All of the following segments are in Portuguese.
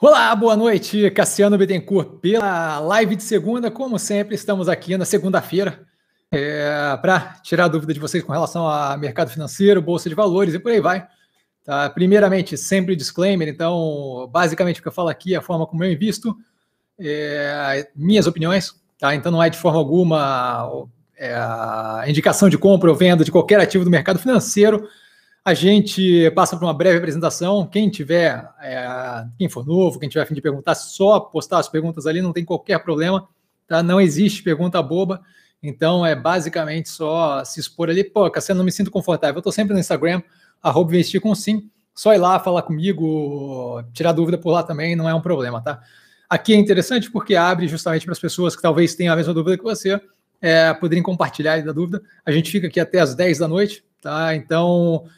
Olá, boa noite, Cassiano Bittencourt, pela live de segunda. Como sempre, estamos aqui na segunda-feira é, para tirar a dúvida de vocês com relação a mercado financeiro, bolsa de valores e por aí vai. Tá? Primeiramente, sempre disclaimer, então, basicamente o que eu falo aqui é a forma como eu invisto, é, minhas opiniões, tá? Então não é de forma alguma é, indicação de compra ou venda de qualquer ativo do mercado financeiro. A gente passa por uma breve apresentação. Quem tiver, é, quem for novo, quem tiver a fim de perguntar, só postar as perguntas ali, não tem qualquer problema. Tá? Não existe pergunta boba. Então é basicamente só se expor ali. Pô, Cassiano, não me sinto confortável. Eu estou sempre no Instagram, arroba investir com sim. Só ir lá, falar comigo, tirar dúvida por lá também, não é um problema, tá? Aqui é interessante porque abre justamente para as pessoas que talvez tenham a mesma dúvida que você, é, poderem compartilhar da dúvida. A gente fica aqui até as 10 da noite, tá? Então,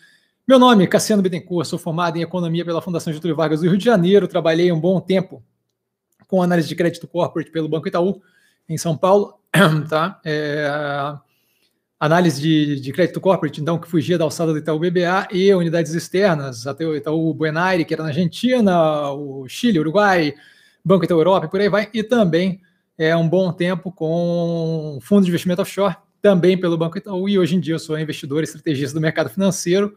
meu nome é Cassiano Bittencourt, sou formado em Economia pela Fundação Getúlio Vargas do Rio de Janeiro, trabalhei um bom tempo com análise de crédito corporate pelo Banco Itaú, em São Paulo, tá? É, análise de, de, crédito corporate, então, que fugia da alçada do Itaú BBA e unidades externas, até o Itaú Buenaire, que era na Argentina, o Chile, Uruguai, Banco Itaú Europa e por aí vai, e também é um bom tempo com fundo de investimento offshore, também pelo Banco Itaú, e hoje em dia eu sou investidor e estrategista do mercado financeiro,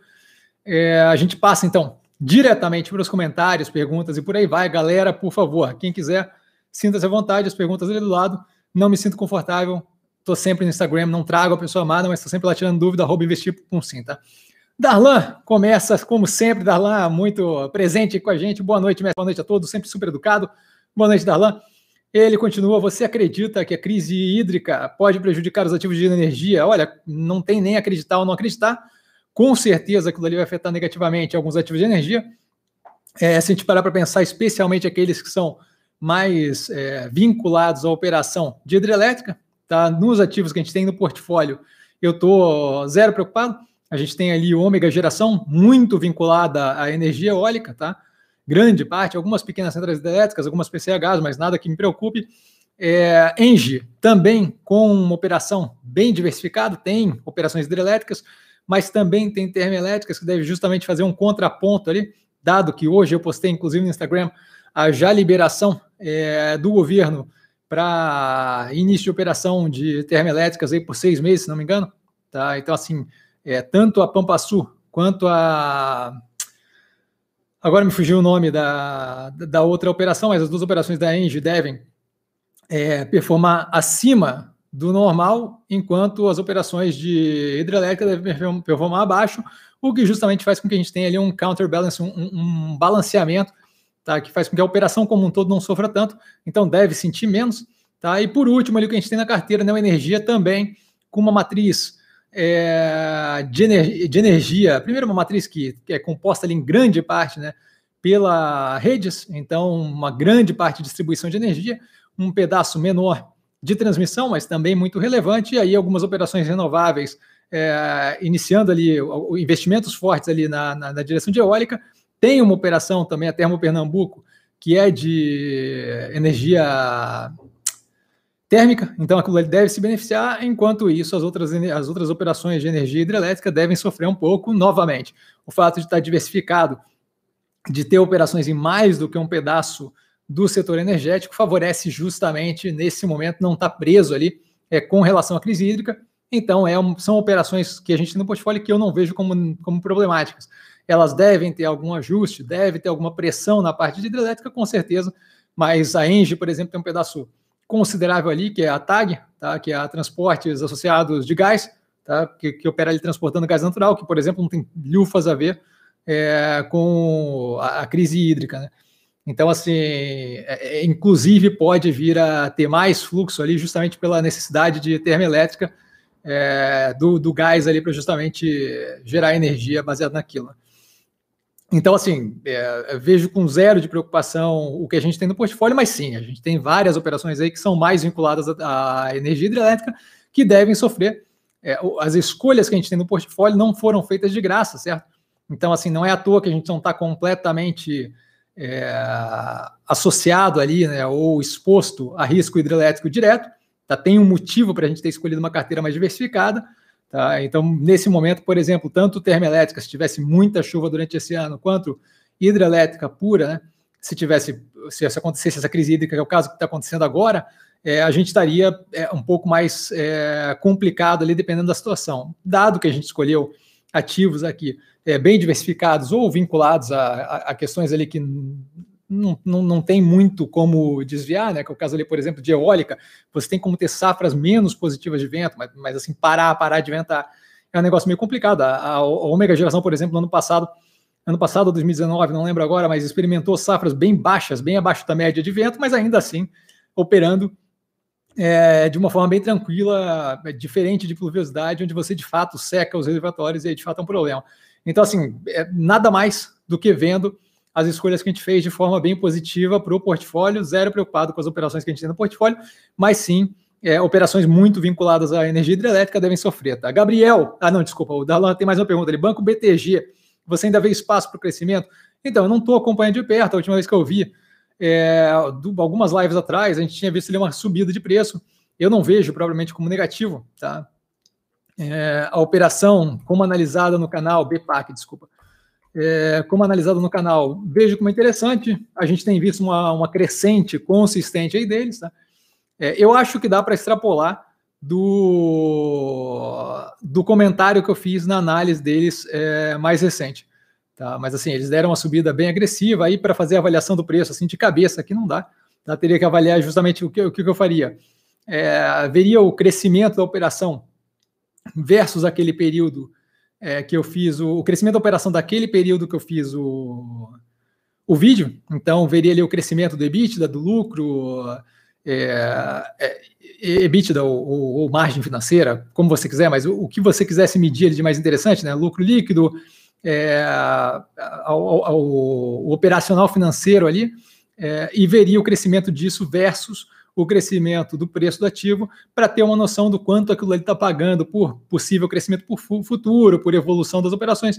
é, a gente passa, então, diretamente para os comentários, perguntas e por aí vai. Galera, por favor, quem quiser, sinta-se à vontade, as perguntas ali do lado. Não me sinto confortável, estou sempre no Instagram, não trago a pessoa amada, mas estou sempre lá tirando dúvida, arroba investir com sim, tá? Darlan começa, como sempre, Darlan, muito presente com a gente. Boa noite, mestre. Boa noite a todos, sempre super educado. Boa noite, Darlan. Ele continua. Você acredita que a crise hídrica pode prejudicar os ativos de energia? Olha, não tem nem acreditar ou não acreditar com certeza aquilo ali vai afetar negativamente alguns ativos de energia. É, se a gente parar para pensar, especialmente aqueles que são mais é, vinculados à operação de hidrelétrica, tá? Nos ativos que a gente tem no portfólio, eu estou zero preocupado. A gente tem ali ômega geração, muito vinculada à energia eólica, tá? Grande parte, algumas pequenas centrais hidrelétricas, algumas PCHs, mas nada que me preocupe. É, Engie também com uma operação bem diversificada, tem operações hidrelétricas, mas também tem termoelétricas que deve justamente fazer um contraponto ali, dado que hoje eu postei, inclusive no Instagram, a já liberação é, do governo para início de operação de termoelétricas aí por seis meses, se não me engano. Tá? Então, assim, é, tanto a Pampa Sul quanto a. Agora me fugiu o nome da, da outra operação, mas as duas operações da Engie devem é, performar acima do normal, enquanto as operações de hidrelétrica devem performar abaixo, o que justamente faz com que a gente tenha ali um counterbalance, um, um balanceamento, tá? que faz com que a operação como um todo não sofra tanto, então deve sentir menos. Tá? E por último, ali o que a gente tem na carteira, Neo Energia também, com uma matriz é, de, ener de, energia, primeiro uma matriz que, que, é composta ali em grande parte né, pela redes, então uma grande parte de distribuição de energia, um pedaço menor de transmissão, mas também muito relevante, e aí algumas operações renováveis, é, iniciando ali investimentos fortes ali na, na, na, direção de eólica, tem uma operação também, a Termo Pernambuco, que é de energia térmica, então aquilo deve se beneficiar, enquanto isso as outras, as outras operações de energia hidrelétrica devem sofrer um pouco novamente. O fato de estar diversificado, de ter operações em mais do que um pedaço do setor energético favorece justamente nesse momento não estar tá preso ali é, com relação à crise hídrica. Então, é são operações que a gente tem no portfólio que eu não vejo como, como problemáticas. Elas devem ter algum ajuste, deve ter alguma pressão na parte de hidrelétrica, com certeza, mas a Engie, por exemplo, tem um pedaço considerável ali, que é a TAG, tá? que é a Transportes Associados de Gás, tá? que, que opera ali transportando gás natural, que, por exemplo, não tem lufas a ver é, com a, a, crise hídrica. Né? Então, assim, é, é, inclusive pode vir a ter mais fluxo ali, justamente pela necessidade de termoelétrica é, do, do gás ali para justamente gerar energia baseada naquilo. Então, assim, é, vejo com zero de preocupação o que a gente tem no portfólio, mas sim, a gente tem várias operações aí que são mais vinculadas à, à energia hidrelétrica que devem sofrer. É, as escolhas que a gente tem no portfólio não foram feitas de graça, certo? Então, assim, não é à toa que a gente não está completamente é, associado ali, né, ou exposto a risco hidrelétrico direto, tá? tem um motivo para a gente ter escolhido uma carteira mais diversificada. Tá? Então, nesse momento, por exemplo, tanto termoelétrica, se tivesse muita chuva durante esse ano, quanto hidrelétrica pura, né, se tivesse, se, se acontecesse essa crise hídrica, que é o caso que está acontecendo agora, é, a gente estaria é, um pouco mais é, complicado ali, dependendo da situação. Dado que a gente escolheu ativos aqui é, bem diversificados ou vinculados a, a, a questões ali que não, não, não tem muito como desviar, né? Que é o caso ali, por exemplo, de eólica, você tem como ter safras menos positivas de vento, mas, mas assim, parar, parar de ventar é um negócio meio complicado. A, a, a Ômega Geração, por exemplo, no ano passado, ano passado, 2019, não lembro agora, mas experimentou safras bem baixas, bem abaixo da média de vento, mas ainda assim operando é, de uma forma bem tranquila, é, diferente de pluviosidade, onde você de fato seca os reservatórios e aí de fato é um problema. Então, assim, é nada mais do que vendo as escolhas que a gente fez de forma bem positiva para o portfólio, zero preocupado com as operações que a gente tem no portfólio, mas sim é, operações muito vinculadas à energia hidrelétrica devem sofrer. Tá? Gabriel, ah, não, desculpa, o Darlan tem mais uma pergunta ali. Banco BTG, você ainda vê espaço para o crescimento? Então, eu não estou acompanhando de perto, a última vez que eu vi, é, do, algumas lives atrás, a gente tinha visto ali uma subida de preço. Eu não vejo provavelmente como negativo, tá? É, a operação, como analisada no canal, BPAC, desculpa, é, como analisada no canal, vejo como interessante. A gente tem visto uma, uma crescente consistente aí deles, tá? É, eu acho que dá para extrapolar do, do comentário que eu fiz na análise deles é, mais recente. Tá? Mas assim, eles deram uma subida bem agressiva aí para fazer a avaliação do preço assim de cabeça, aqui não dá. Tá? Teria que avaliar justamente o que, o que eu faria. É, veria o crescimento da operação versus aquele período é, que eu fiz, o, o, crescimento da operação daquele período que eu fiz o, o vídeo. Então, veria ali o crescimento do EBITDA, do lucro, é, é, EBITDA ou, ou, ou, margem financeira, como você quiser, mas o, o que você quisesse medir de mais interessante, né? Lucro líquido, é, ao, ao, o operacional financeiro ali, é, e veria o crescimento disso versus o crescimento do preço do ativo para ter uma noção do quanto aquilo ali está pagando por possível crescimento por futuro, por evolução das operações.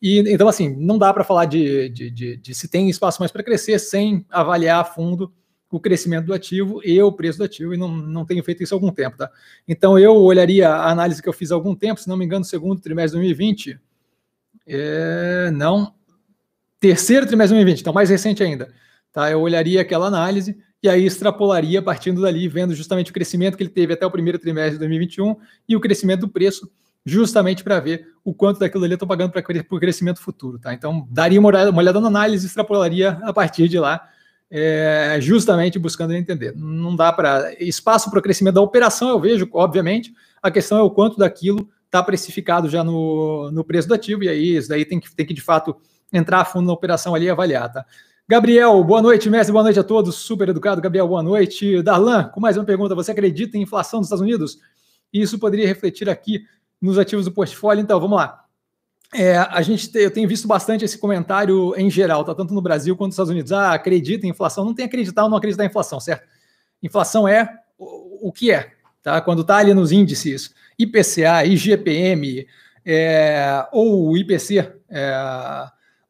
E, então, assim, não dá para falar de, de, de, de, se tem espaço mais para crescer sem avaliar a fundo o crescimento do ativo e o preço do ativo, e não, não tenho feito isso há algum tempo, tá? Então eu olharia a análise que eu fiz há algum tempo, se não me engano, segundo trimestre de 2020, é, não, terceiro trimestre de 2020, então mais recente ainda, tá? Eu olharia aquela análise e aí extrapolaria partindo dali, vendo justamente o crescimento que ele teve até o primeiro trimestre de 2021 e o crescimento do preço, justamente para ver o quanto daquilo ali eu estou pagando para o crescimento futuro, tá? Então daria uma olhada, uma olhada na análise, extrapolaria a partir de lá é, justamente buscando entender. Não dá para. Espaço para o crescimento da operação, eu vejo, obviamente. A questão é o quanto daquilo está precificado já no, no preço do ativo, e aí isso daí tem que, tem que, de fato, entrar a fundo na operação ali e avaliar, tá? Gabriel, boa noite, mestre, boa noite a todos. Super educado, Gabriel, boa noite. Darlan, com mais uma pergunta: você acredita em inflação nos Estados Unidos? Isso poderia refletir aqui nos ativos do portfólio? Então, vamos lá. É, a gente te, eu tenho visto bastante esse comentário em geral, tá? tanto no Brasil quanto nos Estados Unidos. Ah, acredita em inflação. Não tem acreditar ou não acreditar em inflação, certo? Inflação é o, o que é, tá? Quando está ali nos índices IPCA, IGPM, é, ou IPC é,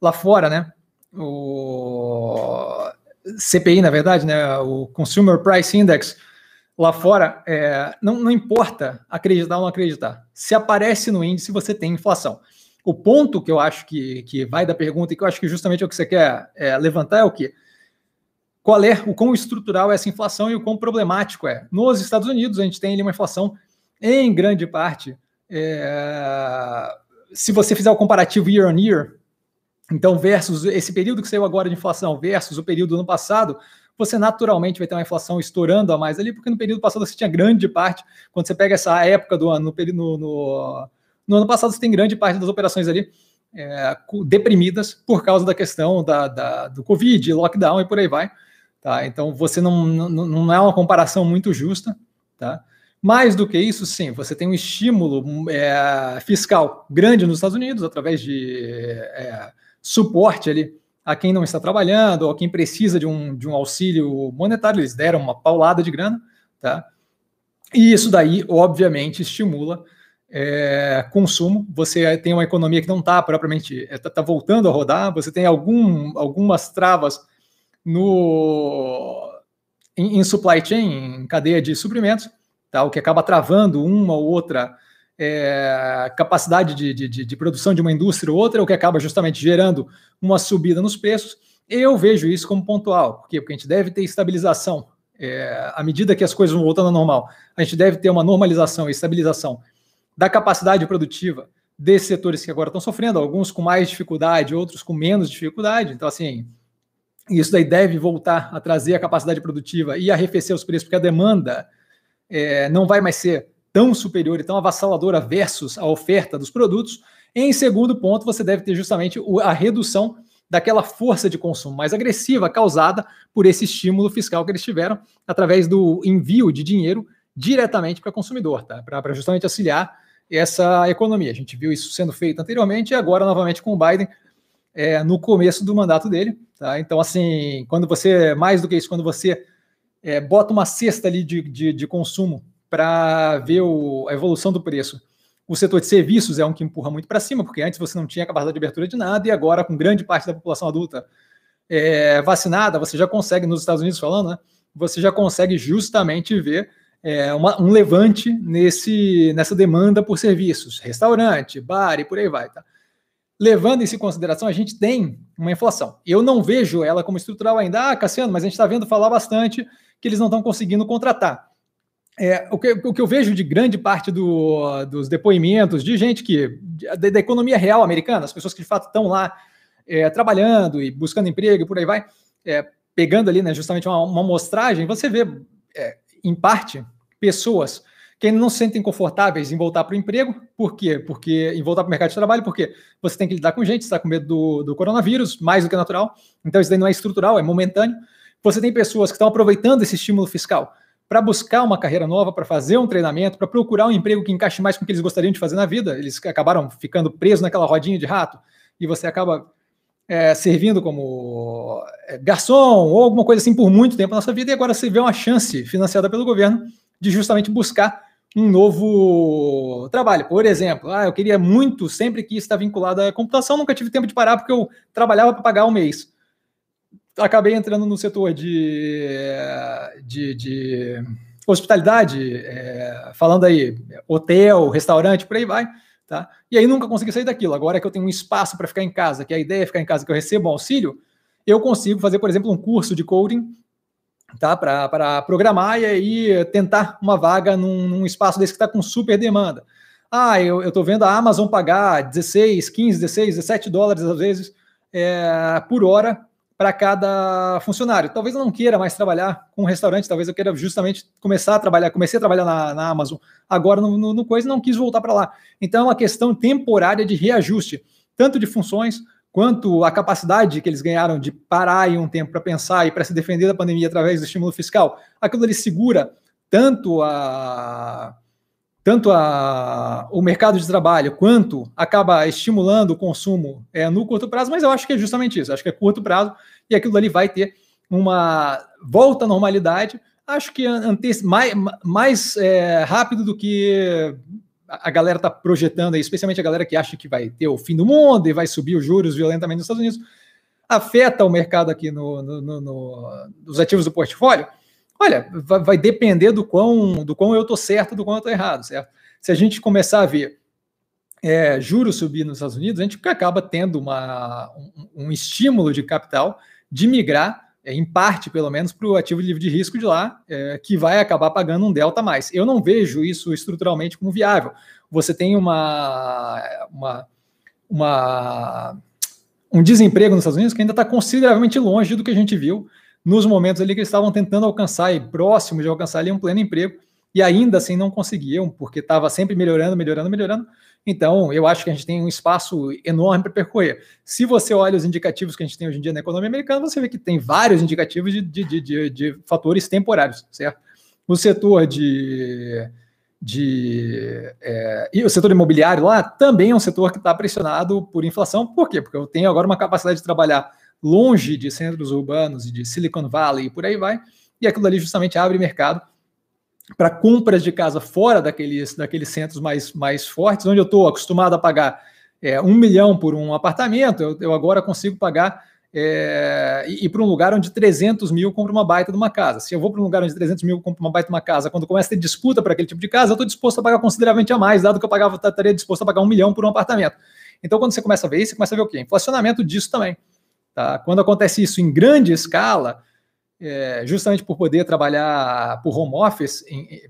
lá fora, né? O CPI, na verdade, né? O Consumer Price Index lá fora, é, não, não importa acreditar ou não acreditar. Se aparece no índice, você tem inflação. O ponto que eu acho que, que vai da pergunta e que eu acho que justamente é o que você quer é, levantar é o quê? Qual é o quão estrutural é essa inflação e o quão problemático é? Nos Estados Unidos, a gente tem ali uma inflação em grande parte. É, se você fizer o comparativo year on year, então versus esse período que saiu agora de inflação versus o período do ano passado, você naturalmente vai ter uma inflação estourando a mais ali, porque no período passado você tinha grande parte, quando você pega essa época do ano, no, no, no no ano passado, você tem grande parte das operações ali é, deprimidas por causa da questão da, da, do Covid, lockdown e por aí vai. Tá? Então, você não, não, não é uma comparação muito justa. Tá? Mais do que isso, sim, você tem um estímulo é, fiscal grande nos Estados Unidos, através de é, suporte ali a quem não está trabalhando, ou a quem precisa de um, de um auxílio monetário, eles deram uma paulada de grana, tá? E isso daí, obviamente, estimula é, consumo, você tem uma economia que não está propriamente, está é, tá voltando a rodar, você tem algum, algumas travas no em, em, supply chain, em cadeia de suprimentos, tá, o que acaba travando uma ou outra é, capacidade de, de, de, produção de uma indústria ou outra, o que acaba justamente gerando uma subida nos preços. Eu vejo isso como pontual. Por quê? Porque a gente deve ter estabilização. É, à medida que as coisas vão voltando ao normal, a gente deve ter uma normalização e estabilização da capacidade produtiva desses setores que agora estão sofrendo, alguns com mais dificuldade, outros com menos dificuldade. Então, assim, isso daí deve voltar a trazer a capacidade produtiva e arrefecer os preços, porque a demanda é, não vai mais ser tão superior e tão avassaladora versus a oferta dos produtos. Em segundo ponto, você deve ter justamente a redução daquela força de consumo mais agressiva causada por esse estímulo fiscal que eles tiveram através do envio de dinheiro diretamente para o consumidor, tá? para justamente auxiliar essa economia. A gente viu isso sendo feito anteriormente e agora novamente com o Biden é, no começo do mandato dele. Tá? Então, assim, quando você, mais do que isso, quando você é, bota uma cesta ali de, de, de consumo para ver o, a evolução do preço, o setor de serviços é um que empurra muito para cima, porque antes você não tinha capacidade de abertura de nada e agora, com grande parte da população adulta é, vacinada, você já consegue, nos Estados Unidos falando, né, você já consegue justamente ver é, uma, um levante nesse, nessa demanda por serviços, restaurante, bar e por aí vai. Tá? Levando isso em consideração, a gente tem uma inflação. Eu não vejo ela como estrutural ainda. Ah, Cassiano, mas a gente está vendo falar bastante que eles não estão conseguindo contratar. É, o, que, o, que, eu vejo de grande parte do, dos depoimentos de gente que, da, da, economia real americana, as pessoas que de fato estão lá é, trabalhando e buscando emprego e por aí vai, é, pegando ali né, justamente uma, uma amostragem, você vê, é, em parte, pessoas que ainda não se sentem confortáveis em voltar para o emprego. Por quê? Porque em voltar para o mercado de trabalho, porque você tem que lidar com gente, está com medo do, do coronavírus, mais do que natural. Então, isso daí não é estrutural, é momentâneo. Você tem pessoas que estão aproveitando esse estímulo fiscal para buscar uma carreira nova, para fazer um treinamento, para procurar um emprego que encaixe mais com o que eles gostariam de fazer na vida. Eles acabaram ficando presos naquela rodinha de rato e você acaba é, servindo como é, garçom ou alguma coisa assim por muito tempo na sua vida e agora você vê uma chance financiada pelo governo de justamente buscar um novo trabalho. Por exemplo, ah, eu queria muito, sempre que estar vinculado à computação, nunca tive tempo de parar porque eu trabalhava para pagar um mês. Acabei entrando no setor de, de, de hospitalidade, é, falando aí, hotel, restaurante, por aí vai. Tá? E aí nunca consegui sair daquilo. Agora que eu tenho um espaço para ficar em casa, que a ideia é ficar em casa, que eu recebo um auxílio, eu consigo fazer, por exemplo, um curso de coding tá? para programar e aí tentar uma vaga num, num espaço desse que está com super demanda. Ah, eu estou vendo a Amazon pagar 16, 15, 16, 17 dólares às vezes é, por hora para cada funcionário. Talvez eu não queira mais trabalhar com um restaurante, talvez eu queira justamente começar a trabalhar, comecei a trabalhar na, na Amazon, agora no, no, no Coisa não quis voltar para lá. Então é uma questão temporária de reajuste, tanto de funções quanto a capacidade que eles ganharam de parar em um tempo para pensar e para se defender da pandemia através do estímulo fiscal, aquilo ali segura tanto a tanto a, o mercado de trabalho quanto acaba estimulando o consumo é, no curto prazo, mas eu acho que é justamente isso, acho que é curto prazo e aquilo ali vai ter uma volta à normalidade, acho que mais, mais é, rápido do que a galera está projetando aí, especialmente a galera que acha que vai ter o fim do mundo e vai subir os juros violentamente nos Estados Unidos, afeta o mercado aqui no, no, no, no dos ativos do portfólio? Olha, vai, vai, depender do quão, do quão eu estou certo, do quão eu estou errado, certo? Se a gente começar a ver é, juros subir nos Estados Unidos, a gente acaba tendo uma, um, um estímulo de capital de migrar em parte, pelo menos, para o ativo livre de risco de lá, é, que vai acabar pagando um delta mais. Eu não vejo isso estruturalmente como viável. Você tem uma, uma, uma um desemprego nos Estados Unidos que ainda está consideravelmente longe do que a gente viu nos momentos ali que eles estavam tentando alcançar e próximo de alcançar ali um pleno emprego e ainda assim não conseguiam, porque estava sempre melhorando, melhorando, melhorando. Então, eu acho que a gente tem um espaço enorme para percorrer. Se você olha os indicativos que a gente tem hoje em dia na economia americana, você vê que tem vários indicativos de, de, de, de fatores temporários, certo? O setor de. de é, e o setor imobiliário lá também é um setor que está pressionado por inflação. Por quê? Porque eu tenho agora uma capacidade de trabalhar longe de centros urbanos e de Silicon Valley e por aí vai, e aquilo ali justamente abre mercado para compras de casa fora daqueles, daqueles centros mais, mais fortes, onde eu estou acostumado a pagar é, um milhão por um apartamento, eu, eu agora consigo pagar é, e ir para um lugar onde 300 mil compra uma baita de uma casa. Se eu vou para um lugar onde 300 mil compra uma baita de uma casa, quando começa a ter disputa para aquele tipo de casa, eu estou disposto a pagar consideravelmente a mais, dado que eu pagava, estaria disposto a pagar um milhão por um apartamento. Então, quando você começa a ver isso, você começa a ver o quê? Inflacionamento disso também. Tá? Quando acontece isso em grande escala, é, justamente por poder trabalhar por home office, em, em,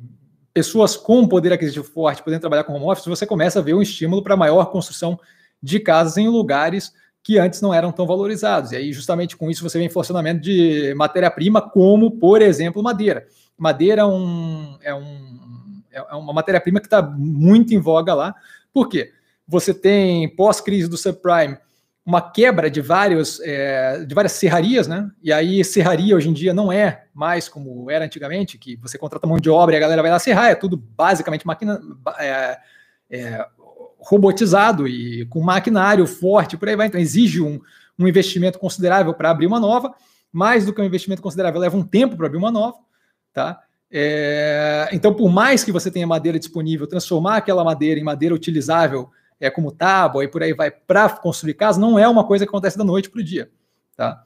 pessoas com poder aquisitivo forte podendo trabalhar com home office, você começa a ver um estímulo para maior construção de casas em lugares que antes não eram tão valorizados. E aí, justamente com isso, você vê inflacionamento de matéria-prima, como, por exemplo, madeira. Madeira é, um, é, um, é uma matéria-prima que está muito em voga lá. Por quê? Você tem, pós-crise do subprime, uma quebra de, vários, é, de várias serrarias, né? E aí, serraria hoje em dia não é mais como era antigamente, que você contrata mão de obra e a galera vai lá serrar, é tudo basicamente máquina. É, é, robotizado e com maquinário forte, por aí vai. Então, exige um, um investimento considerável para abrir uma nova. Mais do que um investimento considerável, leva um tempo para abrir uma nova. Tá? É, então, por mais que você tenha madeira disponível, transformar aquela madeira em madeira utilizável, é como tábua e por aí vai, para construir casa, não é uma coisa que acontece da noite para o dia. Tá?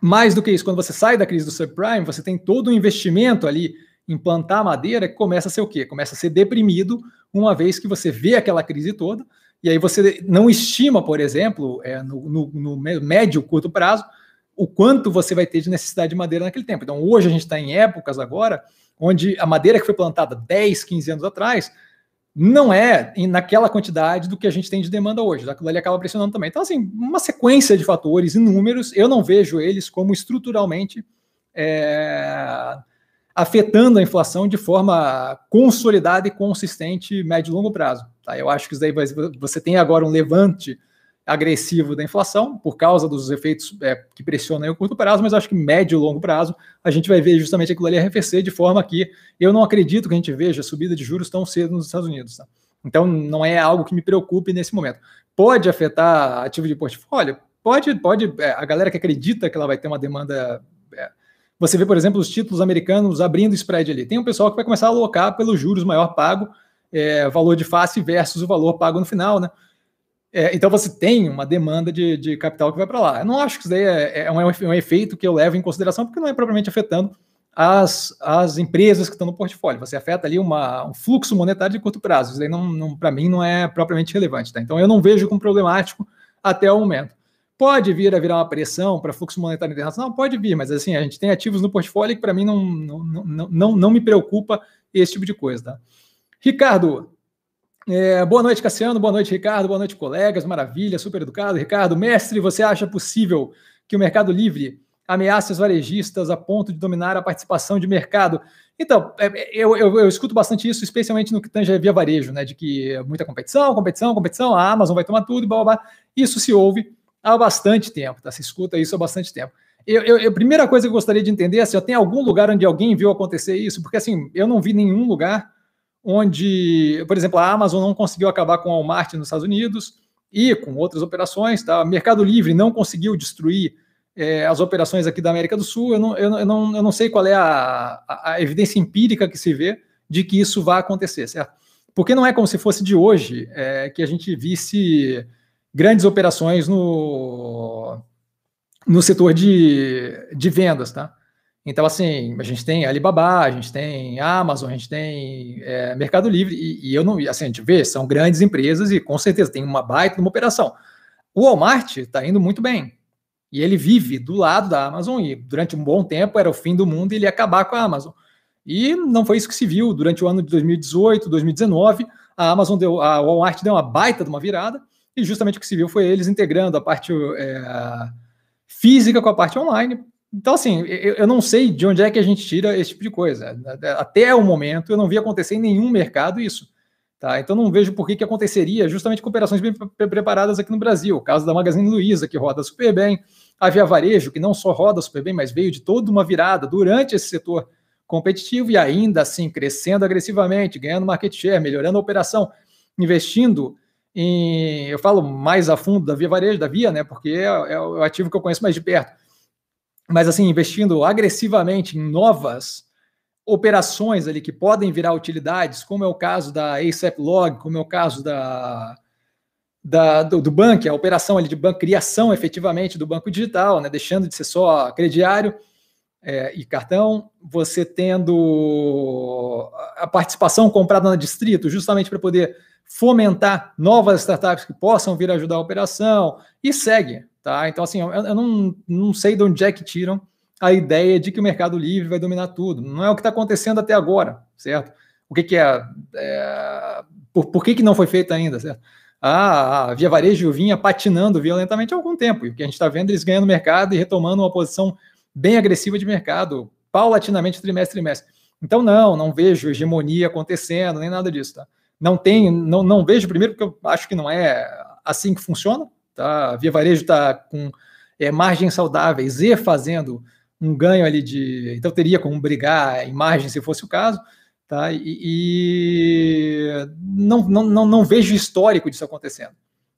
Mais do que isso, quando você sai da crise do subprime, você tem todo um investimento ali em plantar madeira que começa a ser o quê? Começa a ser deprimido uma vez que você vê aquela crise toda, e aí você não estima, por exemplo, é, no, no, no médio, curto prazo, o quanto você vai ter de necessidade de madeira naquele tempo. Então, hoje a gente está em épocas agora onde a madeira que foi plantada 10, 15 anos atrás não é naquela quantidade do que a gente tem de demanda hoje. Aquilo ali acaba pressionando também. Então, assim, uma sequência de fatores e números, eu não vejo eles como estruturalmente é, afetando a inflação de forma consolidada e consistente médio e longo prazo. Tá? Eu acho que isso daí vai, você tem agora um levante agressivo da inflação por causa dos efeitos é, que pressionam o curto prazo, mas acho que médio e longo prazo a gente vai ver justamente aquilo ali arrefecer de forma que eu não acredito que a gente veja subida de juros tão cedo nos Estados Unidos. Tá? Então não é algo que me preocupe nesse momento. Pode afetar ativo de portfólio? Pode, pode. É, a galera que acredita que ela vai ter uma demanda é, você vê, por exemplo, os títulos americanos abrindo spread ali. Tem um pessoal que vai começar a alocar pelos juros maior pago, é, valor de face versus o valor pago no final, né? É, então você tem uma demanda de, de capital que vai para lá. Eu não acho que isso daí é, é, um, é um efeito que eu levo em consideração, porque não é propriamente afetando as, as empresas que estão no portfólio. Você afeta ali uma, um fluxo monetário de curto prazo. Isso daí, não, não para mim, não é propriamente relevante. Tá? Então eu não vejo como problemático até o momento. Pode vir a virar uma pressão para fluxo monetário internacional? Pode vir, mas assim, a gente tem ativos no portfólio que para mim não, não, não, não, não me preocupa esse tipo de coisa. Tá? Ricardo, é, boa noite, Cassiano. Boa noite, Ricardo. Boa noite, colegas. Maravilha, super educado. Ricardo, mestre, você acha possível que o Mercado Livre ameace os varejistas a ponto de dominar a participação de mercado? Então, é, é, eu, eu, eu escuto bastante isso, especialmente no que tange via varejo, né? De que muita competição, competição, competição, a Amazon vai tomar tudo e blá blá blá. Isso se ouve há bastante tempo, tá? Se escuta isso há bastante tempo. Eu, eu, a primeira coisa que eu gostaria de entender é se tem algum lugar onde alguém viu acontecer isso, porque assim, eu não vi nenhum lugar onde, por exemplo, a Amazon não conseguiu acabar com o Walmart nos Estados Unidos e com outras operações, tá? Mercado Livre não conseguiu destruir é, as operações aqui da América do Sul. Eu não, eu não, eu não sei qual é a, a, a evidência empírica que se vê de que isso vai acontecer, certo? Porque não é como se fosse de hoje é, que a gente visse grandes operações no, no setor de, de vendas, tá? Então, assim, a gente tem Alibaba, a gente tem Amazon, a gente tem é, Mercado Livre, e, e, eu não, assim, a gente vê, são grandes empresas e com certeza tem uma baita uma operação. O Walmart está indo muito bem. E ele vive do lado da Amazon, e durante um bom tempo era o fim do mundo e ele ia acabar com a Amazon. E não foi isso que se viu durante o ano de 2018, 2019. A Amazon deu, a Walmart deu uma baita de uma virada, e justamente o que se viu foi eles integrando a parte é, física com a parte online. Então, assim, eu, eu, não sei de onde é que a gente tira esse tipo de coisa. Até o momento, eu não vi acontecer em nenhum mercado isso. Tá? Então, não vejo por que, que aconteceria justamente com operações bem preparadas aqui no Brasil. O caso da Magazine Luiza, que roda super bem. A Via Varejo, que não só roda super bem, mas veio de toda uma virada durante esse setor competitivo e ainda assim crescendo agressivamente, ganhando market share, melhorando a operação, investindo em, eu falo mais a fundo da Via Varejo, da Via, né, porque é, é o ativo que eu conheço mais de perto. Mas assim, investindo agressivamente em novas operações ali que podem virar utilidades, como é o caso da ASAP Log, como é o caso da, da do, do banco, a operação ali de banco, criação efetivamente do banco digital, né, deixando de ser só crediário. é, e cartão, você tendo a participação comprada na Distrito, justamente para poder fomentar novas startups que possam vir ajudar a operação, e segue. Tá? Então, assim, eu, eu não, não sei de onde é que tiram a ideia de que o Mercado Livre vai dominar tudo. Não é o que está acontecendo até agora, certo? O que, que é, é por, por que, que não foi feito ainda, certo? a, a Via Varejo vinha patinando violentamente há algum tempo, e o que a gente está vendo eles ganhando mercado e retomando uma posição bem agressiva de mercado, paulatinamente, trimestre trimestre. Então, não, não vejo hegemonia acontecendo, nem nada disso, tá? Não tem, não, não vejo, primeiro, porque eu acho que não é assim que funciona, tá? A Via Varejo está com é, margens saudáveis e fazendo um ganho ali de. Então, teria como brigar em margem se fosse o caso. Tá? E, e não, não, não, não vejo histórico disso acontecendo.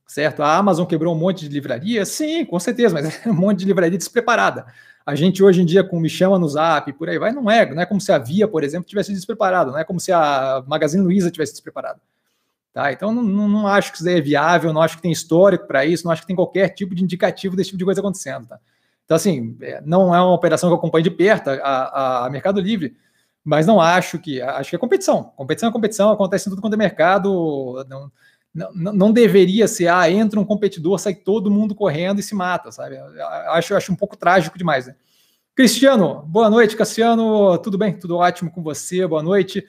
Certo? A Amazon quebrou um monte de livraria? Sim, com certeza, mas é um monte de livraria despreparada. A gente hoje em dia, com Me Chama no Zap, por aí vai, não é. Não é como se a Via, por exemplo, tivesse despreparado, não é como se a Magazine Luiza tivesse despreparado. Tá? Então, não, não, acho que isso é viável, não acho que tem histórico para isso, não acho que tem qualquer tipo de indicativo desse tipo de coisa acontecendo. Tá? Então, assim, é, não é uma operação que eu acompanho de perto, a, a, a Mercado Livre, mas não acho que. Acho que é competição. Competição é competição, acontece em tudo quanto é mercado. Não, não, não deveria ser, ah, entra um competidor, sai todo mundo correndo e se mata, sabe? Acho, acho um pouco trágico demais, né? Cristiano, boa noite, Cassiano. Tudo bem? Tudo ótimo com você? Boa noite.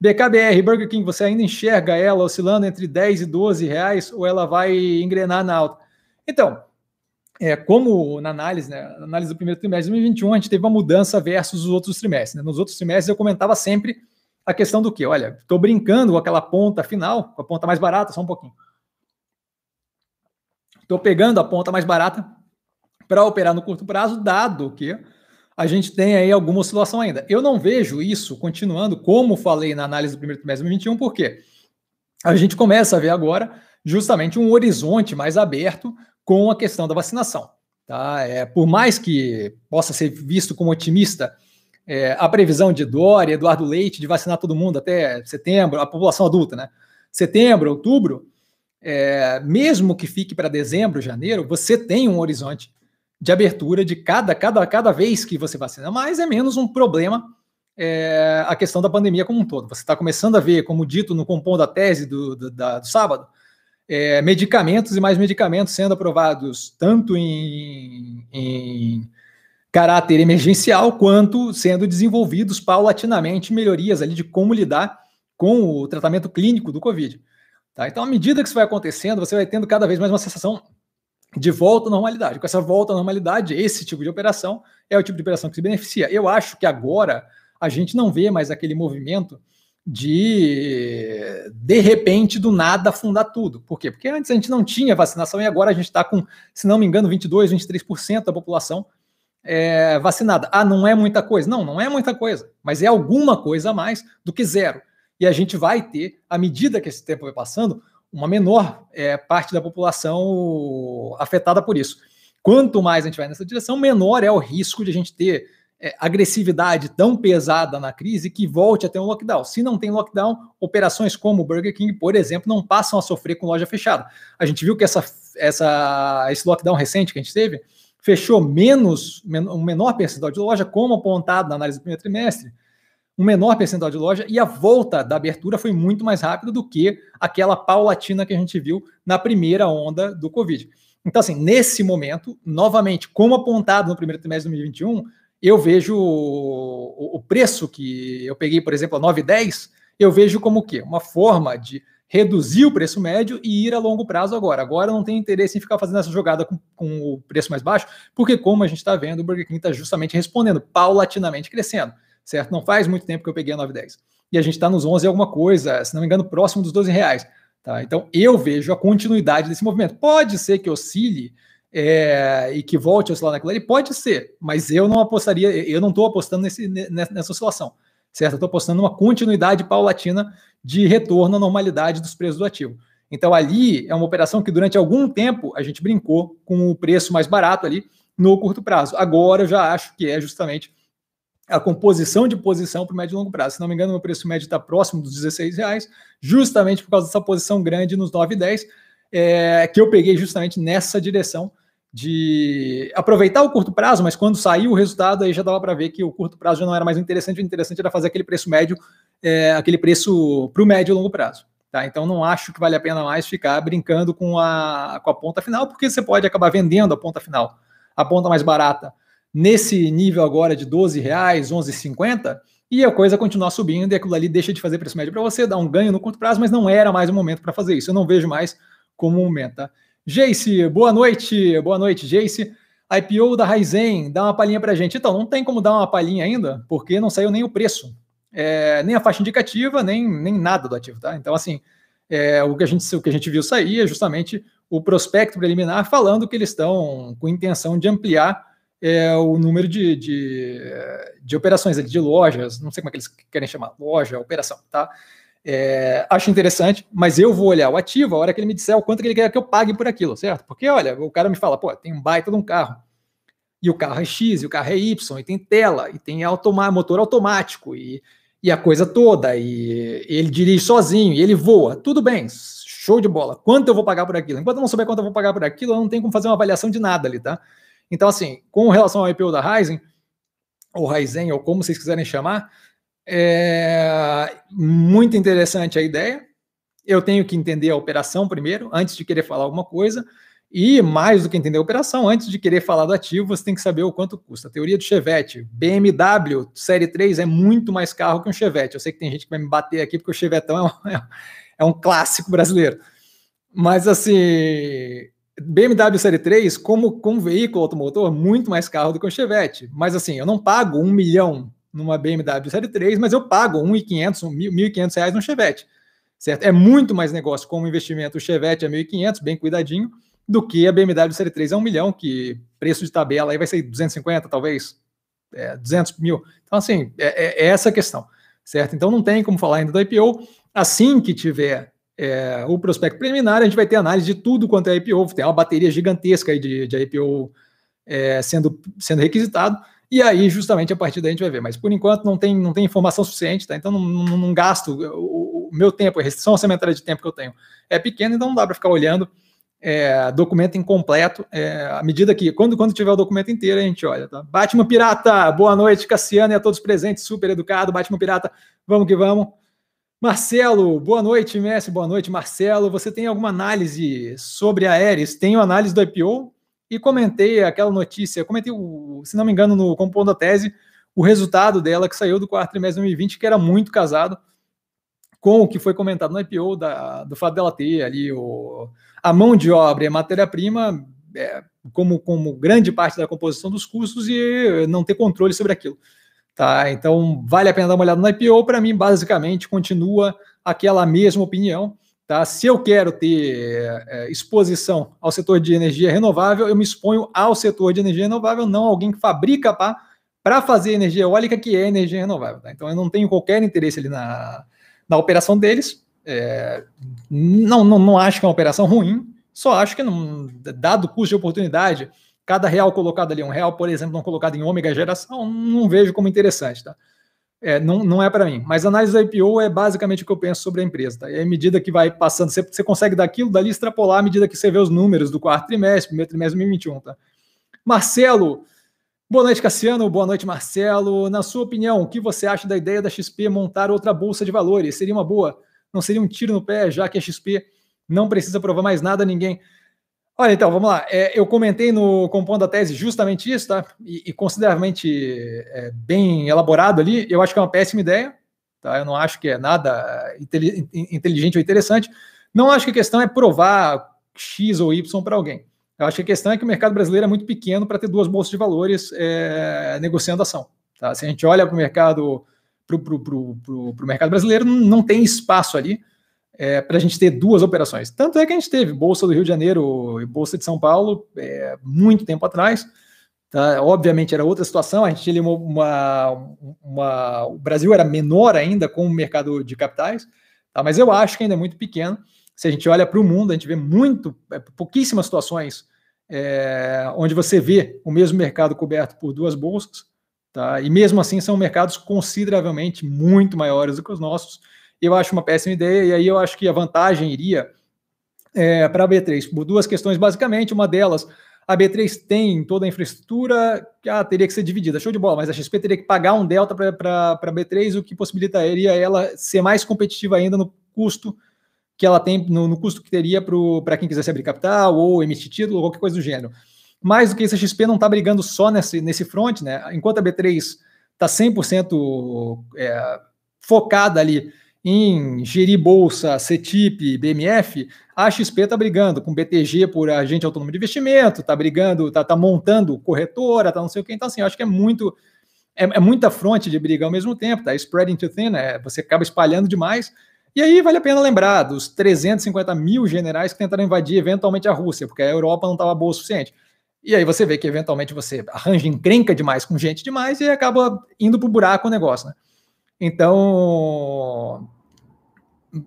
BKBR, Burger King, você ainda enxerga ela oscilando entre 10 e 12 reais ou ela vai engrenar na alta? Então, é, como na análise, né, na análise do primeiro trimestre de 2021, a gente teve uma mudança versus os outros trimestres. Né? Nos outros trimestres eu comentava sempre a questão do que? Olha, estou brincando com aquela ponta final, com a ponta mais barata, só um pouquinho. Estou pegando a ponta mais barata para operar no curto prazo, dado que a gente tem aí alguma oscilação ainda. Eu não vejo isso continuando, como falei na análise do primeiro trimestre de 2021, porque a gente começa a ver agora justamente um horizonte mais aberto com a questão da vacinação. Tá? É, por mais que possa ser visto como otimista é, a previsão de Dória, Eduardo Leite, de vacinar todo mundo até setembro, a população adulta, né? Setembro, outubro, é, mesmo que fique para dezembro, janeiro, você tem um horizonte de abertura de cada, cada, cada vez que você vacina, mas é menos um problema é, a questão da pandemia como um todo. Você está começando a ver, como dito no compondo da tese do, do, da, do sábado, é, medicamentos e mais medicamentos sendo aprovados tanto em, em caráter emergencial quanto sendo desenvolvidos paulatinamente melhorias ali de como lidar com o tratamento clínico do Covid. Tá? Então, à medida que isso vai acontecendo, você vai tendo cada vez mais uma sensação de volta à normalidade. Com essa volta à normalidade, esse tipo de operação é o tipo de operação que se beneficia. Eu acho que agora a gente não vê mais aquele movimento de de repente do nada fundar tudo. Por quê? Porque antes a gente não tinha vacinação e agora a gente está com, se não me engano, 22, 23% da população é, vacinada. Ah, não é muita coisa? Não, não é muita coisa, mas é alguma coisa a mais do que zero. E a gente vai ter, à medida que esse tempo vai passando, uma menor é, parte da população afetada por isso. Quanto mais a gente vai nessa direção, menor é o risco de a gente ter é, agressividade tão pesada na crise que volte a ter um lockdown. Se não tem lockdown, operações como o Burger King, por exemplo, não passam a sofrer com loja fechada. A gente viu que essa, essa, esse lockdown recente que a gente teve fechou menos, um menor percentual de loja, como apontado na análise do primeiro trimestre, um menor percentual de loja, e a volta da abertura foi muito mais rápida do que aquela paulatina que a gente viu na primeira onda do Covid. Então, assim, nesse momento, novamente, como apontado no primeiro trimestre de 2021, eu vejo o, o preço que eu peguei, por exemplo, a 9,10, eu vejo como o quê? Uma forma de reduzir o preço médio e ir a longo prazo agora. Agora não tem interesse em ficar fazendo essa jogada com, com o preço mais baixo, porque como a gente está vendo, o Burger King está justamente respondendo, paulatinamente crescendo, certo? Não faz muito tempo que eu peguei a 9,10. E a gente está nos 11 alguma coisa, se não me engano, próximo dos 12 reais. Tá? Então eu vejo a continuidade desse movimento. Pode ser que oscile é, e que volte a oscilar naquilo ali, pode ser, mas eu não apostaria, eu não estou apostando nesse, nessa oscilação, certo? Estou apostando numa continuidade paulatina de retorno à normalidade dos preços do ativo. Então, ali é uma operação que durante algum tempo a gente brincou com o preço mais barato ali no curto prazo. Agora eu já acho que é justamente a composição de posição para o médio e longo prazo. Se não me engano, o preço médio está próximo dos 16 reais, justamente por causa dessa posição grande nos 9 e 10, é, que eu peguei justamente nessa direção de aproveitar o curto prazo, mas quando saiu o resultado, aí já dava para ver que o curto prazo já não era mais interessante, o interessante era fazer aquele preço médio, é, aquele preço para o médio e longo prazo. Tá? Então não acho que vale a pena mais ficar brincando com a, com a ponta final, porque você pode acabar vendendo a ponta final, a ponta mais barata, nesse nível agora de 12 reais, 11,50, e a coisa continuar subindo e aquilo ali deixa de fazer preço médio para você, dá um ganho no curto prazo, mas não era mais o momento para fazer isso. Eu não vejo mais como um momento. Jace, boa noite, boa noite, Jace. IPO da Raizen, dá uma palhinha para a gente. Então, não tem como dar uma palhinha ainda, porque não saiu nem o preço, é, nem a faixa indicativa, nem, nem nada do ativo, tá? Então, assim, é, o, que a gente, o que a gente viu sair é justamente o prospecto preliminar falando que eles estão com intenção de ampliar é, o número de, de, de operações, de lojas, não sei como é que eles querem chamar, loja, operação, tá? É, acho interessante, mas eu vou olhar o ativo a hora que ele me disser o quanto que ele quer que eu pague por aquilo, certo? Porque, olha, o cara me fala, pô, tem um baita de um carro, e o carro é X, e o carro é Y, e tem tela, e tem automa motor automático, e, e a coisa toda, e, e ele dirige sozinho, e ele voa, tudo bem, show de bola. Quanto eu vou pagar por aquilo? Enquanto eu não souber quanto eu vou pagar por aquilo, eu não tenho como fazer uma avaliação de nada ali, tá? Então, assim, com relação ao IPO da Ryzen, ou Ryzen, ou como vocês quiserem chamar, é muito interessante a ideia. Eu tenho que entender a operação primeiro, antes de querer falar alguma coisa. E mais do que entender a operação, antes de querer falar do ativo, você tem que saber o quanto custa. A teoria do Chevette, BMW Série 3 é muito mais carro que um Chevette. Eu sei que tem gente que vai me bater aqui porque o Chevetão é um, é um clássico brasileiro. Mas assim, BMW Série 3, como, como veículo automotor, muito mais carro do que o Chevette. Mas assim, eu não pago um milhão numa BMW Série 3, mas eu pago 1.500, 1.500 reais no Chevette. Certo? É muito mais negócio como investimento o Chevette é 1.500, bem cuidadinho, do que a BMW Série 3 é um milhão, que preço de tabela aí vai ser 250, talvez, é, 200 mil. Então, assim, é, é, é essa a questão, certo? Então, não tem como falar ainda do IPO. Assim que tiver é, o prospecto preliminar, a gente vai ter análise de tudo quanto é IPO, tem uma bateria gigantesca aí de, de IPO é, sendo, sendo requisitado, e aí, justamente, a partir daí a gente vai ver. Mas, por enquanto, não tem, não tem informação suficiente, tá? Então, não, não, não gasto o, o, meu tempo, a restrição orçamentária de tempo que eu tenho é pequena, então não dá para ficar olhando é, documento incompleto. É, à medida que, quando, quando tiver o documento inteiro, a gente olha, tá? Batman Pirata, boa noite, Cassiano e a todos presentes, super educado. Batman Pirata, vamos que vamos. Marcelo, boa noite, Messi, boa noite, Marcelo. Você tem alguma análise sobre a Aeres? Tenho análise do IPO e comentei aquela notícia, comentei, se não me engano, no Compondo a Tese, o resultado dela que saiu do quarto trimestre de 2020, que era muito casado com o que foi comentado no IPO, da, do fato dela ter ali o, a mão de obra e a matéria-prima é, como, como grande parte da composição dos custos e não ter controle sobre aquilo. Tá? Então, vale a pena dar uma olhada no IPO. Para mim, basicamente, continua aquela mesma opinião. Tá? Se eu quero ter é, exposição ao setor de energia renovável, eu me exponho ao setor de energia renovável, não alguém que fabrica para fazer energia eólica, que é energia renovável. Tá? Então, eu não tenho qualquer interesse ali na, na operação deles. É, não, não, não acho que é uma operação ruim, só acho que, não, dado o custo de oportunidade, cada real colocado ali, um real, por exemplo, não colocado em ômega geração, não vejo como interessante, tá? É, não, não é para mim. Mas análise da IPO é basicamente o que eu penso sobre a empresa. Tá? E à medida que vai passando, você, você consegue daquilo dali extrapolar à medida que você vê os números do quarto trimestre, primeiro trimestre de 2021. Tá? Marcelo, boa noite, Cassiano. Boa noite, Marcelo. Na sua opinião, o que você acha da ideia da XP montar outra bolsa de valores? Seria uma boa? Não seria um tiro no pé, já que a XP não precisa provar mais nada a ninguém? Olha, então, vamos lá. É, eu comentei no Compondo a Tese justamente isso, tá? E, e consideravelmente é, bem elaborado ali. Eu acho que é uma péssima ideia, tá? Eu não acho que é nada inteligente ou interessante. Não acho que a questão é provar X ou Y para alguém. Eu acho que a questão é que o mercado brasileiro é muito pequeno para ter duas bolsas de valores é, negociando ação. Tá? Se a gente olha para o mercado, para o mercado brasileiro, não tem espaço ali é, para a gente ter duas operações. Tanto é que a gente teve Bolsa do Rio de Janeiro e Bolsa de São Paulo é, muito tempo atrás. Tá? Obviamente era outra situação, a gente tinha uma, uma, O Brasil era menor ainda com o mercado de capitais, tá? mas eu acho que ainda é muito pequeno. Se a gente olha para o mundo, a gente vê muito, é, pouquíssimas situações é, onde você vê o mesmo mercado coberto por duas bolsas, tá? e mesmo assim são mercados consideravelmente muito maiores do que os nossos eu acho uma péssima ideia, e aí eu acho que a vantagem iria é, para a B3 por duas questões, basicamente. Uma delas, a B3 tem toda a infraestrutura que ah, teria que ser dividida, show de bola, mas a XP teria que pagar um delta para a B3, o que possibilitaria ela ser mais competitiva ainda no custo que ela tem, no, no custo que teria para quem quisesse abrir capital ou emitir título, ou qualquer coisa do gênero. Mais do que isso, a XP não está brigando só nesse, nesse front, né? Enquanto a B3 está 100% é, focada ali em gerir bolsa, CETIP, BMF, a XP está brigando com BTG por agente autônomo de investimento, está brigando, está tá montando corretora, tá não sei o que. Então, assim, eu acho que é muito é, é, muita fronte de briga ao mesmo tempo, tá? Spreading too thin, né? Você acaba espalhando demais. E aí vale a pena lembrar dos 350 mil generais que tentaram invadir eventualmente a Rússia, porque a Europa não estava boa o suficiente. E aí você vê que eventualmente você arranja encrenca demais com gente demais e acaba indo para o buraco o negócio, né? Então,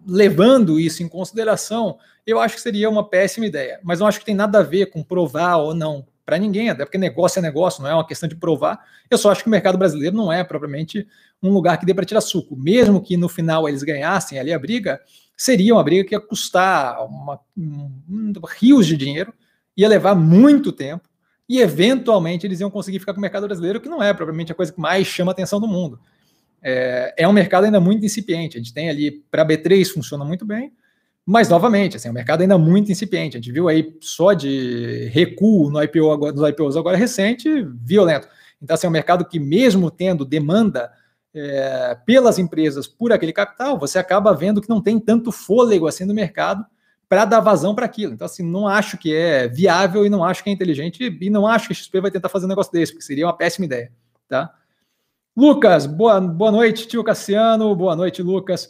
levando isso em consideração, eu acho que seria uma péssima ideia. Mas não acho que tem nada a ver com provar ou não para ninguém, até porque negócio é negócio, não é uma questão de provar. Eu só acho que o mercado brasileiro não é propriamente um lugar que dê para tirar suco. Mesmo que no final eles ganhassem ali a briga, seria uma briga que ia custar uma, um, rios de dinheiro, ia levar muito tempo, e eventualmente eles iam conseguir ficar com o mercado brasileiro, que não é propriamente a coisa que mais chama a atenção do mundo. É, é um mercado ainda muito incipiente. A gente tem ali, para B3 funciona muito bem, mas novamente, assim, é um mercado ainda muito incipiente. A gente viu aí só de recuo no IPO agora, nos IPOs agora recente, violento. Então, assim, é um mercado que, mesmo tendo demanda é, pelas empresas por aquele capital, você acaba vendo que não tem tanto fôlego assim no mercado para dar vazão para aquilo. Então, assim, não acho que é viável e não acho que é inteligente e não acho que a XP vai tentar fazer um negócio desse, porque seria uma péssima ideia, tá? Lucas, boa, boa noite, tio Cassiano. Boa noite, Lucas.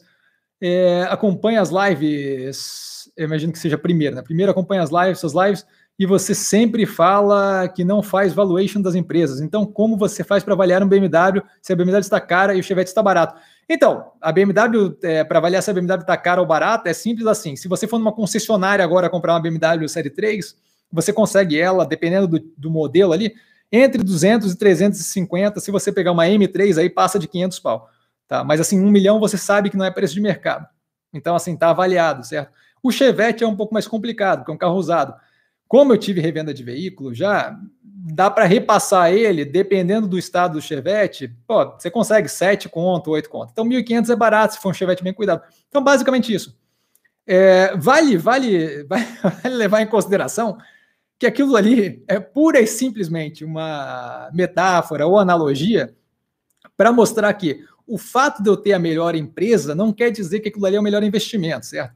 É, acompanha as lives, eu imagino que seja a primeira, né? Primeiro acompanha as lives, suas lives, e você sempre fala que não faz valuation das empresas. Então, como você faz para avaliar um BMW se a BMW está cara e o Chevette está barato? Então, a BMW, é, para avaliar se a BMW está cara ou barata, é simples assim. Se você for numa concessionária agora comprar uma BMW Série 3, você consegue ela, dependendo do, do modelo ali, entre 200 e 350, se você pegar uma M3 aí passa de 500 pau, tá? Mas assim, um milhão você sabe que não é preço de mercado. Então assim, tá avaliado, certo? O Chevette é um pouco mais complicado, porque é um carro usado. Como eu tive revenda de veículo, já dá para repassar ele, dependendo do estado do Chevette, pô, você consegue 7 conto, 8 conto. Então 1.500 é barato se for um Chevette bem cuidado. Então basicamente isso. É, vale, vale, vale levar em consideração que aquilo ali é pura e simplesmente uma metáfora ou analogia para mostrar que o fato de eu ter a melhor empresa não quer dizer que aquilo ali é o melhor investimento, certo?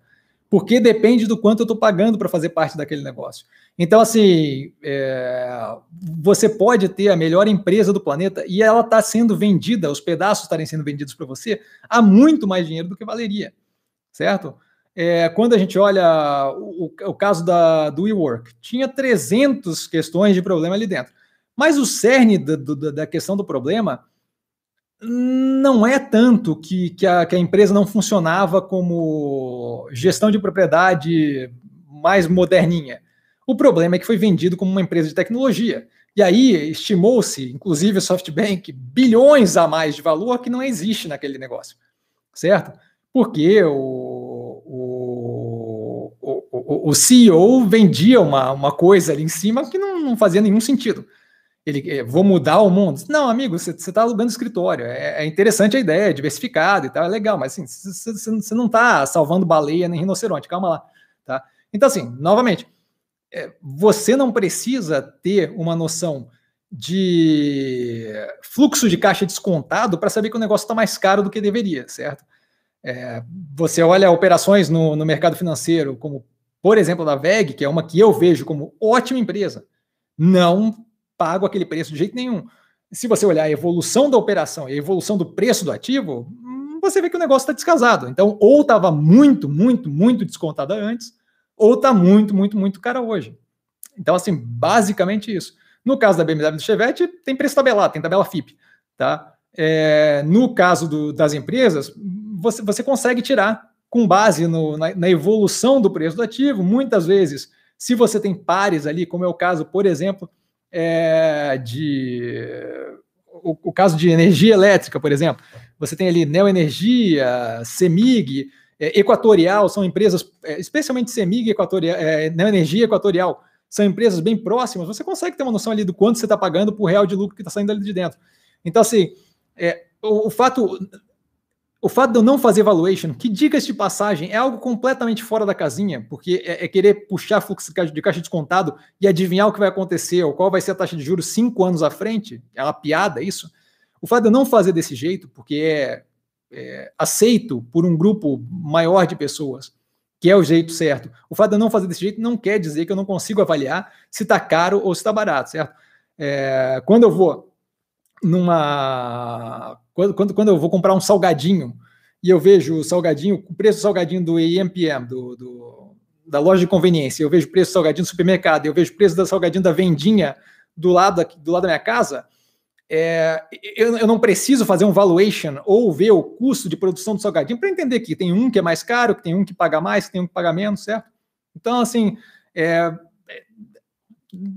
Porque depende do quanto eu estou pagando para fazer parte daquele negócio. Então, assim, é, você pode ter a melhor empresa do planeta e ela está sendo vendida, os pedaços estarem sendo vendidos para você a muito mais dinheiro do que valeria, certo? É, quando a gente olha o, o caso da, do WeWork, tinha 300 questões de problema ali dentro. Mas o cerne da, da questão do problema não é tanto que, que, a, que a empresa não funcionava como gestão de propriedade mais moderninha. O problema é que foi vendido como uma empresa de tecnologia. E aí estimou-se, inclusive o SoftBank, bilhões a mais de valor que não existe naquele negócio. Certo? Porque o, o, CEO vendia uma, uma coisa ali em cima que não, não fazia nenhum sentido. Ele, eh, vou mudar o mundo. Não, amigo, você está alugando escritório. É, é, interessante a ideia, é diversificado e tal, é legal, mas assim, você não está salvando baleia nem rinoceronte, calma lá. Tá? Então, assim, novamente, é, você não precisa ter uma noção de fluxo de caixa descontado para saber que o negócio está mais caro do que deveria, certo? É, você olha operações no, no mercado financeiro, como, por exemplo, da VEG, que é uma que eu vejo como ótima empresa, não pago aquele preço de jeito nenhum. Se você olhar a evolução da operação e a evolução do preço do ativo, hum, você vê que o negócio está descasado. Então, ou estava muito, muito, muito descontada antes, ou está muito, muito, muito cara hoje. Então, assim, basicamente isso. No caso da BMW do Chevette, tem preço tabelado, tem tabela FIP. Tá? É, no caso do, das empresas, você, você consegue tirar com base no, na, na, evolução do preço do ativo. Muitas vezes, se você tem pares ali, como é o caso, por exemplo, é, de o, o, caso de energia elétrica, por exemplo, você tem ali Neoenergia, Semig, é, Equatorial, são empresas, é, especialmente Semig Equatorial, é, Neoenergia Equatorial, são empresas bem próximas, você consegue ter uma noção ali do quanto você está pagando por real de lucro que está saindo ali de dentro. Então, assim, é, o, o, fato. O fato de eu não fazer valuation, que dicas de passagem, é algo completamente fora da casinha, porque é, é querer puxar fluxo de caixa descontado e adivinhar o que vai acontecer, ou qual vai ser a taxa de juros cinco anos à frente. É uma piada isso. O fato de eu não fazer desse jeito, porque é, é aceito por um grupo maior de pessoas, que é o jeito certo. O fato de eu não fazer desse jeito não quer dizer que eu não consigo avaliar se está caro ou se está barato, certo? É, quando eu vou numa. Quando, quando, quando eu vou comprar um salgadinho e eu vejo o salgadinho, o preço do salgadinho do EMPM, do, do, da loja de conveniência, eu vejo o preço do salgadinho do supermercado, eu vejo o preço do salgadinho da vendinha do lado, do lado da minha casa, é, eu, eu, não preciso fazer um valuation ou ver o custo de produção do salgadinho para entender que tem um que é mais caro, que tem um que paga mais, que tem um que paga menos, certo? Então, assim, é,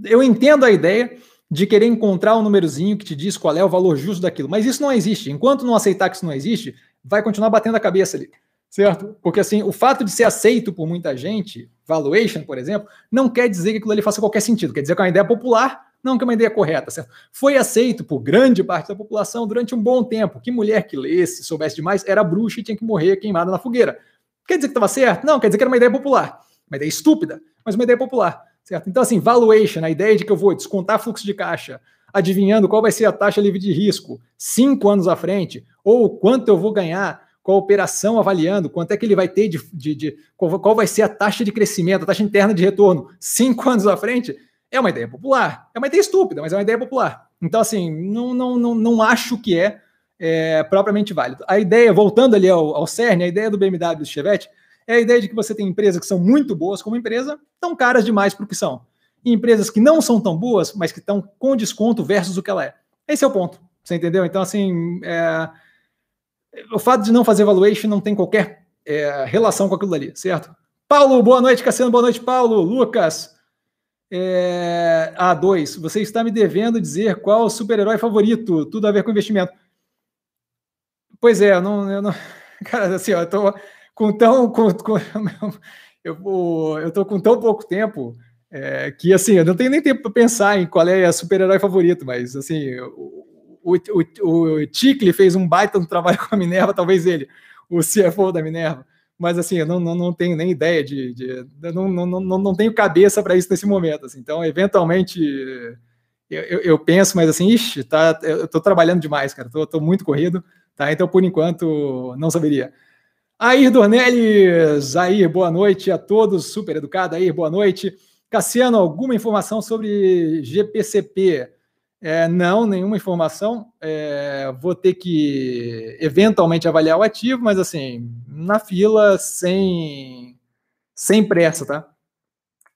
eu entendo a ideia de querer encontrar um númerozinho que te diz qual é o valor justo daquilo, mas isso não existe. Enquanto não aceitar que isso não existe, vai continuar batendo a cabeça ali, certo? Porque, assim, o fato de ser aceito por muita gente, valuation, por exemplo, não quer dizer que aquilo ali faça qualquer sentido, quer dizer que é uma ideia popular não que é uma ideia correta, certo? Foi aceito por grande parte da população durante um bom tempo. Que mulher que lesse, soubesse demais, era bruxa e tinha que morrer queimada na fogueira. Quer dizer que estava certo? Não, quer dizer que era uma ideia popular. Uma ideia estúpida, mas uma ideia popular, certo? Então, assim, valuation, a ideia de que eu vou descontar fluxo de caixa, adivinhando qual vai ser a taxa livre de risco cinco anos à frente, ou quanto eu vou ganhar com a operação avaliando, quanto é que ele vai ter de, de, de qual, qual vai ser a taxa de crescimento, a taxa interna de retorno cinco anos à frente, é uma ideia popular. É uma ideia estúpida, mas é uma ideia popular. Então, assim, não, não, não, não acho que é, é propriamente válido. A ideia, voltando ali ao, ao CERN, a ideia do BMW e do Chevette é a ideia de que você tem empresas que são muito boas como empresa, tão caras demais para o que são. E empresas que não são tão boas, mas que estão com desconto versus o que ela é. Esse é o ponto. Você entendeu? Então, assim, é... o fato de não fazer valuation não tem qualquer é, relação com aquilo ali, certo? Paulo, boa noite, Cassiano, boa noite, Paulo. Lucas, é, A2, você está me devendo dizer qual o super-herói favorito, tudo a ver com investimento. Pois é, não, eu não cara, assim, ó, eu tô com tão, com, com eu, eu tô com tão pouco tempo é, que, assim, eu não tenho nem tempo para pensar em qual é o super-herói favorito, mas, assim, o, o, o, Ticle fez um baita no trabalho com a Minerva, talvez ele, o CFO da Minerva, mas assim, eu não, não, não tenho nem ideia de. de não, não, não, não tenho cabeça para isso nesse momento. Assim. Então, eventualmente, eu, eu, eu, penso, mas assim, ixi, tá, eu estou trabalhando demais, cara, estou muito corrido, tá? Então, por enquanto, não saberia. Air Dornelles, Air, boa noite a todos, super educado, Air, boa noite. Cassiano, alguma informação sobre GPCP? É, não, nenhuma informação. É, vou ter que eventualmente avaliar o ativo, mas assim, na fila, sem, sem pressa, tá?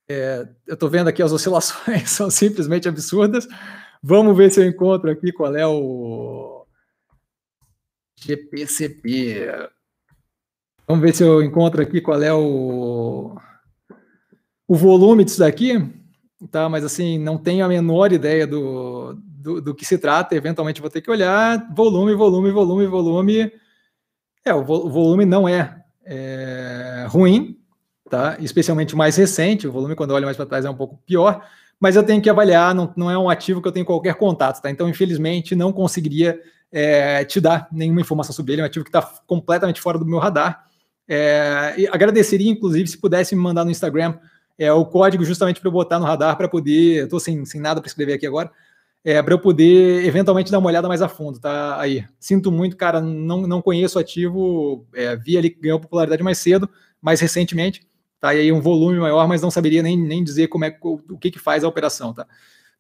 É, eu estou vendo aqui as oscilações, são simplesmente absurdas. Vamos ver se eu encontro aqui qual é o GPCP. Vamos ver se eu encontro aqui qual é o, o volume disso daqui tá? Mas assim, não tenho a menor ideia do, do, do, que se trata. Eventualmente vou ter que olhar volume, volume, volume, volume. É, o, vo, o volume não é, é, ruim, tá? Especialmente o mais recente. O volume, quando eu olho mais para trás, é um pouco pior. Mas eu tenho que avaliar, não, não é um ativo que eu tenho qualquer contato, tá? Então, infelizmente, não conseguiria é, te dar nenhuma informação sobre ele. É um ativo que está completamente fora do meu radar. É, agradeceria, inclusive, se pudesse me mandar no Instagram é, o código justamente para eu botar no radar para poder. Estou sem, sem nada para escrever aqui agora. É, para eu poder eventualmente dar uma olhada mais a fundo, tá? Aí. Sinto muito, cara, não, não conheço o ativo, é, vi ali que ganhou popularidade mais cedo, mais recentemente, tá? E aí um volume maior, mas não saberia nem, nem dizer como é o que, que faz a operação, tá?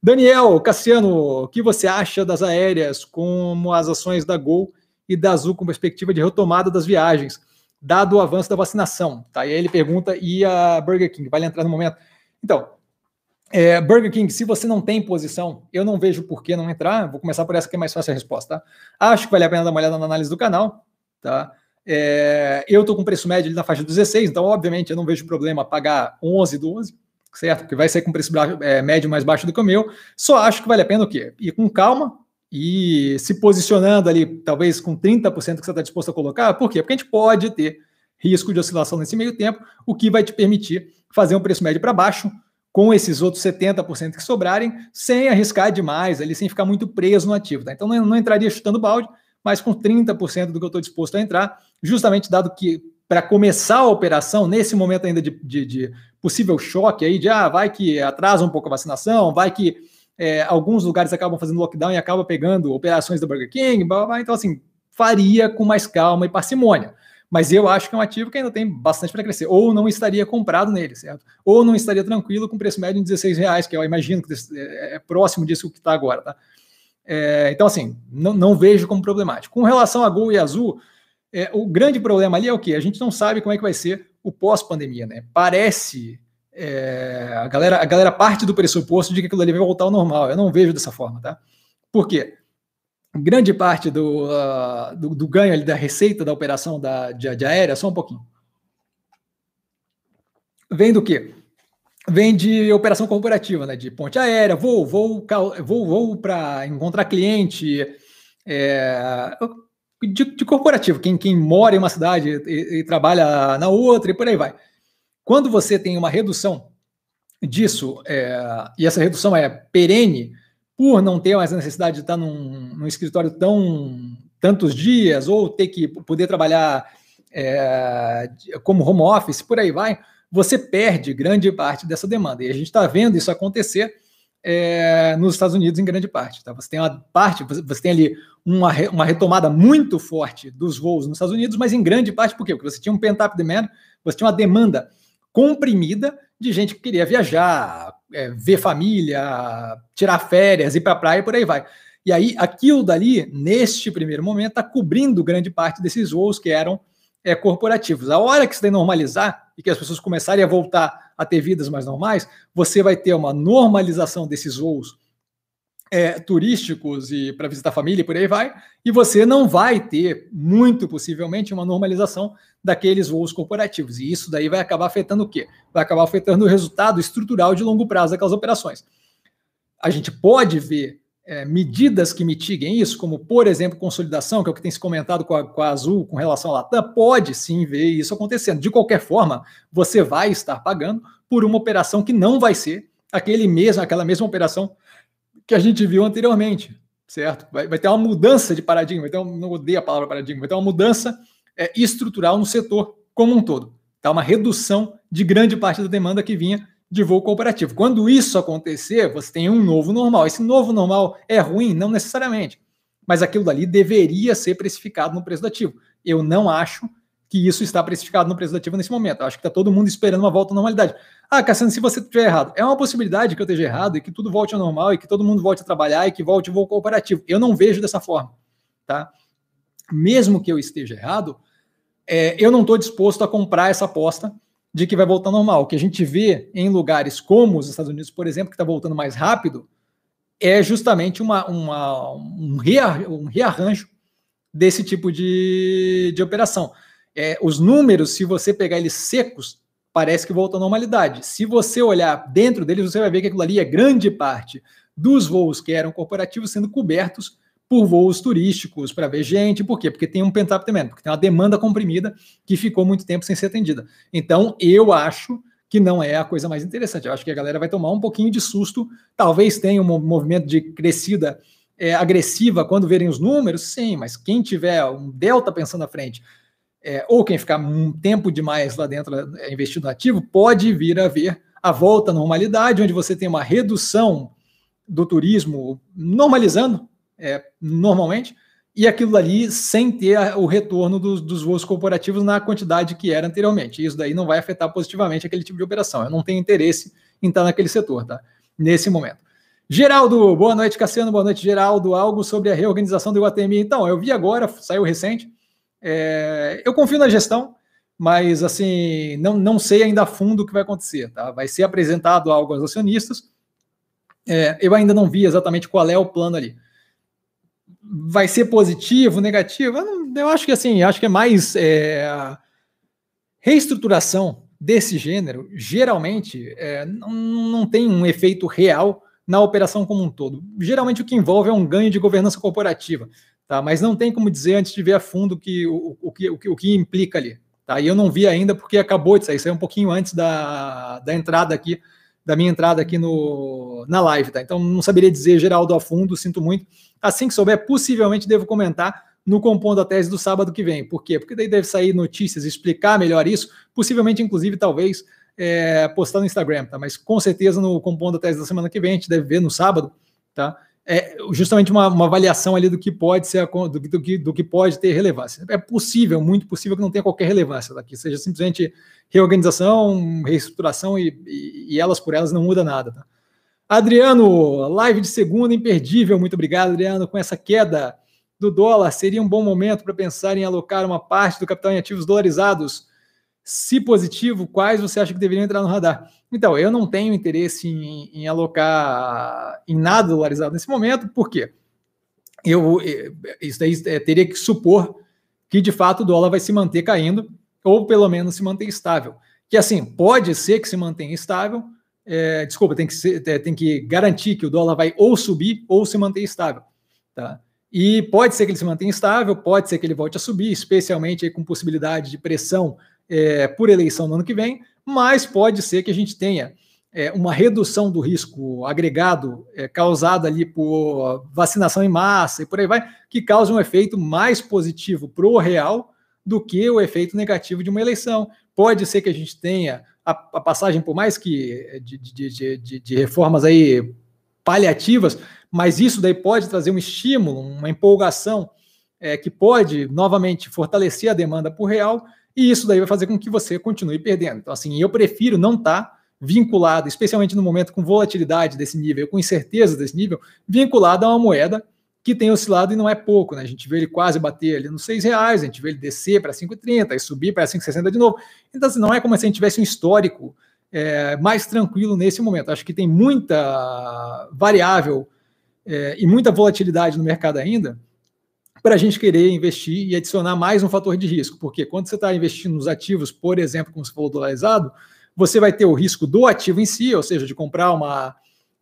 Daniel, Cassiano, o que você acha das aéreas como as ações da Gol e da Azul com perspectiva de retomada das viagens? Dado o avanço da vacinação. Tá? E aí ele pergunta, e a Burger King? Vai entrar no momento? Então, é, Burger King, se você não tem posição, eu não vejo por que não entrar. Vou começar por essa que é mais fácil a resposta. Tá? Acho que vale a pena dar uma olhada na análise do canal. Tá? É, eu estou com preço médio ali na faixa 16, então, obviamente, eu não vejo problema pagar 11, 12, certo? Porque vai ser com preço é, médio mais baixo do que o meu. Só acho que vale a pena o quê? Ir com calma, e se posicionando ali, talvez com 30% que você está disposto a colocar, por quê? Porque a gente pode ter risco de oscilação nesse meio tempo, o que vai te permitir fazer um preço médio para baixo com esses outros 70% que sobrarem, sem arriscar demais, ali, sem ficar muito preso no ativo. Tá? Então não, não entraria chutando balde, mas com 30% do que eu estou disposto a entrar, justamente dado que para começar a operação, nesse momento ainda de, de, de, possível choque aí, de ah, vai que atrasa um pouco a vacinação, vai que é, alguns lugares acabam fazendo lockdown e acabam pegando operações da Burger King, blá, blá, então assim, faria com mais calma e parcimônia. Mas eu acho que é um ativo que ainda tem bastante para crescer. Ou não estaria comprado nele, certo? Ou não estaria tranquilo com preço médio em 16 reais, que eu imagino que é, é próximo disso que está agora, tá? É, então, assim, não, não, vejo como problemático. Com relação a Gol e Azul, é, o grande problema ali é o que? A gente não sabe como é que vai ser o pós-pandemia, né? Parece. É, a, galera, a galera parte do pressuposto de que aquilo ali vai voltar ao normal. Eu não vejo dessa forma, tá? Por quê? grande parte do, uh, do, do, ganho ali da receita da operação da, de, de aérea, só um pouquinho. Vem do quê? Vem de operação corporativa, né? De ponte aérea, voo, voo, voo, voo para encontrar cliente, é, de, de, corporativo, quem, quem mora em uma cidade e, e trabalha na outra e por aí vai. Quando você tem uma redução disso, é, e essa redução é perene, por não ter mais a necessidade de estar num, num escritório tão tantos dias, ou ter que poder trabalhar é, como home office, por aí vai, você perde grande parte dessa demanda. E a gente está vendo isso acontecer é, nos Estados Unidos em grande parte. Tá? Você tem uma parte, você tem ali uma, uma retomada muito forte dos voos nos Estados Unidos, mas em grande parte por quê? Porque você tinha um pent-up demand, você tinha uma demanda comprimida de gente que queria viajar, é, ver família, tirar férias, ir para a praia e por aí vai. E aí, aquilo dali, neste primeiro momento, está cobrindo grande parte desses voos que eram é, corporativos. A hora que isso daí normalizar e que as pessoas começarem a voltar a ter vidas mais normais, você vai ter uma normalização desses voos é, turísticos e para visitar a família e por aí vai, e você não vai ter, muito possivelmente, uma normalização daqueles voos corporativos. E isso daí vai acabar afetando o quê? Vai acabar afetando o resultado estrutural de longo prazo daquelas operações. A gente pode ver é, medidas que mitiguem isso, como, por exemplo, consolidação, que é o que tem se comentado com a, com a Azul com relação à Latam, pode sim ver isso acontecendo. De qualquer forma, você vai estar pagando por uma operação que não vai ser aquele mesmo, aquela mesma operação que a gente viu anteriormente, certo? Vai, vai ter uma mudança de paradigma, então não odeio a palavra paradigma, vai ter uma mudança é, estrutural no setor como um todo. Tá? Uma redução de grande parte da demanda que vinha de voo cooperativo. Quando isso acontecer, você tem um novo normal. Esse novo normal é ruim? Não necessariamente. Mas aquilo dali deveria ser precificado no preço do ativo. Eu não acho que isso está precificado no preço ativo nesse momento. Eu acho que está todo mundo esperando uma volta à normalidade. Ah, Cassiano, se você estiver errado, é uma possibilidade que eu esteja errado e que tudo volte ao normal e que todo mundo volte a trabalhar e que volte o voo cooperativo. Eu não vejo dessa forma, tá? Mesmo que eu esteja errado, é, eu não estou disposto a comprar essa aposta de que vai voltar ao normal. O que a gente vê em lugares como os Estados Unidos, por exemplo, que está voltando mais rápido, é justamente uma, uma um, um rearranjo desse tipo de, de operação é, os números, se você pegar eles secos, parece que voltam à normalidade. Se você olhar dentro deles, você vai ver que aquilo ali é grande parte dos voos que eram corporativos sendo cobertos por voos turísticos para ver gente. Por quê? Porque tem um pent-up demand, porque tem uma demanda comprimida que ficou muito tempo sem ser atendida. Então, eu acho que não é a coisa mais interessante. Eu acho que a galera vai tomar um pouquinho de susto, talvez tenha um movimento de crescida é, agressiva quando verem os números, sim, mas quem tiver um delta pensando à frente, é, ou quem ficar um tempo demais lá dentro é, investido ativo, pode vir a ver a volta à normalidade, onde você tem uma redução do turismo normalizando é, normalmente, e aquilo ali sem ter o retorno dos, dos voos corporativos na quantidade que era anteriormente. Isso daí não vai afetar positivamente aquele tipo de operação. Eu não tenho interesse em estar naquele setor, tá? Nesse momento. Geraldo, boa noite, Cassiano, boa noite, Geraldo. Algo sobre a reorganização do Iguatemi. Então, eu vi agora, saiu recente, é, eu confio na gestão, mas assim não, não sei ainda a fundo o que vai acontecer. Tá? Vai ser apresentado algo aos acionistas. É, eu ainda não vi exatamente qual é o plano ali. Vai ser positivo, negativo? Eu, não, eu acho que assim, acho que é mais é, reestruturação desse gênero. Geralmente é, não, não tem um efeito real na operação como um todo. Geralmente o que envolve é um ganho de governança corporativa. Tá? Mas não tem como dizer antes de ver a fundo que, o, o, que, o, que, o que implica ali. Tá? E eu não vi ainda porque acabou de sair, saiu um pouquinho antes da, da entrada aqui da minha entrada aqui no, na live, tá? Então não saberia dizer Geraldo a fundo, sinto muito. Assim que souber, possivelmente devo comentar no Compondo a Tese do sábado que vem. Por quê? Porque daí deve sair notícias, explicar melhor isso, possivelmente, inclusive, talvez, é, postar no Instagram, tá? Mas com certeza no Compondo a Tese da semana que vem, a gente deve ver no sábado, tá? É justamente uma, uma avaliação ali do que pode ser, do, do, que, do que pode ter relevância. É possível, muito possível que não tenha qualquer relevância daqui, seja simplesmente reorganização, reestruturação e, e, e elas por elas não muda nada, tá? Adriano, live de segunda imperdível, muito obrigado, Adriano, com essa queda do dólar, seria um bom momento para pensar em alocar uma parte do capital em ativos dolarizados? Se positivo, quais você acha que deveriam entrar no radar? Então, eu não tenho interesse em, em alocar em nada dolarizado nesse momento, por quê? Eu, eh, isso daí é, teria que supor que de fato o dólar vai se manter caindo, ou pelo menos se manter estável. Que assim, pode ser que se mantenha estável, é, desculpa, tem que, ser, tem que garantir que o dólar vai ou subir ou se manter estável. Tá? E pode ser que ele se mantenha estável, pode ser que ele volte a subir, especialmente com possibilidade de pressão é, por eleição no ano que vem, mas pode ser que a gente tenha é, uma redução do risco agregado é, causado ali por vacinação em massa e por aí vai, que cause um efeito mais positivo para o real do que o efeito negativo de uma eleição. Pode ser que a gente tenha a, a passagem, por mais que de, de, de, de reformas aí paliativas, mas isso daí pode trazer um estímulo, uma empolgação é, que pode novamente fortalecer a demanda por real, e isso daí vai fazer com que você continue perdendo. Então, assim, eu prefiro não estar tá vinculado, especialmente no momento com volatilidade desse nível, com incerteza desse nível, vinculado a uma moeda que tem oscilado e não é pouco, né? A gente vê ele quase bater ali nos seis reais, a gente vê ele descer para 5,30 e subir para 5,60 de novo. Então, assim, não é como se a gente tivesse um histórico é, mais tranquilo nesse momento. Acho que tem muita variável é, e muita volatilidade no mercado ainda para a gente querer investir e adicionar mais um fator de risco. Porque quando você está investindo nos ativos, por exemplo, como você falou, dolarizado, você vai ter o risco do ativo em si, ou seja, de comprar uma,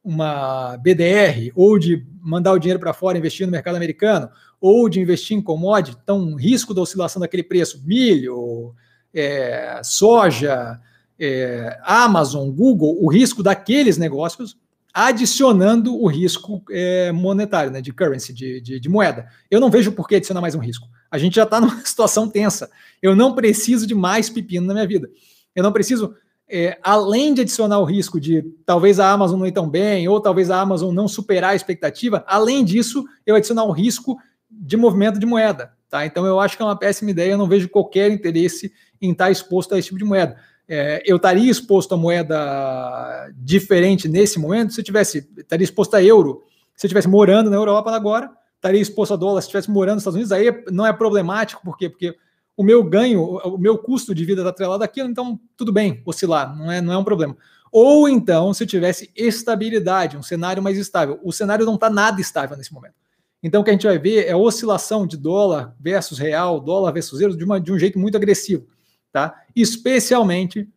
uma BDR, ou de mandar o dinheiro para fora investir no mercado americano, ou de investir em commodity. Então, risco da oscilação daquele preço, milho, é, soja, é, Amazon, Google, o risco daqueles negócios adicionando o risco é, monetário, né, de currency, de, de, de, moeda. Eu não vejo por que adicionar mais um risco. A gente já está numa situação tensa. Eu não preciso de mais pepino na minha vida. Eu não preciso, é, além de adicionar o risco de talvez a Amazon não ir tão bem, ou talvez a Amazon não superar a expectativa, além disso, eu adicionar o risco de movimento de moeda. Tá? Então eu acho que é uma péssima ideia, eu não vejo qualquer interesse em estar exposto a esse tipo de moeda é, eu estaria exposto a moeda diferente nesse momento se eu tivesse, estaria exposto a euro, se eu estivesse morando na Europa agora, estaria exposto a dólar se estivesse morando nos Estados Unidos, aí não é problemático, por quê? Porque o meu ganho, o meu custo de vida está atrelado àquilo, então tudo bem oscilar, não é, não é um problema. Ou então, se tivesse estabilidade, um cenário mais estável. O cenário não está nada estável nesse momento. Então, o que a gente vai ver é oscilação de dólar versus real, dólar versus euro, de, uma, de um jeito muito agressivo tá? Especialmente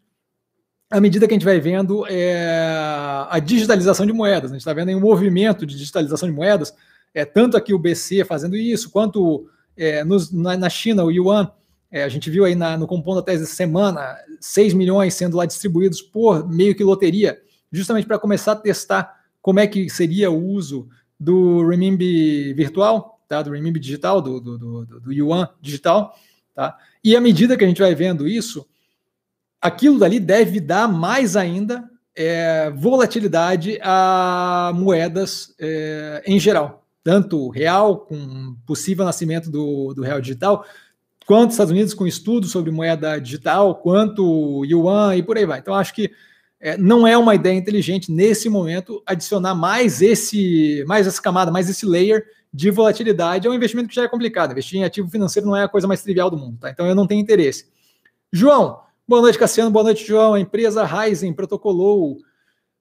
à medida que a gente vai vendo é, a digitalização de moedas. A gente está vendo um movimento de digitalização de moedas, é, tanto aqui o BC fazendo isso, quanto é, nos, na, na, China, o Yuan. É, a gente viu aí na, no compondo da tese semana 6 milhões sendo lá distribuídos por meio que loteria, justamente para começar a testar como é que seria o uso do renminbi virtual, tá? do renminbi digital, do, do, do, do yuan digital. Tá? E à medida que a gente vai vendo isso, aquilo dali deve dar mais ainda é, volatilidade a moedas é, em geral, tanto real, com possível nascimento do, do real digital, quanto Estados Unidos com estudos sobre moeda digital, quanto yuan e por aí vai. Então, acho que é, não é uma ideia inteligente nesse momento adicionar mais esse, mais essa camada, mais esse layer de volatilidade é um investimento que já é complicado. Investir em ativo financeiro não é a coisa mais trivial do mundo, tá? Então eu não tenho interesse. João, boa noite, Cassiano. Boa noite, João. A empresa Ryzen protocolou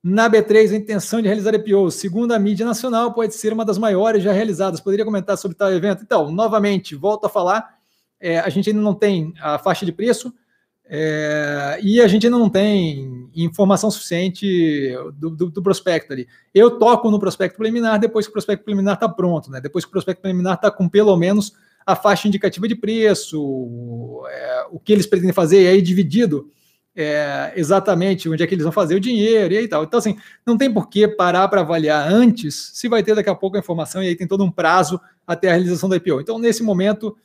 na B3 a intenção de realizar IPO. Segundo a mídia nacional, pode ser uma das maiores já realizadas. Poderia comentar sobre tal evento? Então, novamente, volto a falar. É, a gente ainda não tem a faixa de preço. É, e a gente ainda não tem informação suficiente do, do, do, prospecto ali. Eu toco no prospecto preliminar depois que o prospecto preliminar está pronto, né? Depois que o prospecto preliminar está com pelo menos a faixa indicativa de preço, é, o que eles pretendem fazer, e aí dividido é, exatamente onde é que eles vão fazer o dinheiro e aí tal. Então, assim, não tem por que parar para avaliar antes se vai ter daqui a pouco a informação e aí tem todo um prazo até a realização da IPO. Então, nesse momento,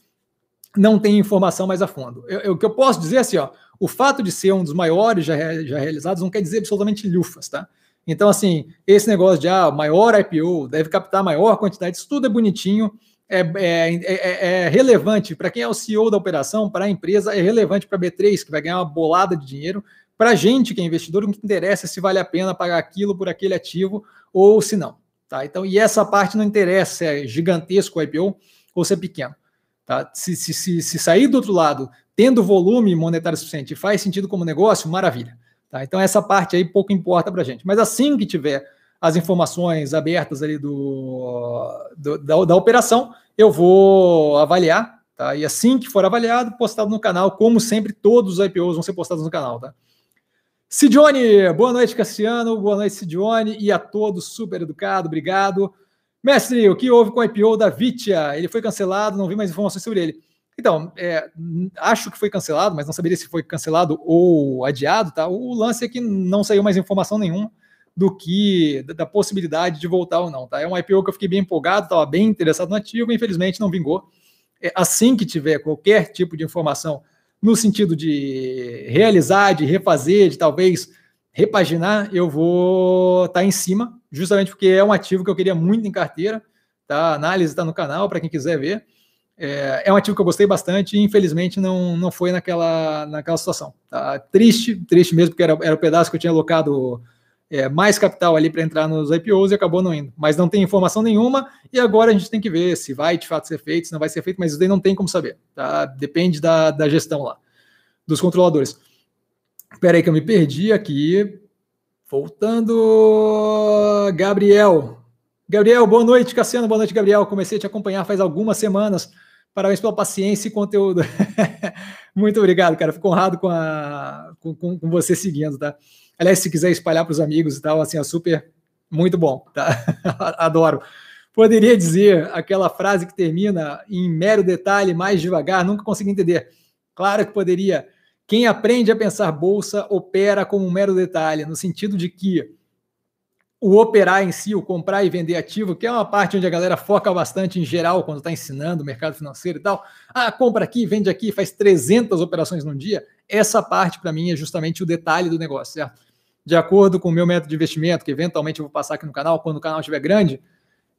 não tem informação mais a fundo. O que eu posso dizer é assim, ó, o fato de ser um dos maiores já, já realizados não quer dizer absolutamente lufas, tá? Então, assim, esse negócio de ah, maior IPO, deve captar maior quantidade, isso tudo é bonitinho, é, é, é, é relevante para quem é o CEO da operação, para a empresa, é relevante para a B3, que vai ganhar uma bolada de dinheiro. Para a gente, que é investidor, o que interessa é se vale a pena pagar aquilo por aquele ativo ou se não. Tá? Então, e essa parte não interessa se é gigantesco o IPO ou se é pequeno. Tá? Se, se, se, se sair do outro lado, tendo volume monetário suficiente faz sentido como negócio, maravilha. Tá? Então, essa parte aí pouco importa para a gente. Mas assim que tiver as informações abertas ali do, do da, da, operação, eu vou avaliar, tá? E assim que for avaliado, postado no canal, como sempre, todos os IPOs vão ser postados no canal, tá? Sidione, boa noite, Cassiano, boa noite, Sidione, e a todos, super educado, obrigado. Mestre, o que houve com o IPO da Vitia? Ele foi cancelado, não vi mais informações sobre ele. Então, é, acho que foi cancelado, mas não saberia se foi cancelado ou adiado, tá? O lance é que não saiu mais informação nenhuma do que da possibilidade de voltar ou não, tá? É um IPO que eu fiquei bem empolgado, estava bem interessado no ativo, infelizmente não vingou. É, assim que tiver qualquer tipo de informação no sentido de realizar, de refazer, de talvez repaginar, eu vou estar tá em cima, justamente porque é um ativo que eu queria muito em carteira, tá? A análise está no canal para quem quiser ver. É, é, um ativo que eu gostei bastante e infelizmente não, não foi naquela, naquela situação. Tá? Triste, triste mesmo, porque era, era o pedaço que eu tinha alocado é, mais capital ali para entrar nos IPOs e acabou não indo. Mas não tem informação nenhuma e agora a gente tem que ver se vai de fato ser feito, se não vai ser feito, mas isso daí não tem como saber. Tá? Depende da, da gestão lá, dos controladores. Espera aí que eu me perdi aqui. Voltando, Gabriel. Gabriel, boa noite, Cassiano. Boa noite, Gabriel. Comecei a te acompanhar faz algumas semanas. Parabéns pela paciência e conteúdo. Muito obrigado, cara. Fico honrado com, a, com, com, com você seguindo, tá? Aliás, se quiser espalhar para os amigos e tal, assim, é super, muito bom, tá? Adoro. Poderia dizer aquela frase que termina em mero detalhe, mais devagar, nunca consegui entender. Claro que poderia. Quem aprende a pensar bolsa opera como um mero detalhe, no sentido de que o operar em si, o comprar e vender ativo, que é uma parte onde a galera foca bastante em geral quando está ensinando o mercado financeiro e tal. Ah, compra aqui, vende aqui, faz 300 operações num dia. Essa parte, para mim, é justamente o detalhe do negócio, certo? De acordo com o meu método de investimento, que eventualmente eu vou passar aqui no canal, quando o canal estiver grande,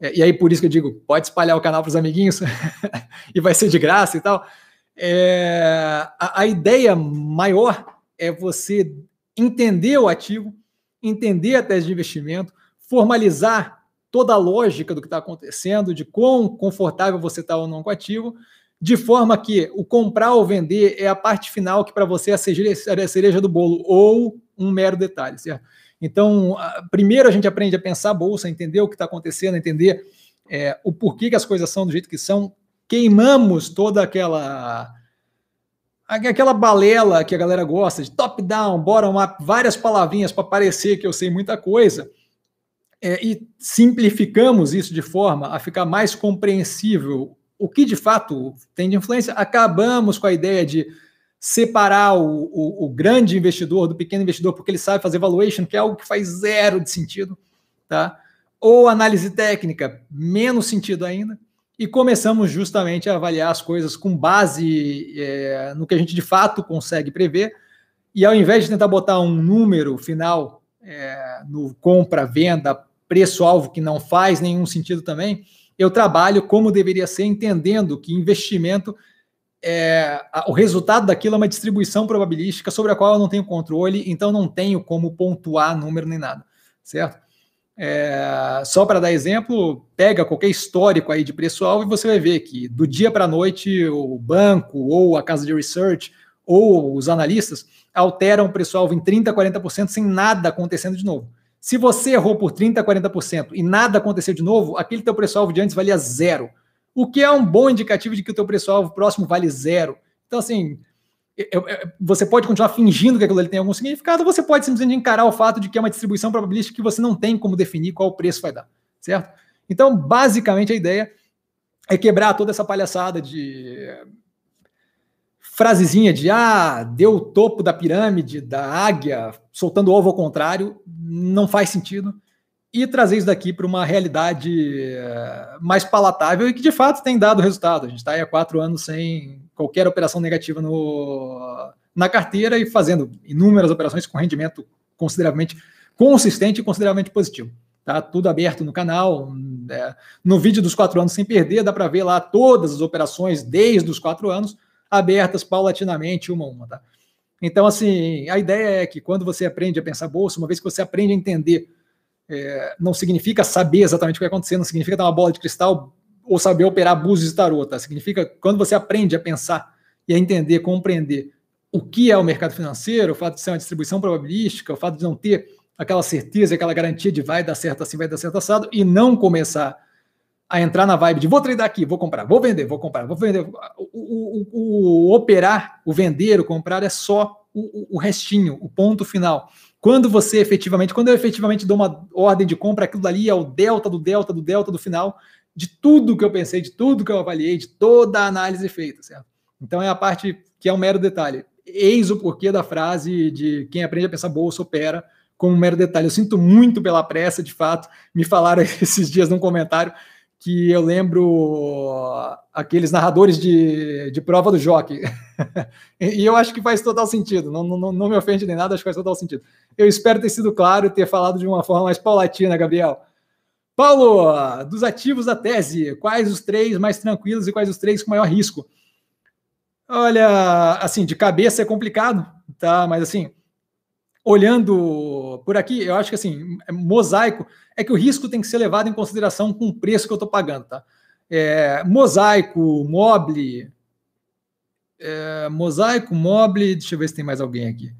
é, e aí por isso que eu digo, pode espalhar o canal para os amiguinhos e vai ser de graça e tal. É, a, a ideia maior é você entender o ativo, entender a tese de investimento, formalizar toda a lógica do que está acontecendo, de quão confortável você está ou não com o ativo, de forma que o comprar ou vender é a parte final que para você é a cereja do bolo ou um mero detalhe, certo? Então, primeiro a gente aprende a pensar a bolsa, entender o que está acontecendo, entender é, o porquê que as coisas são do jeito que são, queimamos toda aquela aquela balela que a galera gosta de top down, bottom up, várias palavrinhas para parecer que eu sei muita coisa. É, e simplificamos isso de forma a ficar mais compreensível o que de fato tem de influência. Acabamos com a ideia de separar o, o, o, grande investidor do pequeno investidor porque ele sabe fazer valuation, que é algo que faz zero de sentido, tá? Ou análise técnica, menos sentido ainda e começamos justamente a avaliar as coisas com base é, no que a gente de fato consegue prever. E ao invés de tentar botar um número final é, no compra, venda, preço-alvo, que não faz nenhum sentido também, eu trabalho como deveria ser, entendendo que investimento, é, o resultado daquilo é uma distribuição probabilística sobre a qual eu não tenho controle, então não tenho como pontuar número nem nada, certo? É, só para dar exemplo, pega qualquer histórico aí de preço-alvo e você vai ver que do dia para a noite o banco ou a casa de research ou os analistas alteram o preço-alvo em 30%, 40% sem nada acontecendo de novo. Se você errou por 30%, 40% e nada aconteceu de novo, aquele teu preço-alvo de antes valia zero. O que é um bom indicativo de que o teu preço-alvo próximo vale zero. Então, assim, você pode continuar fingindo que aquilo ali tem algum significado, ou você pode simplesmente encarar o fato de que é uma distribuição probabilística que você não tem como definir qual preço vai dar, certo? Então, basicamente, a ideia é quebrar toda essa palhaçada de frasezinha de ah, deu o topo da pirâmide, da águia, soltando ovo ao contrário, não faz sentido. E trazer isso daqui para uma realidade eh, mais palatável e que de fato tem dado resultado. A gente está há quatro anos sem qualquer operação negativa no, na carteira e fazendo inúmeras operações com rendimento consideravelmente consistente e consideravelmente positivo. Tá tudo aberto no canal. É, no vídeo dos quatro anos sem perder, dá para ver lá todas as operações desde os quatro anos abertas paulatinamente, uma a uma. Tá? Então, assim, a ideia é que quando você aprende a pensar bolsa, uma vez que você aprende a entender, é, não significa saber exatamente o que vai acontecer, não significa dar uma bola de cristal ou saber operar búzios de tarô, tá? Significa quando você aprende a pensar e a entender, compreender o que é o mercado financeiro, o fato de ser uma distribuição probabilística, o fato de não ter aquela certeza, aquela garantia de vai dar certo assim, vai dar certo assado, e não começar a entrar na vibe de vou treinar aqui, vou comprar, vou vender, vou comprar, vou vender. O, o, o, o operar, o vender, o comprar é só o, o, restinho, o ponto final. Quando você efetivamente, quando eu efetivamente dou uma ordem de compra, aquilo dali é o delta do delta do delta do final de tudo que eu pensei, de tudo que eu avaliei, de toda a análise feita, certo? Então é a parte que é um mero detalhe. Eis o porquê da frase de quem aprende a pensar bolsa opera como um mero detalhe. Eu sinto muito pela pressa, de fato. Me falaram esses dias num comentário que eu lembro aqueles narradores de, de prova do jockey. e eu acho que faz total sentido. Não, não, não me ofende nem nada, acho que faz total sentido. Eu espero ter sido claro e ter falado de uma forma mais paulatina, Gabriel. Paulo, dos ativos da tese, quais os três mais tranquilos e quais os três com maior risco? Olha, assim, de cabeça é complicado, tá? Mas assim, olhando por aqui, eu acho que assim, é mosaico é que o risco tem que ser levado em consideração com o preço que eu estou pagando, tá? É, mosaico, mobile, é, mosaico, mobile, deixa eu ver se tem mais alguém aqui.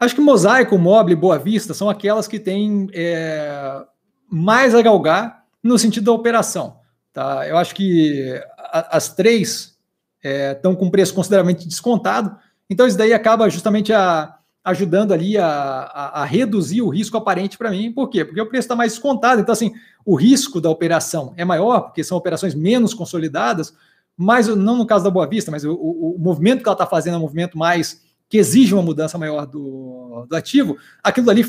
Acho que mosaico, mobile, boa vista são aquelas que têm é, mais a galgar no sentido da operação, tá? Eu acho que a, as três estão é, com preço consideravelmente descontado, então isso daí acaba justamente a ajudando ali a, a, a reduzir o risco aparente para mim. Por quê? Porque o preço está mais descontado. Então, assim, o risco da operação é maior, porque são operações menos consolidadas, mas não no caso da Boa Vista, mas o, o, o movimento que ela está fazendo é um movimento mais que exige uma mudança maior do, do ativo. Aquilo ali,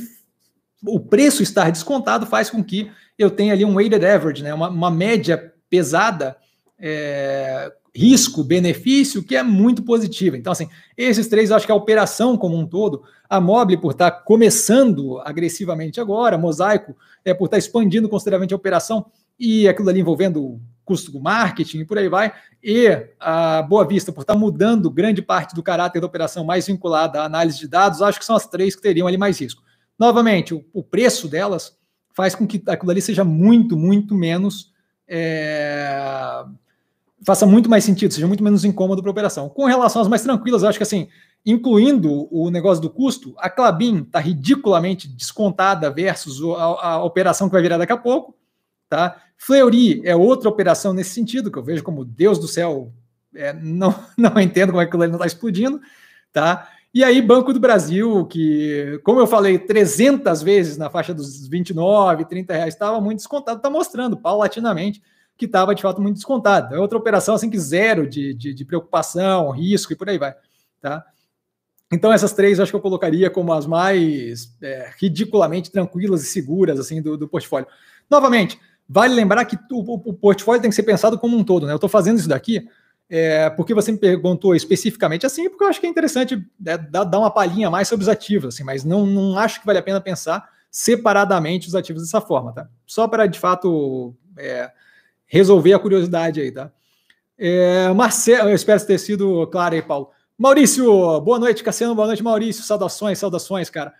o preço estar descontado faz com que eu tenha ali um weighted average, né? uma, uma média pesada é, risco-benefício que é muito positiva. Então, assim, esses três, acho que a operação como um todo, a Mobile por estar começando agressivamente agora, Mosaico é por estar expandindo consideravelmente a operação e aquilo ali envolvendo custo do marketing e por aí vai, e a Boa Vista por estar mudando grande parte do caráter da operação mais vinculada à análise de dados, acho que são as três que teriam ali mais risco. Novamente, o, o preço delas faz com que aquilo ali seja muito, muito menos é, faça muito mais sentido, seja muito menos incômodo para a operação. Com relação às mais tranquilas, eu acho que assim, incluindo o negócio do custo, a Clabin está ridiculamente descontada versus a, a, operação que vai virar daqui a pouco. Tá? Fleury é outra operação nesse sentido, que eu vejo como Deus do céu, é, não, não entendo como é que aquilo não está explodindo. Tá? E aí, Banco do Brasil, que, como eu falei 300 vezes na faixa dos 29, 30 reais, estava muito descontado, está mostrando paulatinamente que estava de fato muito descontado. É outra operação assim que zero de, de, de, preocupação, risco e por aí vai. Tá? Então essas três eu acho que eu colocaria como as mais é, ridiculamente tranquilas e seguras assim do, do portfólio. Novamente, vale lembrar que o, o, portfólio tem que ser pensado como um todo. Né? Eu estou fazendo isso daqui é, porque você me perguntou especificamente assim, porque eu acho que é interessante né, dar, uma palhinha mais sobre os ativos, assim, mas não, não acho que vale a pena pensar separadamente os ativos dessa forma, tá? Só para de fato é, resolver a curiosidade aí, tá? É, Marcelo, eu espero ter sido claro aí, Paulo. Maurício, boa noite, Cassiano, boa noite, Maurício. Saudações, saudações, cara.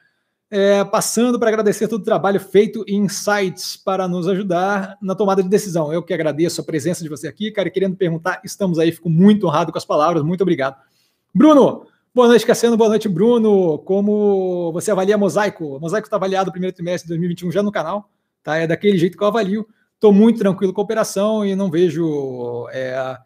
É, passando para agradecer todo o trabalho feito e insights para nos ajudar na tomada de decisão. Eu que agradeço a presença de você aqui, cara, e querendo perguntar, estamos aí, fico muito honrado com as palavras, muito obrigado. Bruno, boa noite, Cassiano, boa noite, Bruno. Como você avalia Mosaico? Mosaico está avaliado no primeiro trimestre de 2021 já no canal, tá? É daquele jeito que eu avalio. Estou muito tranquilo com a operação e não vejo é,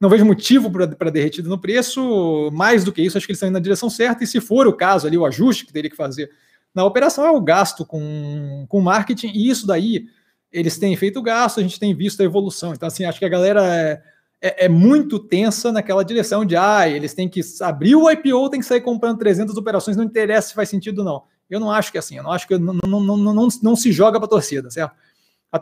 não vejo motivo para derretido no preço. Mais do que isso, acho que eles estão indo na direção certa. E se for o caso ali, o ajuste que teria que fazer na operação é o gasto com, com marketing. E isso daí, eles têm feito gasto, a gente tem visto a evolução. Então, assim, acho que a galera é, é, é, muito tensa naquela direção de ah, eles têm que abrir o IPO, tem que sair comprando 300 operações, não interessa se faz sentido não. Eu não acho que é assim, eu não acho que não, não, não, não, não se joga para a torcida, certo?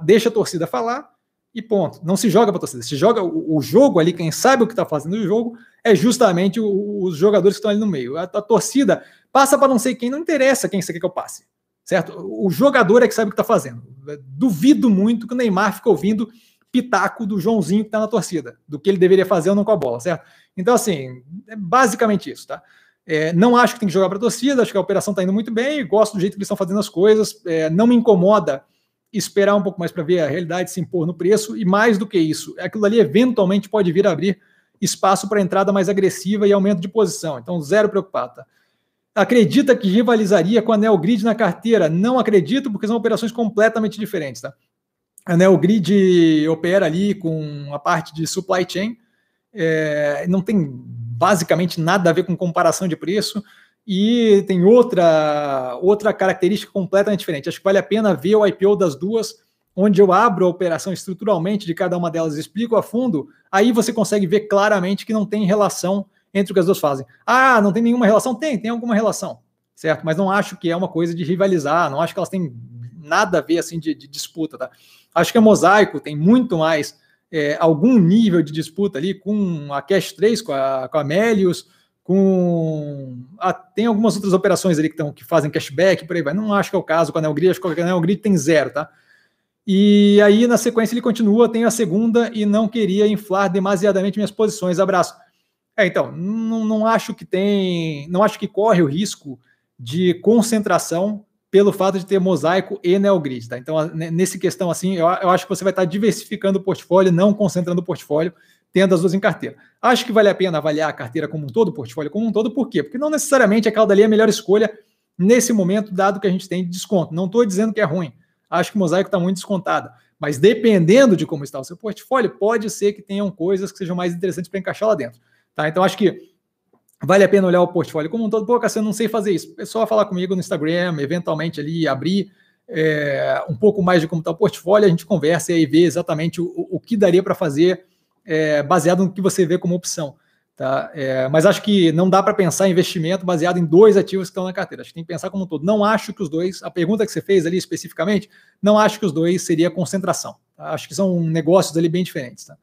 Deixa a torcida falar e ponto. Não se joga para a torcida. Se joga o, o, jogo ali, quem sabe o que está fazendo o jogo é justamente o, os jogadores que estão ali no meio. A, a torcida passa para não sei quem, não interessa quem você quer que eu passe, certo? O jogador é que sabe o que está fazendo. Duvido muito que o Neymar fique ouvindo pitaco do Joãozinho que está na torcida, do que ele deveria fazer ou não com a bola, certo? Então, assim, é basicamente isso, tá? É, não acho que tem que jogar para a torcida, acho que a operação está indo muito bem, gosto do jeito que eles estão fazendo as coisas, é, não me incomoda esperar um pouco mais para ver a realidade se impor no preço, e mais do que isso, aquilo ali eventualmente pode vir a abrir espaço para entrada mais agressiva e aumento de posição. Então, zero preocupado. Tá? Acredita que rivalizaria com a Neogrid na carteira? Não acredito, porque são operações completamente diferentes. Tá? A Neogrid opera ali com a parte de supply chain, é, não tem basicamente nada a ver com comparação de preço e tem outra outra característica completamente diferente. Acho que vale a pena ver o IPO das duas, onde eu abro a operação estruturalmente de cada uma delas, explico a fundo, aí você consegue ver claramente que não tem relação entre o que as duas fazem. Ah, não tem nenhuma relação? Tem, tem alguma relação, certo? Mas não acho que é uma coisa de rivalizar, não acho que elas têm nada a ver assim de, de disputa, tá? Acho que a Mosaico tem muito mais é, algum nível de disputa ali com a Cash 3, com a, com a Melius, com. Tem algumas outras operações ali que, tão, que fazem cashback, por aí vai. Não acho que é o caso com a Neogrid, acho que a Neogrid tem zero, tá? E aí, na sequência, ele continua, tem a segunda e não queria inflar demasiadamente minhas posições. Abraço. É, então, não, não acho que tem. Não acho que corre o risco de concentração pelo fato de ter mosaico e neogrid, tá? Então, nesse questão assim, eu, eu acho que você vai estar diversificando o portfólio, não concentrando o portfólio tendo as duas em carteira. Acho que vale a pena avaliar a carteira como um todo, o portfólio como um todo, por quê? Porque não necessariamente aquela dali é a melhor escolha nesse momento, dado que a gente tem de desconto. Não estou dizendo que é ruim. Acho que o mosaico está muito descontado. Mas dependendo de como está o seu portfólio, pode ser que tenham coisas que sejam mais interessantes para encaixar lá dentro. Tá? Então, acho que vale a pena olhar o portfólio como um todo. Pô, Cassiano, não sei fazer isso. É só falar comigo no Instagram, eventualmente ali abrir é, um pouco mais de como está o portfólio, a gente conversa e aí vê exatamente o, o que daria para fazer é, baseado no que você vê como opção. Tá? É, mas acho que não dá para pensar investimento baseado em dois ativos que estão na carteira. Acho que tem que pensar como um todo. Não acho que os dois, a pergunta que você fez ali especificamente, não acho que os dois seria concentração. Tá? Acho que são negócios ali bem diferentes. Tá?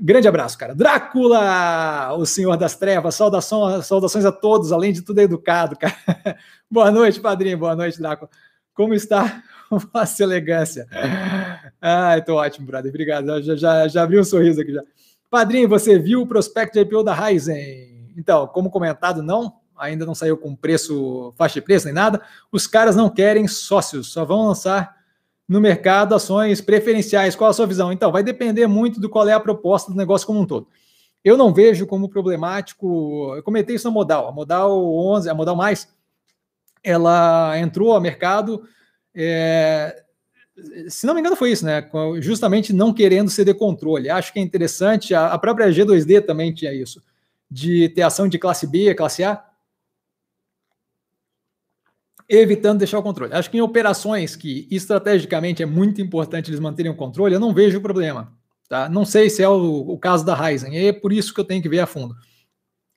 Grande abraço, cara. Drácula, o senhor das trevas, saudação, saudações a todos, além de tudo educado, cara. Boa noite, padrinho. Boa noite, Drácula. Como está Vossa elegância. Ah, tô ótimo, brother. Obrigado. Já, já, já abri um sorriso aqui já. Padrinho, você viu o prospecto de IPO da Ryzen? Então, como comentado, não. Ainda não saiu com preço, faixa de preço nem nada. Os caras não querem sócios, só vão lançar no mercado ações preferenciais. Qual a sua visão? Então, vai depender muito do qual é a proposta do negócio como um todo. Eu não vejo como problemático. Eu comentei isso na Modal. A Modal 11, a Modal Mais, ela entrou ao mercado é, se não me engano, foi isso, né? Justamente não querendo ceder controle. Acho que é interessante, a própria G2D também tinha isso, de ter ação de classe B, classe A, evitando deixar o controle. Acho que em operações que estrategicamente é muito importante eles manterem o controle, eu não vejo problema. Tá? Não sei se é o, o caso da Ryzen, é por isso que eu tenho que ver a fundo.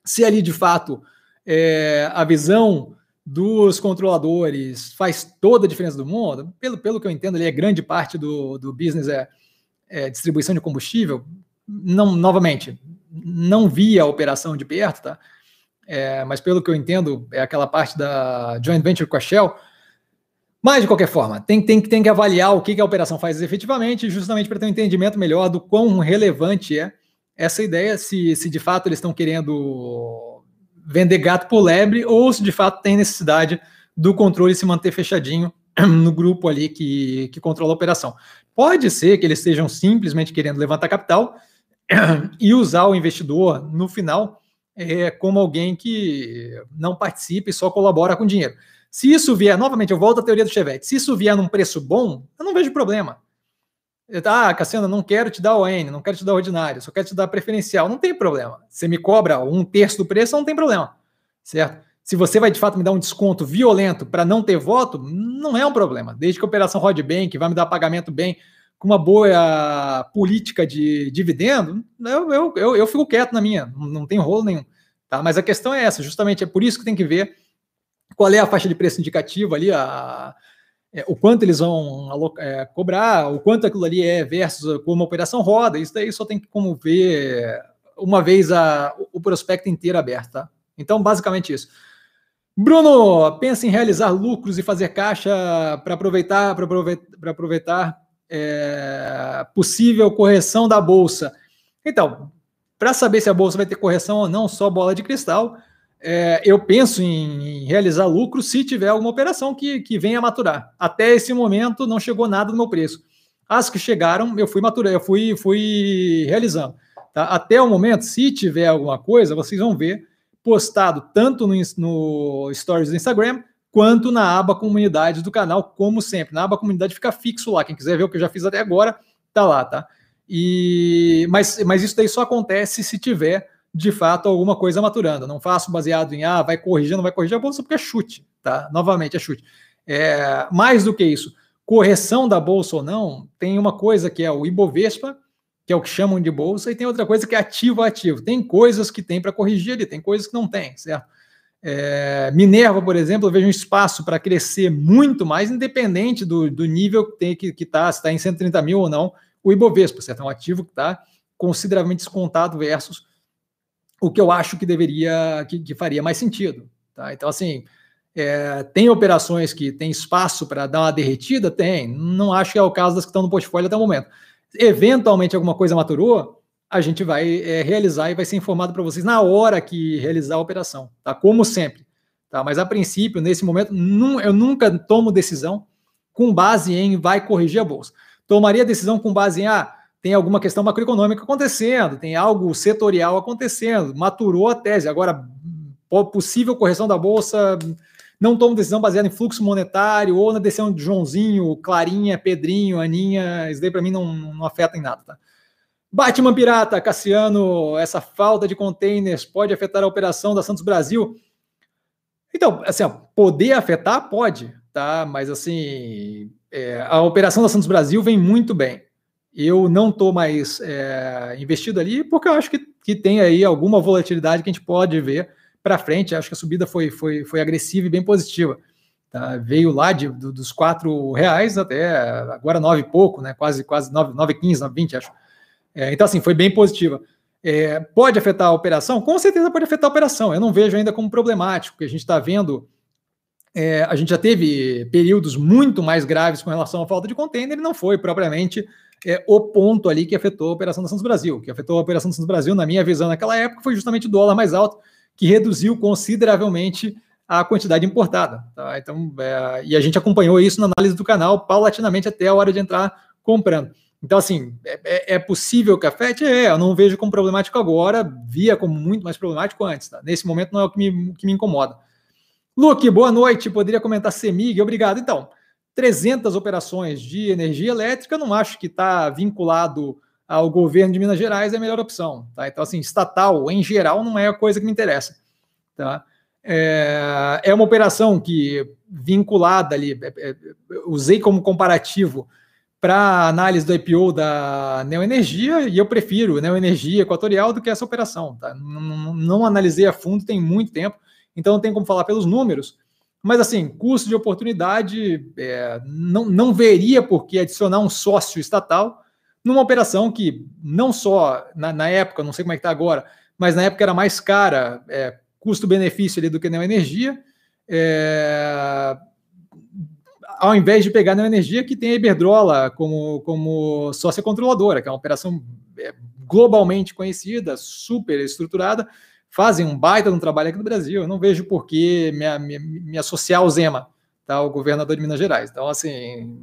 Se ali de fato é, a visão dos controladores faz toda a diferença do mundo, pelo, pelo que eu entendo, ali é grande parte do, do business é, é distribuição de combustível. Não, novamente, não vi a operação de perto, tá? É, mas pelo que eu entendo, é aquela parte da joint venture com a Shell. Mas, de qualquer forma, tem, tem, tem que avaliar o que, que a operação faz efetivamente, justamente para ter um entendimento melhor do quão relevante é essa ideia, se, se de fato eles estão querendo vender gato por lebre ou se de fato tem necessidade do controle se manter fechadinho no grupo ali que, que controla a operação. Pode ser que eles estejam simplesmente querendo levantar capital e usar o investidor no final é, como alguém que não participa e só colabora com dinheiro. Se isso vier, novamente, eu volto à teoria do Chevette, se isso vier num preço bom, eu não vejo problema. Ah, Cassiano, não quero te dar o N, não quero te dar ordinário, só quero te dar preferencial. Não tem problema. Você me cobra um terço do preço, não tem problema. Certo? Se você vai de fato me dar um desconto violento para não ter voto, não é um problema. Desde que a operação rode bem, que vai me dar pagamento bem, com uma boa política de dividendo, eu, eu, eu, eu fico quieto na minha, não tem rolo nenhum. Tá? Mas a questão é essa, justamente é por isso que tem que ver qual é a faixa de preço indicativa ali, a, é, o quanto eles vão é, cobrar, o quanto aquilo ali é versus como a operação roda, isso daí só tem que como ver uma vez a, o prospecto inteiro aberto, tá? Então, basicamente isso. Bruno, pensa em realizar lucros e fazer caixa para aproveitar, para aproveitar, aproveitar é, possível correção da bolsa. Então, para saber se a bolsa vai ter correção ou não, só bola de cristal, é, eu penso em, em, realizar lucro se tiver alguma operação que, que venha maturar. Até esse momento não chegou nada no meu preço. As que chegaram, eu fui maturando, eu fui, fui realizando. Tá? Até o momento, se tiver alguma coisa, vocês vão ver postado tanto no, no Stories do Instagram quanto na aba comunidade do canal, como sempre. Na aba comunidade fica fixo lá. Quem quiser ver o que eu já fiz até agora, tá lá, tá? E, mas, mas isso daí só acontece se tiver de fato alguma coisa maturando. Não faço baseado em ah, vai corrigir, não vai corrigir a bolsa, porque é chute, tá? Novamente, é chute. É, mais do que isso, correção da bolsa ou não, tem uma coisa que é o Ibovespa, que é o que chamam de bolsa, e tem outra coisa que é ativo ativo. Tem coisas que tem para corrigir ali, tem coisas que não tem, certo? É, Minerva, por exemplo, eu vejo um espaço para crescer muito mais, independente do, do nível que tem que está, se está em 130 mil ou não, o Ibovespa, certo? É um ativo que está consideravelmente descontado versus o que eu acho que deveria, que, que faria mais sentido. Tá? Então, assim, é, tem operações que tem espaço para dar uma derretida? Tem. Não acho que é o caso das que estão no portfólio até o momento. Eventualmente alguma coisa maturou, a gente vai é, realizar e vai ser informado para vocês na hora que realizar a operação, tá? Como sempre. Tá? Mas a princípio, nesse momento, num, eu nunca tomo decisão com base em vai corrigir a bolsa. Tomaria decisão com base em ah, tem alguma questão macroeconômica acontecendo, tem algo setorial acontecendo, maturou a tese. Agora, possível correção da bolsa, não tomo decisão baseada em fluxo monetário ou na decisão de Joãozinho, Clarinha, Pedrinho, Aninha, isso daí para mim não, não afeta em nada, tá? Batman Pirata, Cassiano, essa falta de containers pode afetar a operação da Santos Brasil? Então, assim, ó, poder afetar pode, tá? Mas assim, é, a operação da Santos Brasil vem muito bem eu não estou mais é, investido ali, porque eu acho que, que tem aí alguma volatilidade que a gente pode ver para frente. Acho que a subida foi, foi, foi agressiva e bem positiva. Tá? Veio lá de, do, dos quatro reais até agora nove e pouco, né? quase quase nove, nove quinze, nove vinte, acho. É, então, assim, foi bem positiva. É, pode afetar a operação? Com certeza pode afetar a operação. Eu não vejo ainda como problemático, porque a gente está vendo. É, a gente já teve períodos muito mais graves com relação à falta de container e não foi propriamente é, o ponto ali que afetou a operação da Santos Brasil. que afetou a operação da Santos Brasil, na minha visão, naquela época, foi justamente o dólar mais alto, que reduziu consideravelmente a quantidade importada. Tá? Então, é, e a gente acompanhou isso na análise do canal paulatinamente até a hora de entrar comprando. Então, assim, é, é, é possível que afete? É, eu não vejo como problemático agora, via como muito mais problemático antes. Tá? Nesse momento não é o que me, que me incomoda. Luke, boa noite. Poderia comentar Semig? Obrigado. Então, 300 operações de energia elétrica, não acho que está vinculado ao governo de Minas Gerais é a melhor opção. Tá? Então, assim, estatal, em geral, não é a coisa que me interessa. Tá? É, é uma operação que, vinculada ali, é, é, usei como comparativo para análise do IPO da Neoenergia, e eu prefiro Neoenergia Equatorial do que essa operação. Tá? Não, analisei a fundo, tem muito tempo, então não tem como falar pelos números, mas, assim, custo de oportunidade, é, não, não veria por que adicionar um sócio estatal numa operação que não só na, na época, não sei como é que está agora, mas na época era mais cara, é, custo-benefício ali do que na energia, é, ao invés de pegar na energia que tem a Iberdrola como, como sócia controladora, que é uma operação é, globalmente conhecida, super estruturada, fazem um baita de um trabalho aqui no Brasil. Eu não vejo por que me, me, me associar ao Zema, tá? o governador de Minas Gerais. Então, assim,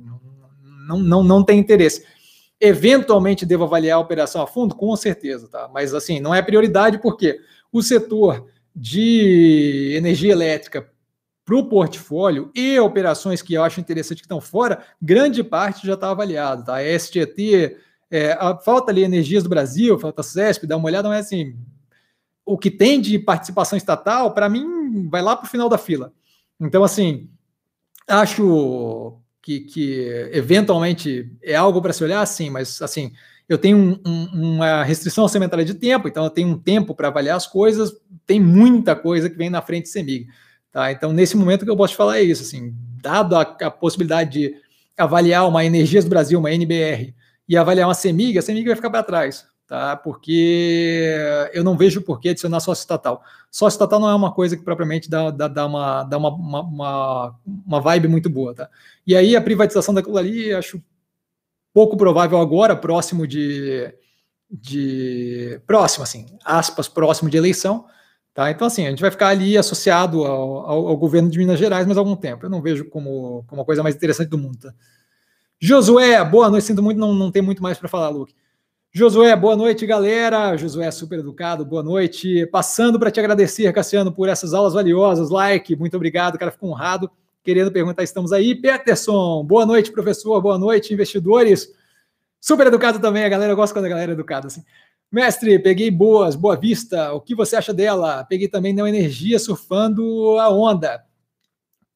não, não, não tem interesse. Eventualmente devo avaliar a operação a fundo? Com certeza, tá? Mas assim, não é prioridade porque o setor de energia elétrica para o portfólio e operações que eu acho interessante que estão fora, grande parte já está avaliado, tá? A STT, é, a, falta ali Energias do Brasil, falta CESP, dá uma olhada, mas assim, o que tem de participação estatal, para mim, vai lá para o final da fila. Então, assim, acho que, que eventualmente é algo para se olhar, sim, mas assim, eu tenho um, um, uma restrição orçamentária de tempo, então eu tenho um tempo para avaliar as coisas, tem muita coisa que vem na frente de CEMIG. Tá? Então, nesse momento que eu posso te falar é isso, assim, dado a, a possibilidade de avaliar uma Energias do Brasil, uma NBR, e avaliar uma CEMIG, a CEMIG vai ficar para trás, tá? Porque eu não vejo por que adicionar sócio estatal. Sócio estatal não é uma coisa que propriamente dá, dá, dá, uma, dá uma, uma, uma vibe muito boa, tá? E aí a privatização daquilo ali, acho pouco provável agora, próximo de, de próximo, assim, aspas, próximo de eleição, Tá? Então, assim, a gente vai ficar ali associado ao, ao, ao, governo de Minas Gerais mais algum tempo. Eu não vejo como, como a coisa mais interessante do mundo. Tá? Josué, boa noite. Sinto muito, não, não tem muito mais para falar, Luke. Josué, boa noite, galera. Josué, super educado, boa noite. Passando para te agradecer, Cassiano, por essas aulas valiosas. Like, muito obrigado, cara, fico honrado. Querendo perguntar, estamos aí. Peterson, boa noite, professor, boa noite, investidores. Super educado também, a galera, eu gosto quando a galera é educada, assim. Mestre, peguei boas, Boa Vista. O que você acha dela? Peguei também Neo Energia surfando a onda.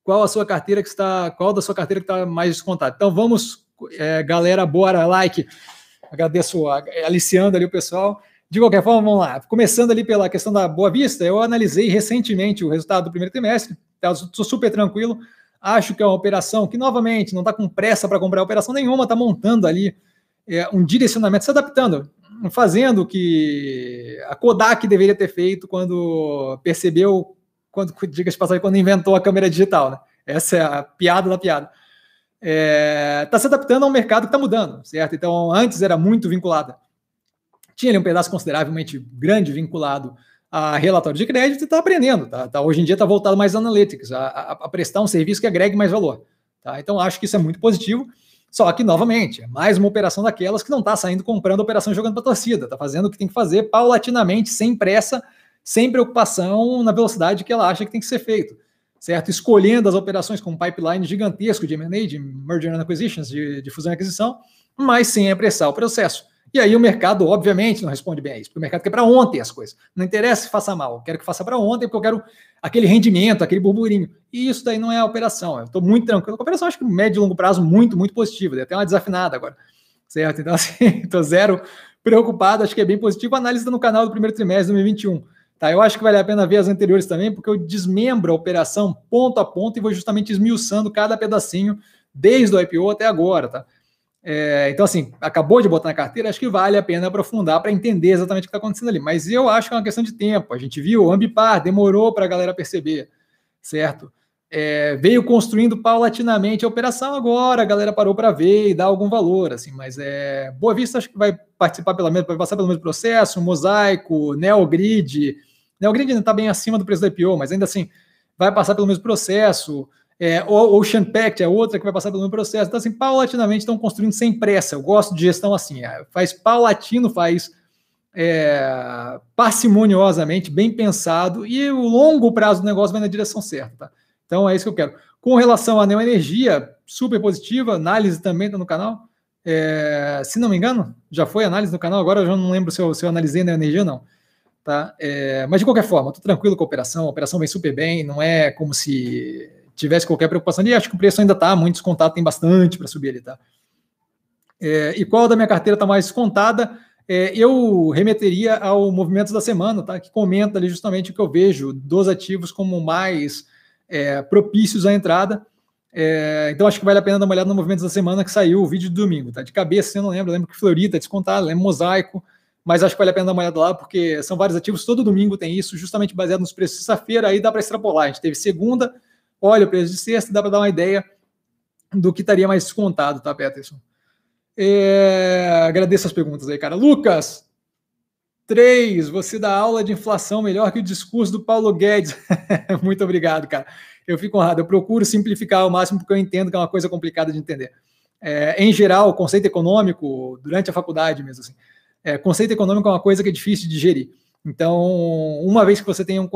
Qual a sua carteira que está? Qual da sua carteira que está mais descontada? Então vamos, é, galera, bora, like. Agradeço, aliciando ali o pessoal. De qualquer forma, vamos lá. Começando ali pela questão da Boa Vista, eu analisei recentemente o resultado do primeiro trimestre. Estou tá, super tranquilo. Acho que é uma operação que, novamente, não está com pressa para comprar operação nenhuma, está montando ali é, um direcionamento, se adaptando fazendo o que a Kodak deveria ter feito quando percebeu, quando diga de passagem, quando inventou a câmera digital. Né? Essa é a piada da piada. Está é, tá se adaptando a um mercado que está mudando, certo? Então, antes era muito vinculada. Tinha ali um pedaço consideravelmente grande vinculado a relatório de crédito e está aprendendo. Tá? Tá, hoje em dia está voltado mais analytics, a, a, a, prestar um serviço que agregue mais valor. Tá? Então, acho que isso é muito positivo. Só que, novamente, é mais uma operação daquelas que não está saindo comprando operação jogando para a torcida, está fazendo o que tem que fazer paulatinamente, sem pressa, sem preocupação na velocidade que ela acha que tem que ser feito, certo? Escolhendo as operações com um pipeline gigantesco de M&A, de Merger and Acquisitions, de, de fusão e aquisição, mas sem apressar o processo. E aí o mercado, obviamente, não responde bem a isso, porque o mercado quer para ontem as coisas. Não interessa se faça mal, quero que faça para ontem, porque eu quero aquele rendimento, aquele burburinho. E isso daí não é a operação. Eu estou muito tranquilo com a operação, acho que médio e longo prazo muito, muito positivo. Até uma desafinada agora. Certo? Então, assim, estou zero preocupado, acho que é bem positivo. Análise está no canal do primeiro trimestre de 2021. Tá, eu acho que vale a pena ver as anteriores também, porque eu desmembro a operação ponto a ponto e vou justamente esmiuçando cada pedacinho desde o IPO até agora, tá? É, então, assim, acabou de botar na carteira, acho que vale a pena aprofundar para entender exatamente o que está acontecendo ali. Mas eu acho que é uma questão de tempo. A gente viu, Ambipar demorou para a galera perceber, certo? É, veio construindo paulatinamente a operação agora, a galera parou para ver e dar algum valor, assim, mas é Boa Vista acho que vai participar pelo menos, vai passar pelo mesmo processo, Mosaico, Neogrid, Neogrid ainda está bem acima do preço da IPO, mas ainda assim vai passar pelo mesmo processo, é, Ocean Pact é outra que vai passar pelo mesmo processo. Então, assim, paulatinamente estão construindo sem pressa. Eu gosto de gestão assim, é, faz paulatino, faz é, parcimoniosamente, bem pensado, e o longo prazo do negócio vai na direção certa. Tá? Então, é isso que eu quero. Com relação à neoenergia, super positiva, análise também está no canal. É, se não me engano, já foi análise no canal, agora eu já não lembro se eu, se eu analisei neoenergia ou não. Tá? É, mas de qualquer forma, estou tranquilo com a operação, a operação vem super bem, não é como se tivesse qualquer preocupação ali, acho que o preço ainda está muito descontado, tem bastante para subir ali, tá? É, e qual da minha carteira está mais descontada? É, eu remeteria ao Movimentos da Semana, tá? Que comenta ali justamente o que eu vejo dos ativos como mais é, propícios à entrada. É, então acho que vale a pena dar uma olhada no Movimentos da Semana que saiu o vídeo de domingo, tá? De cabeça, eu não lembro, eu lembro que Florida é descontada, lembro Mosaico, mas acho que vale a pena dar uma olhada lá, porque são vários ativos, todo domingo tem isso, justamente baseado nos preços de sexta-feira, aí dá para extrapolar. A gente teve segunda, olha o preço de sexta, dá para dar uma ideia do que estaria mais descontado, tá, Peterson? É, agradeço as perguntas aí, cara. Lucas, três, você dá aula de inflação melhor que o discurso do Paulo Guedes. Muito obrigado, cara. Eu fico honrado. Eu procuro simplificar ao máximo porque eu entendo que é uma coisa complicada de entender. É, em geral, o conceito econômico, durante a faculdade mesmo, assim, é, conceito econômico é uma coisa que é difícil de digerir. Então, uma vez que você tem um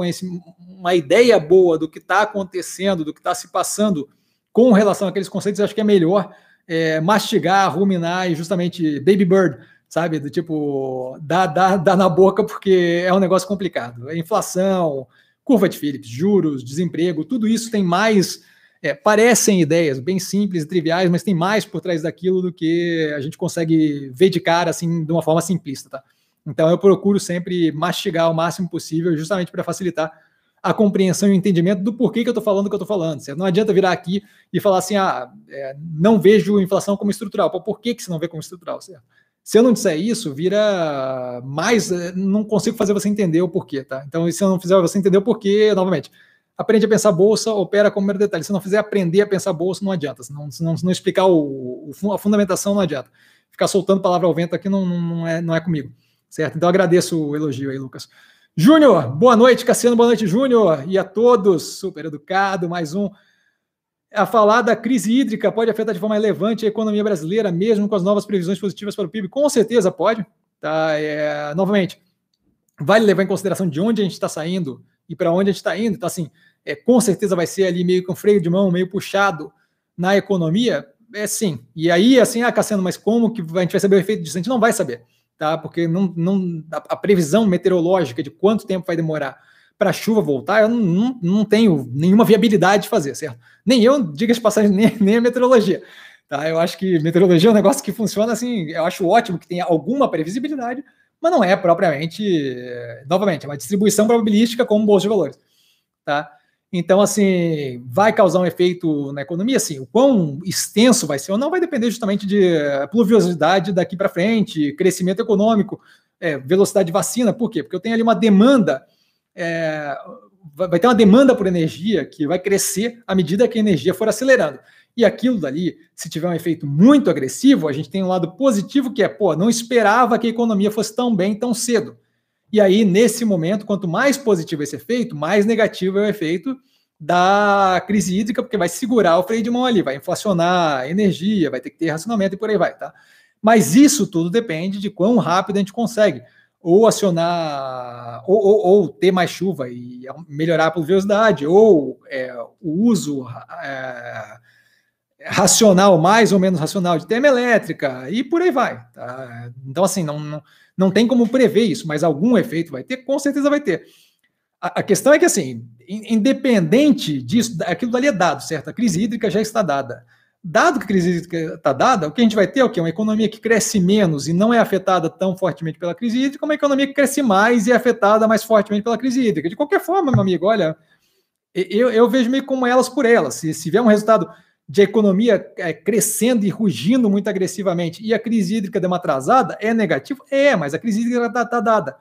uma ideia boa do que está acontecendo, do que está se passando com relação àqueles conceitos, acho que é melhor é, mastigar, ruminar e justamente baby bird, sabe? Do tipo, dá, dá, dá na boca porque é um negócio complicado. É inflação, curva de Phillips, juros, desemprego, tudo isso tem mais é, parecem ideias bem simples e triviais, mas tem mais por trás daquilo do que a gente consegue ver de cara, assim, de uma forma simplista, tá? Então eu procuro sempre mastigar o máximo possível, justamente para facilitar a compreensão e o entendimento do porquê que eu estou falando o que eu estou falando. Certo? Não adianta virar aqui e falar assim, ah, é, não vejo inflação como estrutural. Pô, por que, que você não vê como estrutural? Certo? Se eu não disser isso, vira mais. É, não consigo fazer você entender o porquê, tá? Então, se eu não fizer você entender o porquê, novamente, aprende a pensar bolsa, opera como primeiro detalhe. Se não fizer aprender a pensar bolsa, não adianta. Se não, se não, se não explicar o, o, a fundamentação, não adianta. Ficar soltando palavra ao vento aqui não, não, é, não é comigo, certo? Então, agradeço o elogio aí, Lucas. Júnior, boa noite, Cassiano, boa noite, Júnior, e a todos, super educado, mais um. A falar da crise hídrica pode afetar de forma relevante a economia brasileira, mesmo com as novas previsões positivas para o PIB? Com certeza pode. Tá? É, novamente, vale levar em consideração de onde a gente está saindo e para onde a gente está indo. Então, assim, é, com certeza vai ser ali meio com freio de mão, meio puxado na economia. É sim. E aí, assim, ah, Cassiano, mas como que a gente vai saber o efeito disso? A gente não vai saber tá? Porque não, não, a, previsão meteorológica de quanto tempo vai demorar para a chuva voltar, eu não, não, não, tenho nenhuma viabilidade de fazer, certo? Nem eu, diga de passagem, nem, nem a meteorologia. Tá? Eu acho que meteorologia é um negócio que funciona assim, eu acho ótimo que tenha alguma previsibilidade, mas não é propriamente, novamente, é uma distribuição probabilística como bolsa de valores. Tá? Então, assim, vai causar um efeito na economia? Sim. O quão extenso vai ser ou não vai depender justamente de eh, pluviosidade daqui para frente, crescimento econômico, é, velocidade de vacina. Por quê? Porque eu tenho ali uma demanda, é, vai ter uma demanda por energia que vai crescer à medida que a energia for acelerando. E aquilo dali, se tiver um efeito muito agressivo, a gente tem um lado positivo que é, pô, não esperava que a economia fosse tão bem tão cedo. E aí, nesse momento, quanto mais positivo esse efeito, mais negativo é o efeito da crise hídrica, porque vai segurar o freio de mão ali, vai inflacionar energia, vai ter que ter racionamento e por aí vai, tá? Mas isso tudo depende de quão rápido a gente consegue ou acionar, ou, ou, ou ter mais chuva e melhorar a pluviosidade, ou é, o uso é, racional, mais ou menos racional de termoelétrica, e por aí vai. Tá? Então, assim, não, não não tem como prever isso, mas algum efeito vai ter, com certeza vai ter. A, a questão é que, assim, independente disso, aquilo dali é dado, certo? A crise hídrica já está dada. Dado que a crise hídrica está dada, o que a gente vai ter é o quê? Uma economia que cresce menos e não é afetada tão fortemente pela crise hídrica, uma economia que cresce mais e é afetada mais fortemente pela crise hídrica. De qualquer forma, meu amigo, olha, eu, eu vejo meio como elas por elas. Se, se vier um resultado de economia é, crescendo e rugindo muito agressivamente e a crise hídrica deu uma atrasada, é negativo? É, mas a crise hídrica está tá dada.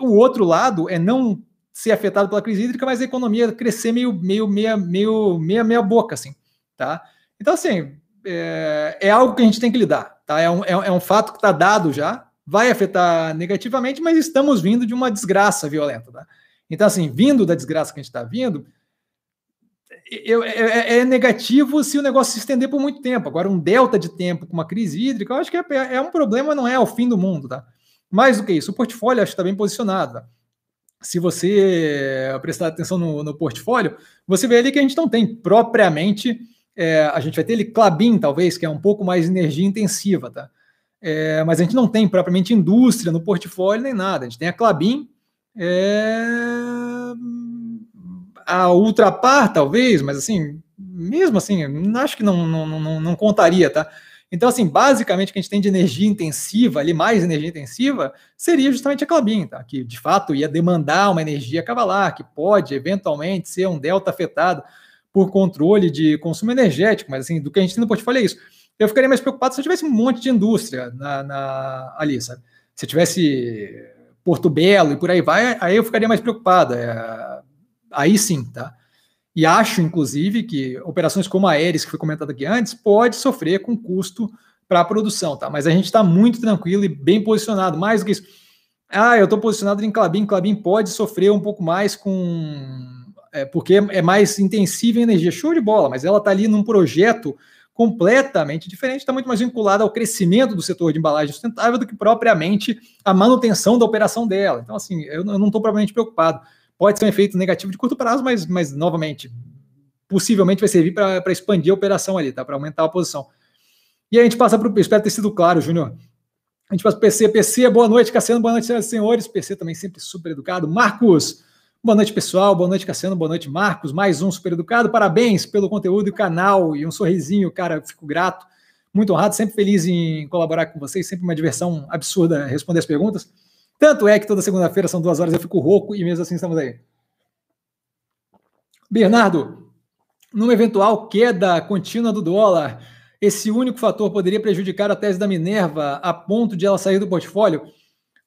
O outro lado é não ser afetado pela crise hídrica, mas a economia crescer meio, meio, meia, meio, meia, meia boca, assim, tá? Então, assim, é, é algo que a gente tem que lidar, tá? É um, é, é um fato que está dado já, vai afetar negativamente, mas estamos vindo de uma desgraça violenta, tá? Então, assim, vindo da desgraça que a gente está vindo, eu, é, é, é, negativo se o negócio se estender por muito tempo. Agora, um delta de tempo com uma crise hídrica, eu acho que é, é um problema, não é o fim do mundo, tá? Mais do que isso, o portfólio acho que está bem posicionado. Tá? Se você prestar atenção no, no, portfólio, você vê ali que a gente não tem propriamente. É, a gente vai ter ele Clabin, talvez, que é um pouco mais energia intensiva, tá? É, mas a gente não tem propriamente indústria no portfólio nem nada. A gente tem a Clabin, é, a Ultrapar, talvez, mas assim, mesmo assim, acho que não, não, não, não contaria, tá? Então, assim, basicamente o que a gente tem de energia intensiva, ali mais energia intensiva, seria justamente a Clabin, tá? Que de fato ia demandar uma energia cavalar, que pode eventualmente ser um delta afetado por controle de consumo energético, mas assim, do que a gente tem no portfólio é isso. Eu ficaria mais preocupado se eu tivesse um monte de indústria na, na ali, sabe? Se eu tivesse Porto Belo e por aí vai, aí eu ficaria mais preocupado. É, aí sim, tá? E acho, inclusive, que operações como a Aeres, que foi comentado aqui antes, pode sofrer com custo para a produção, tá? Mas a gente está muito tranquilo e bem posicionado. Mais do que isso. Ah, eu estou posicionado em Clabin. Clabin pode sofrer um pouco mais com. É, porque é mais intensiva em energia. Show de bola, mas ela está ali num projeto completamente diferente, está muito mais vinculada ao crescimento do setor de embalagem sustentável do que propriamente a manutenção da operação dela. Então, assim, eu não estou propriamente preocupado. Pode ser um efeito negativo de curto prazo, mas, mas novamente, possivelmente vai servir para expandir a operação ali, tá? Para aumentar a posição. E aí a gente passa para o. Espero ter sido claro, Júnior. A gente passa para o PC. PC, boa noite, Cassiano, boa noite, senhoras e senhores. PC também sempre super educado. Marcos, Boa noite, pessoal. Boa noite, Cassiano. Boa noite, Marcos. Mais um super educado. Parabéns pelo conteúdo do canal e um sorrisinho, cara. Fico grato, muito honrado, sempre feliz em colaborar com vocês. Sempre uma diversão absurda responder as perguntas. Tanto é que toda segunda-feira são duas horas eu fico rouco e mesmo assim estamos aí. Bernardo, numa eventual queda contínua do dólar, esse único fator poderia prejudicar a tese da Minerva a ponto de ela sair do portfólio?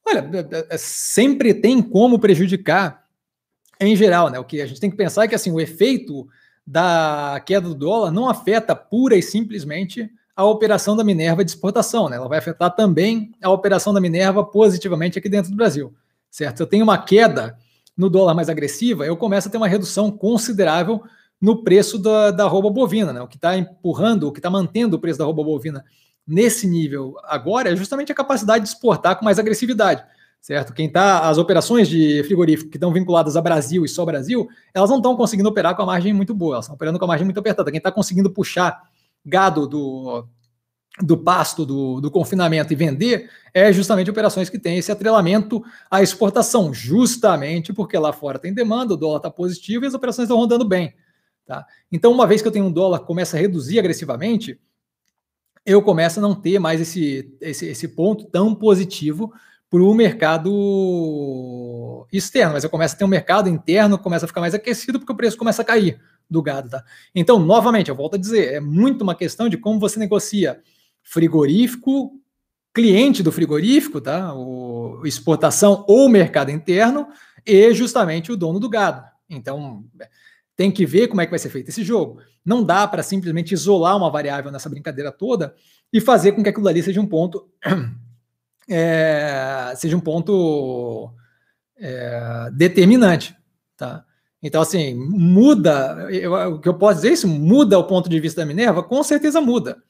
Olha, é, é, é, sempre tem como prejudicar em geral, né? O que a gente tem que pensar é que assim, o efeito da queda do dólar não afeta pura e simplesmente a operação da Minerva de exportação, né? Ela vai afetar também a operação da Minerva positivamente aqui dentro do Brasil, certo? Se eu tenho uma queda no dólar mais agressiva, eu começo a ter uma redução considerável no preço da, da roupa bovina, né? O que está empurrando, o que está mantendo o preço da roupa bovina nesse nível agora é justamente a capacidade de exportar com mais agressividade, certo? Quem está, as operações de frigorífico que estão vinculadas a Brasil e só Brasil, elas não estão conseguindo operar com a margem muito boa, elas estão operando com a margem muito apertada. Quem está conseguindo puxar gado do, do pasto, do, do, confinamento e vender, é justamente operações que têm esse atrelamento à exportação, justamente porque lá fora tem demanda, o dólar está positivo e as operações estão rodando bem. Tá? Então, uma vez que eu tenho um dólar que começa a reduzir agressivamente, eu começo a não ter mais esse, esse, esse ponto tão positivo para o mercado externo, mas eu começo a ter um mercado interno começa a ficar mais aquecido porque o preço começa a cair do gado. Tá? Então, novamente, eu volto a dizer, é muito uma questão de como você negocia frigorífico, cliente do frigorífico, tá? o exportação ou mercado interno, e justamente o dono do gado. Então, tem que ver como é que vai ser feito esse jogo. Não dá para simplesmente isolar uma variável nessa brincadeira toda e fazer com que aquilo ali seja um ponto é, seja um ponto é, determinante, tá? Então, assim, muda, o que eu posso dizer é isso, muda o ponto de vista da Minerva? Com certeza muda.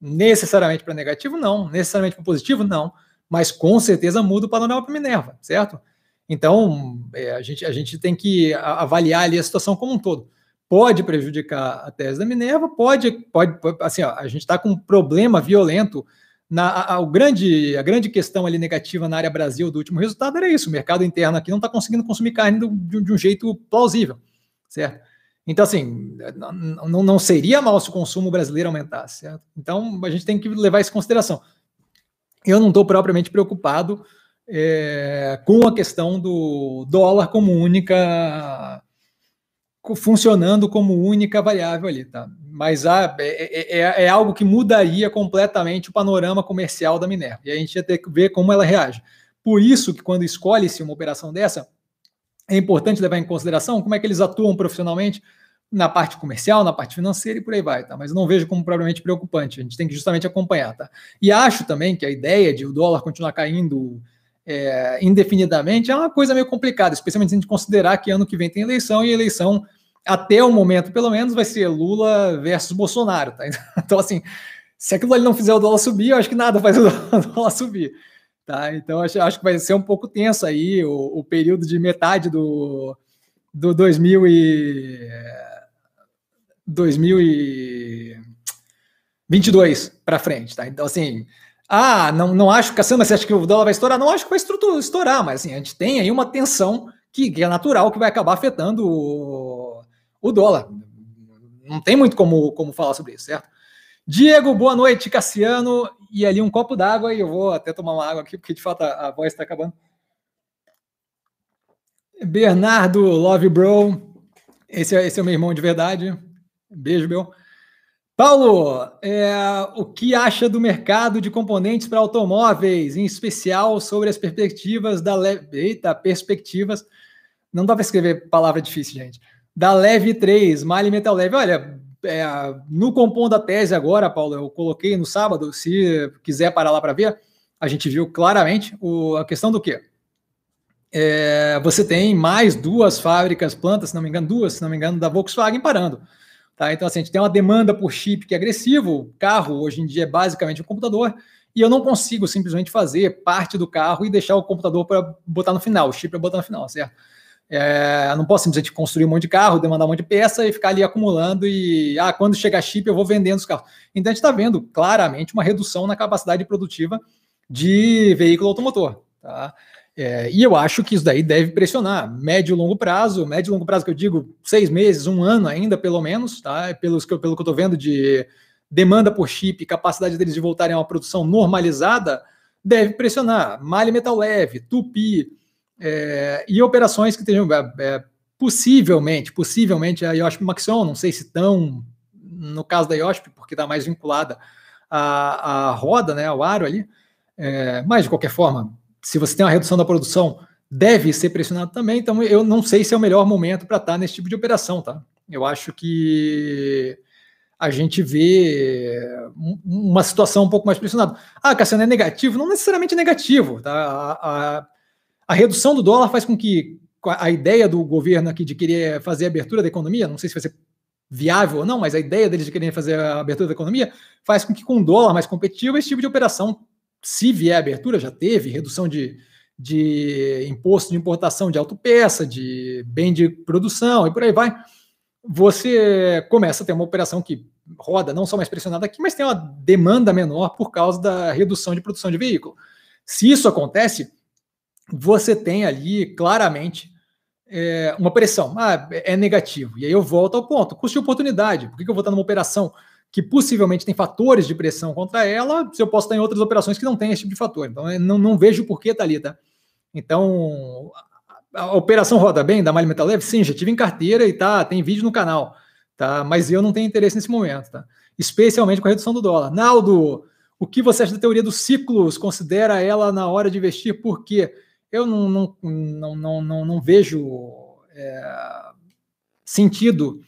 Necessariamente para negativo, não. Necessariamente para positivo, não. Mas com certeza muda o panorama para Minerva, certo? Então, é, a, gente, a gente tem que avaliar ali a situação como um todo. Pode prejudicar a tese da Minerva, pode, pode, assim, ó, a gente está com um problema violento. Na, a, a, grande, a grande questão ali negativa na área Brasil do último resultado era isso: o mercado interno aqui não está conseguindo consumir carne do, de, de, um jeito plausível, certo? Então, assim, não, não seria mal se o consumo brasileiro aumentasse, certo? Então, a gente tem que levar isso em consideração. Eu não estou propriamente preocupado é, com a questão do dólar como única funcionando como única variável ali, tá? Mas há, é, é, é, algo que mudaria completamente o panorama comercial da Minerva. E a gente ia ter que ver como ela reage. Por isso que quando escolhe-se uma operação dessa, é importante levar em consideração como é que eles atuam profissionalmente na parte comercial, na parte financeira e por aí vai, tá? Mas não vejo como propriamente preocupante. A gente tem que justamente acompanhar, tá? E acho também que a ideia de o dólar continuar caindo é, indefinidamente é uma coisa meio complicada, especialmente se a gente considerar que ano que vem tem eleição e eleição, até o momento, pelo menos, vai ser Lula versus Bolsonaro. Tá? Então, assim, se aquilo ali não fizer o dólar subir, eu acho que nada faz o dólar subir. Tá? Então, acho, acho que vai ser um pouco tenso aí o, o período de metade do, do 2000 e, 2022 para frente. Tá? Então, assim, ah, não, não acho, Cassandra, você acha que o dólar vai estourar? Não acho que vai estourar, mas assim, a gente tem aí uma tensão que, que é natural que vai acabar afetando o, o dólar. Não tem muito como, como falar sobre isso, certo? Diego, boa noite, Cassiano. E ali um copo d'água e eu vou até tomar uma água aqui, porque de fato a, a voz está acabando. Bernardo, love bro. Esse é, esse é o meu irmão de verdade. Beijo, meu. Paulo, é, o que acha do mercado de componentes para automóveis, em especial sobre as perspectivas da Leve. Eita, perspectivas. Não dá para escrever palavra difícil, gente. Da Leve 3, Mali Metal Leve. Olha, é, no compondo da tese agora, Paulo, eu coloquei no sábado, se quiser parar lá para ver, a gente viu claramente o, a questão do quê? É, você tem mais duas fábricas, plantas, se não me engano, duas, se não me engano, da Volkswagen parando. Tá? Então, assim, a gente tem uma demanda por chip que é agressivo. O carro, hoje em dia, é basicamente um computador. E eu não consigo simplesmente fazer parte do carro e deixar o computador para botar no final, o chip para botar no final, certo? É, não posso simplesmente construir um monte de carro, demandar um monte de peça e ficar ali acumulando e, ah, quando chegar chip eu vou vendendo os carros. Então a gente está vendo claramente uma redução na capacidade produtiva de veículo automotor. Tá? É, e eu acho que isso daí deve pressionar médio e longo prazo, médio e longo prazo que eu digo seis meses, um ano ainda pelo menos, tá? Pelos, pelo que eu estou vendo de demanda por chip, capacidade deles de voltarem a uma produção normalizada, deve pressionar. Malha metal leve, tupi é, e operações que tenham é, é possivelmente, possivelmente a IOSP Maxion, não sei se tão no caso da IOSP, porque está mais vinculada à, à roda, né, ao aro ali, é, mas de qualquer forma se você tem uma redução da produção, deve ser pressionado também. Então, eu não sei se é o melhor momento para estar tá nesse tipo de operação, tá? Eu acho que a gente vê uma situação um pouco mais pressionada. Ah, Cassiano, é negativo? Não necessariamente negativo. Tá? A, a, a, redução do dólar faz com que a ideia do governo aqui de querer fazer a abertura da economia, não sei se vai ser viável ou não, mas a ideia deles de querer fazer a abertura da economia faz com que com um dólar mais competitivo esse tipo de operação se vier abertura, já teve redução de, de imposto de importação de autopeça, de bem de produção e por aí vai, você começa a ter uma operação que roda não só mais pressionada aqui, mas tem uma demanda menor por causa da redução de produção de veículo. Se isso acontece, você tem ali claramente é, uma pressão. Ah, é negativo. E aí eu volto ao ponto: custo de oportunidade. Por que, que eu vou estar numa operação que possivelmente tem fatores de pressão contra ela, se eu posso estar em outras operações que não tem esse tipo de fator. Então, não, não vejo por que está ali, tá? Então, a, a, operação roda bem da Malha Metal Leve? Sim, já tive em carteira e tá, tem vídeo no canal, tá? Mas eu não tenho interesse nesse momento, tá? Especialmente com a redução do dólar. Naldo, o que você acha da teoria dos ciclos? Considera ela na hora de investir? Por quê? Eu não, não, não, não, não, não vejo é, sentido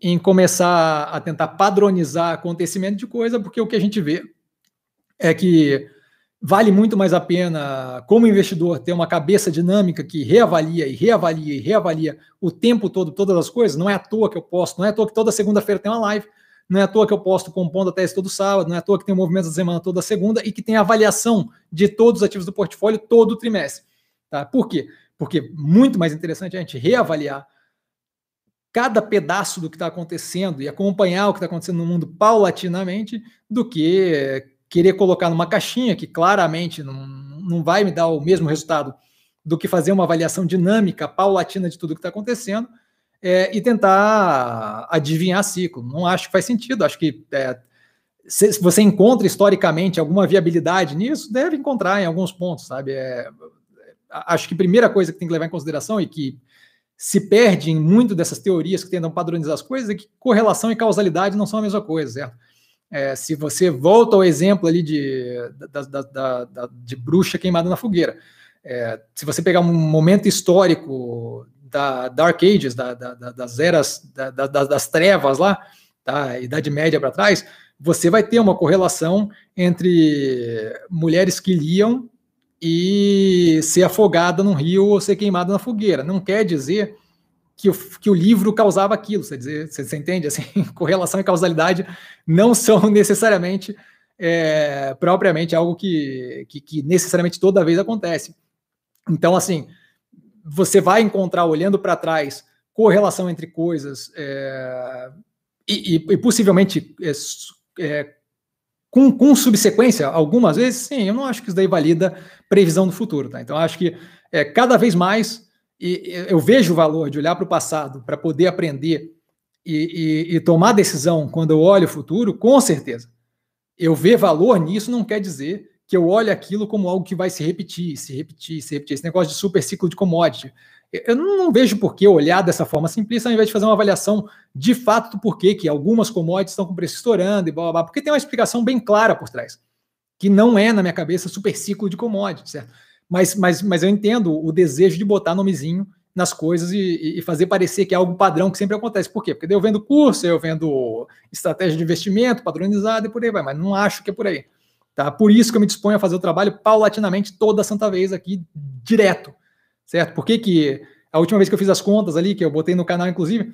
em começar a tentar padronizar acontecimento de coisa, porque o que a gente vê é que vale muito mais a pena, como investidor, ter uma cabeça dinâmica que reavalia e reavalia e reavalia o tempo todo todas as coisas. Não é à toa que eu posto, não é à toa que toda segunda-feira tem uma live, não é à toa que eu posto compondo a tese todo sábado, não é à toa que tem o movimento da semana toda segunda e que tem avaliação de todos os ativos do portfólio todo trimestre. Tá? Por quê? Porque muito mais interessante a gente reavaliar cada pedaço do que está acontecendo e acompanhar o que está acontecendo no mundo paulatinamente do que querer colocar numa caixinha que claramente não, não vai me dar o mesmo resultado do que fazer uma avaliação dinâmica, paulatina de tudo que está acontecendo é, e tentar adivinhar ciclo. Não acho que faz sentido. Acho que é, se você encontra historicamente alguma viabilidade nisso, deve encontrar em alguns pontos, sabe? É, acho que a primeira coisa que tem que levar em consideração e que se perde em muito dessas teorias que tentam padronizar as coisas é que correlação e causalidade não são a mesma coisa, certo? É, se você volta ao exemplo ali de, da, da, da, de bruxa queimada na fogueira, é, se você pegar um momento histórico da Dark Ages, da, das eras das trevas lá, tá, Idade Média para trás, você vai ter uma correlação entre mulheres que liam e ser afogada num rio ou ser queimada na fogueira. Não quer dizer que o, que o livro causava aquilo. Você, dizer, você, você entende? Assim, correlação e causalidade não são necessariamente é, propriamente algo que, que, que, necessariamente toda vez acontece. Então, assim, você vai encontrar, olhando para trás, correlação entre coisas é, e, e, e, possivelmente é, é com, com subsequência, algumas vezes, sim, eu não acho que isso daí valida previsão do futuro. Tá? Então, acho que é, cada vez mais e, eu vejo o valor de olhar para o passado para poder aprender e, e, e, tomar decisão quando eu olho o futuro, com certeza. Eu ver valor nisso não quer dizer que eu olhe aquilo como algo que vai se repetir, se repetir, se repetir. Esse negócio de super ciclo de commodity. Eu não, vejo por que olhar dessa forma simplista ao invés de fazer uma avaliação de fato do porquê que algumas commodities estão com preço estourando e blá, blá, blá, porque tem uma explicação bem clara por trás, que não é, na minha cabeça, super ciclo de commodities, certo? Mas, mas, mas eu entendo o desejo de botar nomezinho nas coisas e, e, fazer parecer que é algo padrão que sempre acontece. Por quê? Porque eu vendo curso, eu vendo estratégia de investimento padronizada e por aí vai, mas não acho que é por aí. Tá? Por isso que eu me disponho a fazer o trabalho paulatinamente toda santa vez aqui, direto certo? Por que, que a última vez que eu fiz as contas ali, que eu botei no canal, inclusive,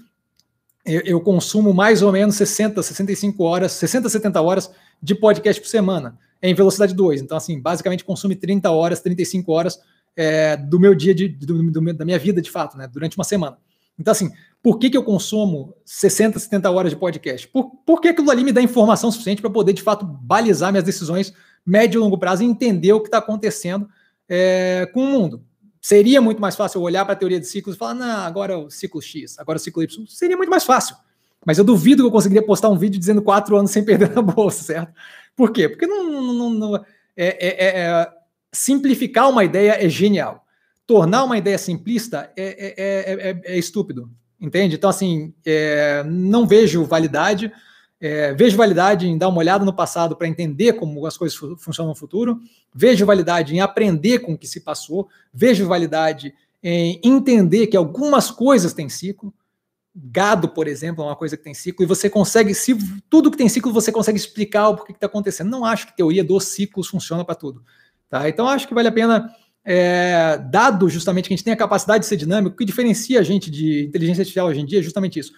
eu, eu, consumo mais ou menos 60, 65 horas, 60, 70 horas de podcast por semana, em velocidade 2. Então, assim, basicamente consome 30 horas, 35 horas é, do meu dia, de, do, do, da minha vida, de fato, né? Durante uma semana. Então, assim, por que, que eu consumo 60, 70 horas de podcast? Por, porque aquilo ali me dá informação suficiente para poder, de fato, balizar minhas decisões médio e longo prazo e entender o que está acontecendo é, com o mundo seria muito mais fácil eu olhar para a teoria de ciclos e falar, não, agora é o ciclo X, agora é o ciclo Y. Seria muito mais fácil. Mas eu duvido que eu conseguiria postar um vídeo dizendo quatro anos sem perder na bolsa, certo? Por quê? Porque não, não, não é, é, é, é, simplificar uma ideia é genial. Tornar uma ideia simplista é, é estúpido, entende? Então, assim, não vejo validade. Vejo validade em dar uma olhada no passado para entender como as coisas funcionam no futuro. Vejo validade em aprender com o que se passou. Vejo validade em entender que algumas coisas têm ciclo gado, por exemplo, é uma coisa que tem ciclo, e você consegue, se tudo que tem ciclo, você consegue explicar o porquê que está acontecendo. Não acho que teoria dos ciclos funciona para tudo. Tá? Então, acho que vale a pena, é, dado justamente que a gente tem a capacidade de ser dinâmico, o que diferencia a gente de inteligência artificial hoje em dia é justamente isso.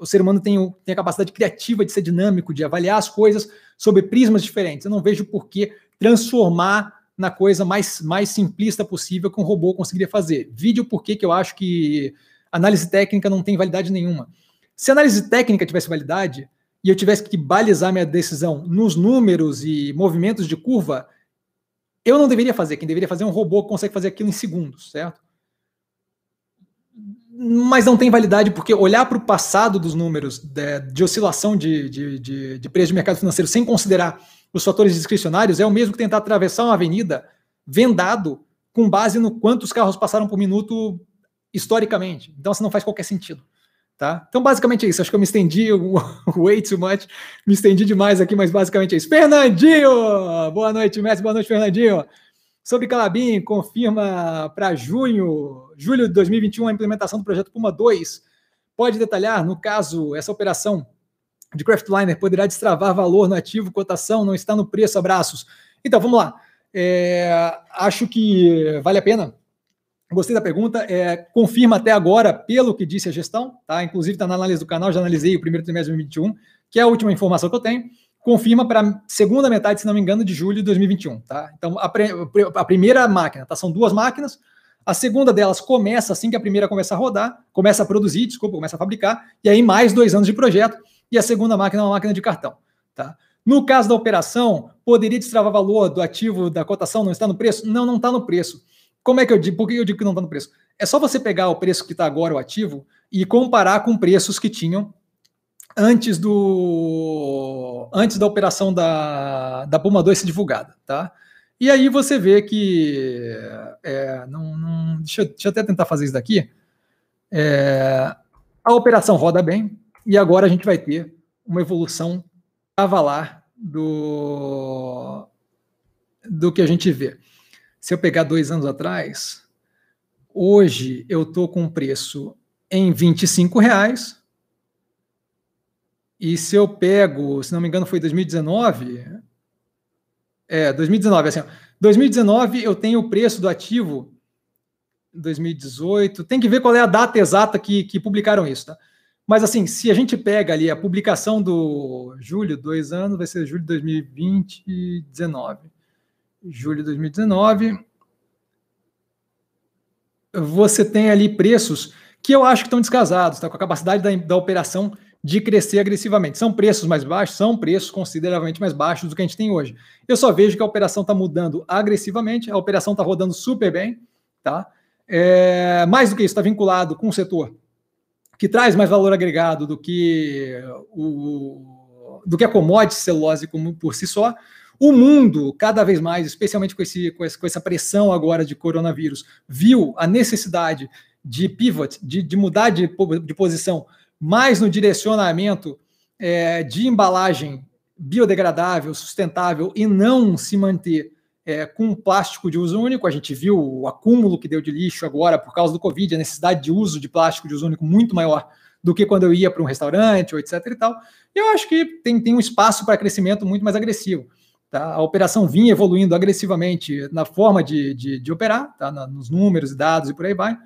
O ser humano tem, tem a capacidade criativa de ser dinâmico, de avaliar as coisas sob prismas diferentes. Eu não vejo por que transformar na coisa mais, mais simplista possível que um robô conseguiria fazer. Vídeo por que eu acho que análise técnica não tem validade nenhuma. Se a análise técnica tivesse validade e eu tivesse que balizar minha decisão nos números e movimentos de curva, eu não deveria fazer. Quem deveria fazer é um robô que consegue fazer aquilo em segundos, certo? Mas não tem validade porque olhar para o passado dos números de, de oscilação de, de, de, de preço de mercado financeiro sem considerar os fatores discricionários é o mesmo que tentar atravessar uma avenida vendado com base no quantos carros passaram por minuto historicamente. Então, isso não faz qualquer sentido. Tá? Então, basicamente é isso. Acho que eu me estendi way too much, me estendi demais aqui, mas basicamente é isso. Fernandinho! Boa noite, Mestre. Boa noite, Fernandinho. Sobre Calabim, confirma para junho, julho de 2021, a implementação do projeto Puma 2. Pode detalhar, no caso, essa operação de Craftliner poderá destravar valor no ativo, cotação, não está no preço, abraços. Então, vamos lá. É, acho que vale a pena Gostei da pergunta. É, confirma até agora, pelo que disse a gestão, tá? Inclusive está na análise do canal, já analisei o primeiro trimestre de 2021, que é a última informação que eu tenho. Confirma para a segunda metade, se não me engano, de julho de 2021, tá? Então, a, a primeira máquina, tá? São duas máquinas. A segunda delas começa assim que a primeira começa a rodar, começa a produzir, desculpa, começa a fabricar, e aí mais dois anos de projeto, e a segunda máquina é uma máquina de cartão, tá? No caso da operação, poderia destravar valor do ativo da cotação, não está no preço? Não, não está no preço como é que eu digo? Por que eu digo que não está no preço? É só você pegar o preço que está agora, o ativo, e comparar com preços que tinham antes do antes da operação da, da Puma 2 ser divulgada, tá? E aí você vê que é, não, não deixa, deixa, eu até tentar fazer isso daqui. É, a operação roda bem e agora a gente vai ter uma evolução cavalar do do que a gente vê. Se eu pegar dois anos atrás, hoje eu estou com preço em 25 reais. E se eu pego, se não me engano, foi 2019. É, 2019, assim, 2019 eu tenho o preço do ativo 2018. Tem que ver qual é a data exata que, que publicaram isso, tá? Mas assim, se a gente pega ali a publicação do julho, dois anos, vai ser julho de 2020 e 19 julho de 2019, você tem ali preços que eu acho que estão descasados, tá? com a capacidade da, da operação de crescer agressivamente. São preços mais baixos? São preços consideravelmente mais baixos do que a gente tem hoje. Eu só vejo que a operação está mudando agressivamente, a operação está rodando super bem, tá? É, mais do que isso, está vinculado com o setor que traz mais valor agregado do que o do que a commodity celulose por si só. O mundo, cada vez mais, especialmente com, esse, com, essa pressão agora de coronavírus, viu a necessidade de pivot, de, de mudar de, de, posição mais no direcionamento é, de embalagem biodegradável, sustentável e não se manter é, com plástico de uso único. A gente viu o acúmulo que deu de lixo agora por causa do Covid, a necessidade de uso de plástico de uso único muito maior do que quando eu ia para um restaurante, ou etc. e tal. Eu acho que tem, tem um espaço para crescimento muito mais agressivo. Tá? A operação vinha evoluindo agressivamente na forma de, de, de operar, tá? Na, nos números e dados e por aí vai.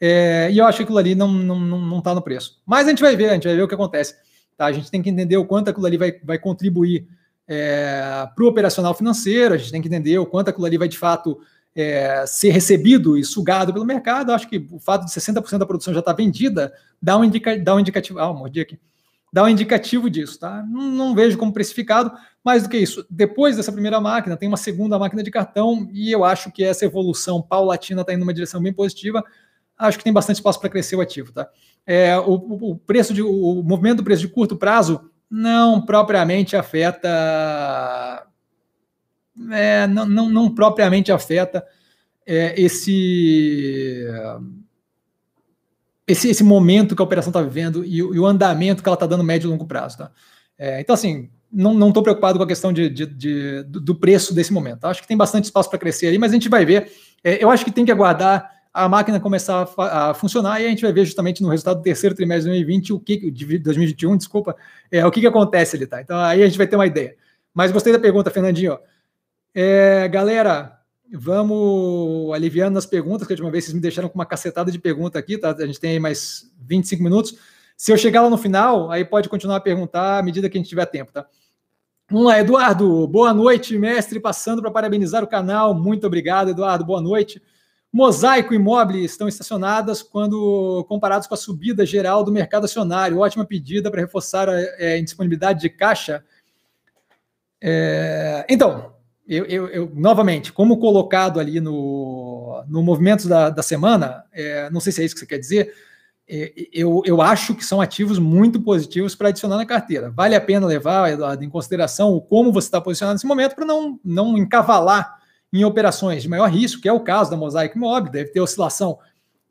É, e eu acho que aquilo ali não está não, não, não tá no preço. Mas a gente vai ver, a gente vai ver o que acontece. Tá? A gente tem que entender o quanto aquilo ali vai, vai contribuir é, para o operacional financeiro, a gente tem que entender o quanto aquilo ali vai de fato é, ser recebido e sugado pelo mercado. Eu acho que o fato de 60% da produção já estar tá vendida dá um, indica, dá um indicativo. Ah, mordi aqui dá um indicativo disso, tá? Não, não, vejo como precificado, Mais do que isso, depois dessa primeira máquina, tem uma segunda máquina de cartão e eu acho que essa evolução paulatina está indo numa direção bem positiva. Acho que tem bastante espaço para crescer o ativo, tá? É, o, o, preço de, o movimento do preço de curto prazo não propriamente afeta, é, não, não, não, propriamente afeta é, esse, esse esse momento que a operação está vivendo e, e, o andamento que ela está dando médio e longo prazo, tá? É, então assim não estou preocupado com a questão de, de, de, do preço desse momento. Acho que tem bastante espaço para crescer aí, mas a gente vai ver. É, eu acho que tem que aguardar a máquina começar a, a, funcionar e a gente vai ver justamente no resultado do terceiro trimestre de 2020, o que, de 2021, desculpa, é, o que, que acontece ali, tá? Então aí a gente vai ter uma ideia. Mas gostei da pergunta, Fernandinho. É, galera, vamos aliviando as perguntas, que a última vez vocês me deixaram com uma cacetada de pergunta aqui, tá? A gente tem aí mais 25 minutos. Se eu chegar lá no final, aí pode continuar a perguntar à medida que a gente tiver tempo, tá? Vamos lá, Eduardo. Boa noite, mestre. Passando para parabenizar o canal. Muito obrigado, Eduardo. Boa noite. Mosaico e Mobile estão estacionadas quando comparados com a subida geral do mercado acionário. Ótima pedida para reforçar a, é, indisponibilidade de caixa. É, então, eu, eu, eu, novamente, como colocado ali no, no movimento da, da semana, é, não sei se é isso que você quer dizer, é, eu, eu acho que são ativos muito positivos para adicionar na carteira. Vale a pena levar, Eduardo, em consideração o como você está posicionado nesse momento para não, não encavalar em operações de maior risco, que é o caso da Mosaic Mob, deve ter oscilação,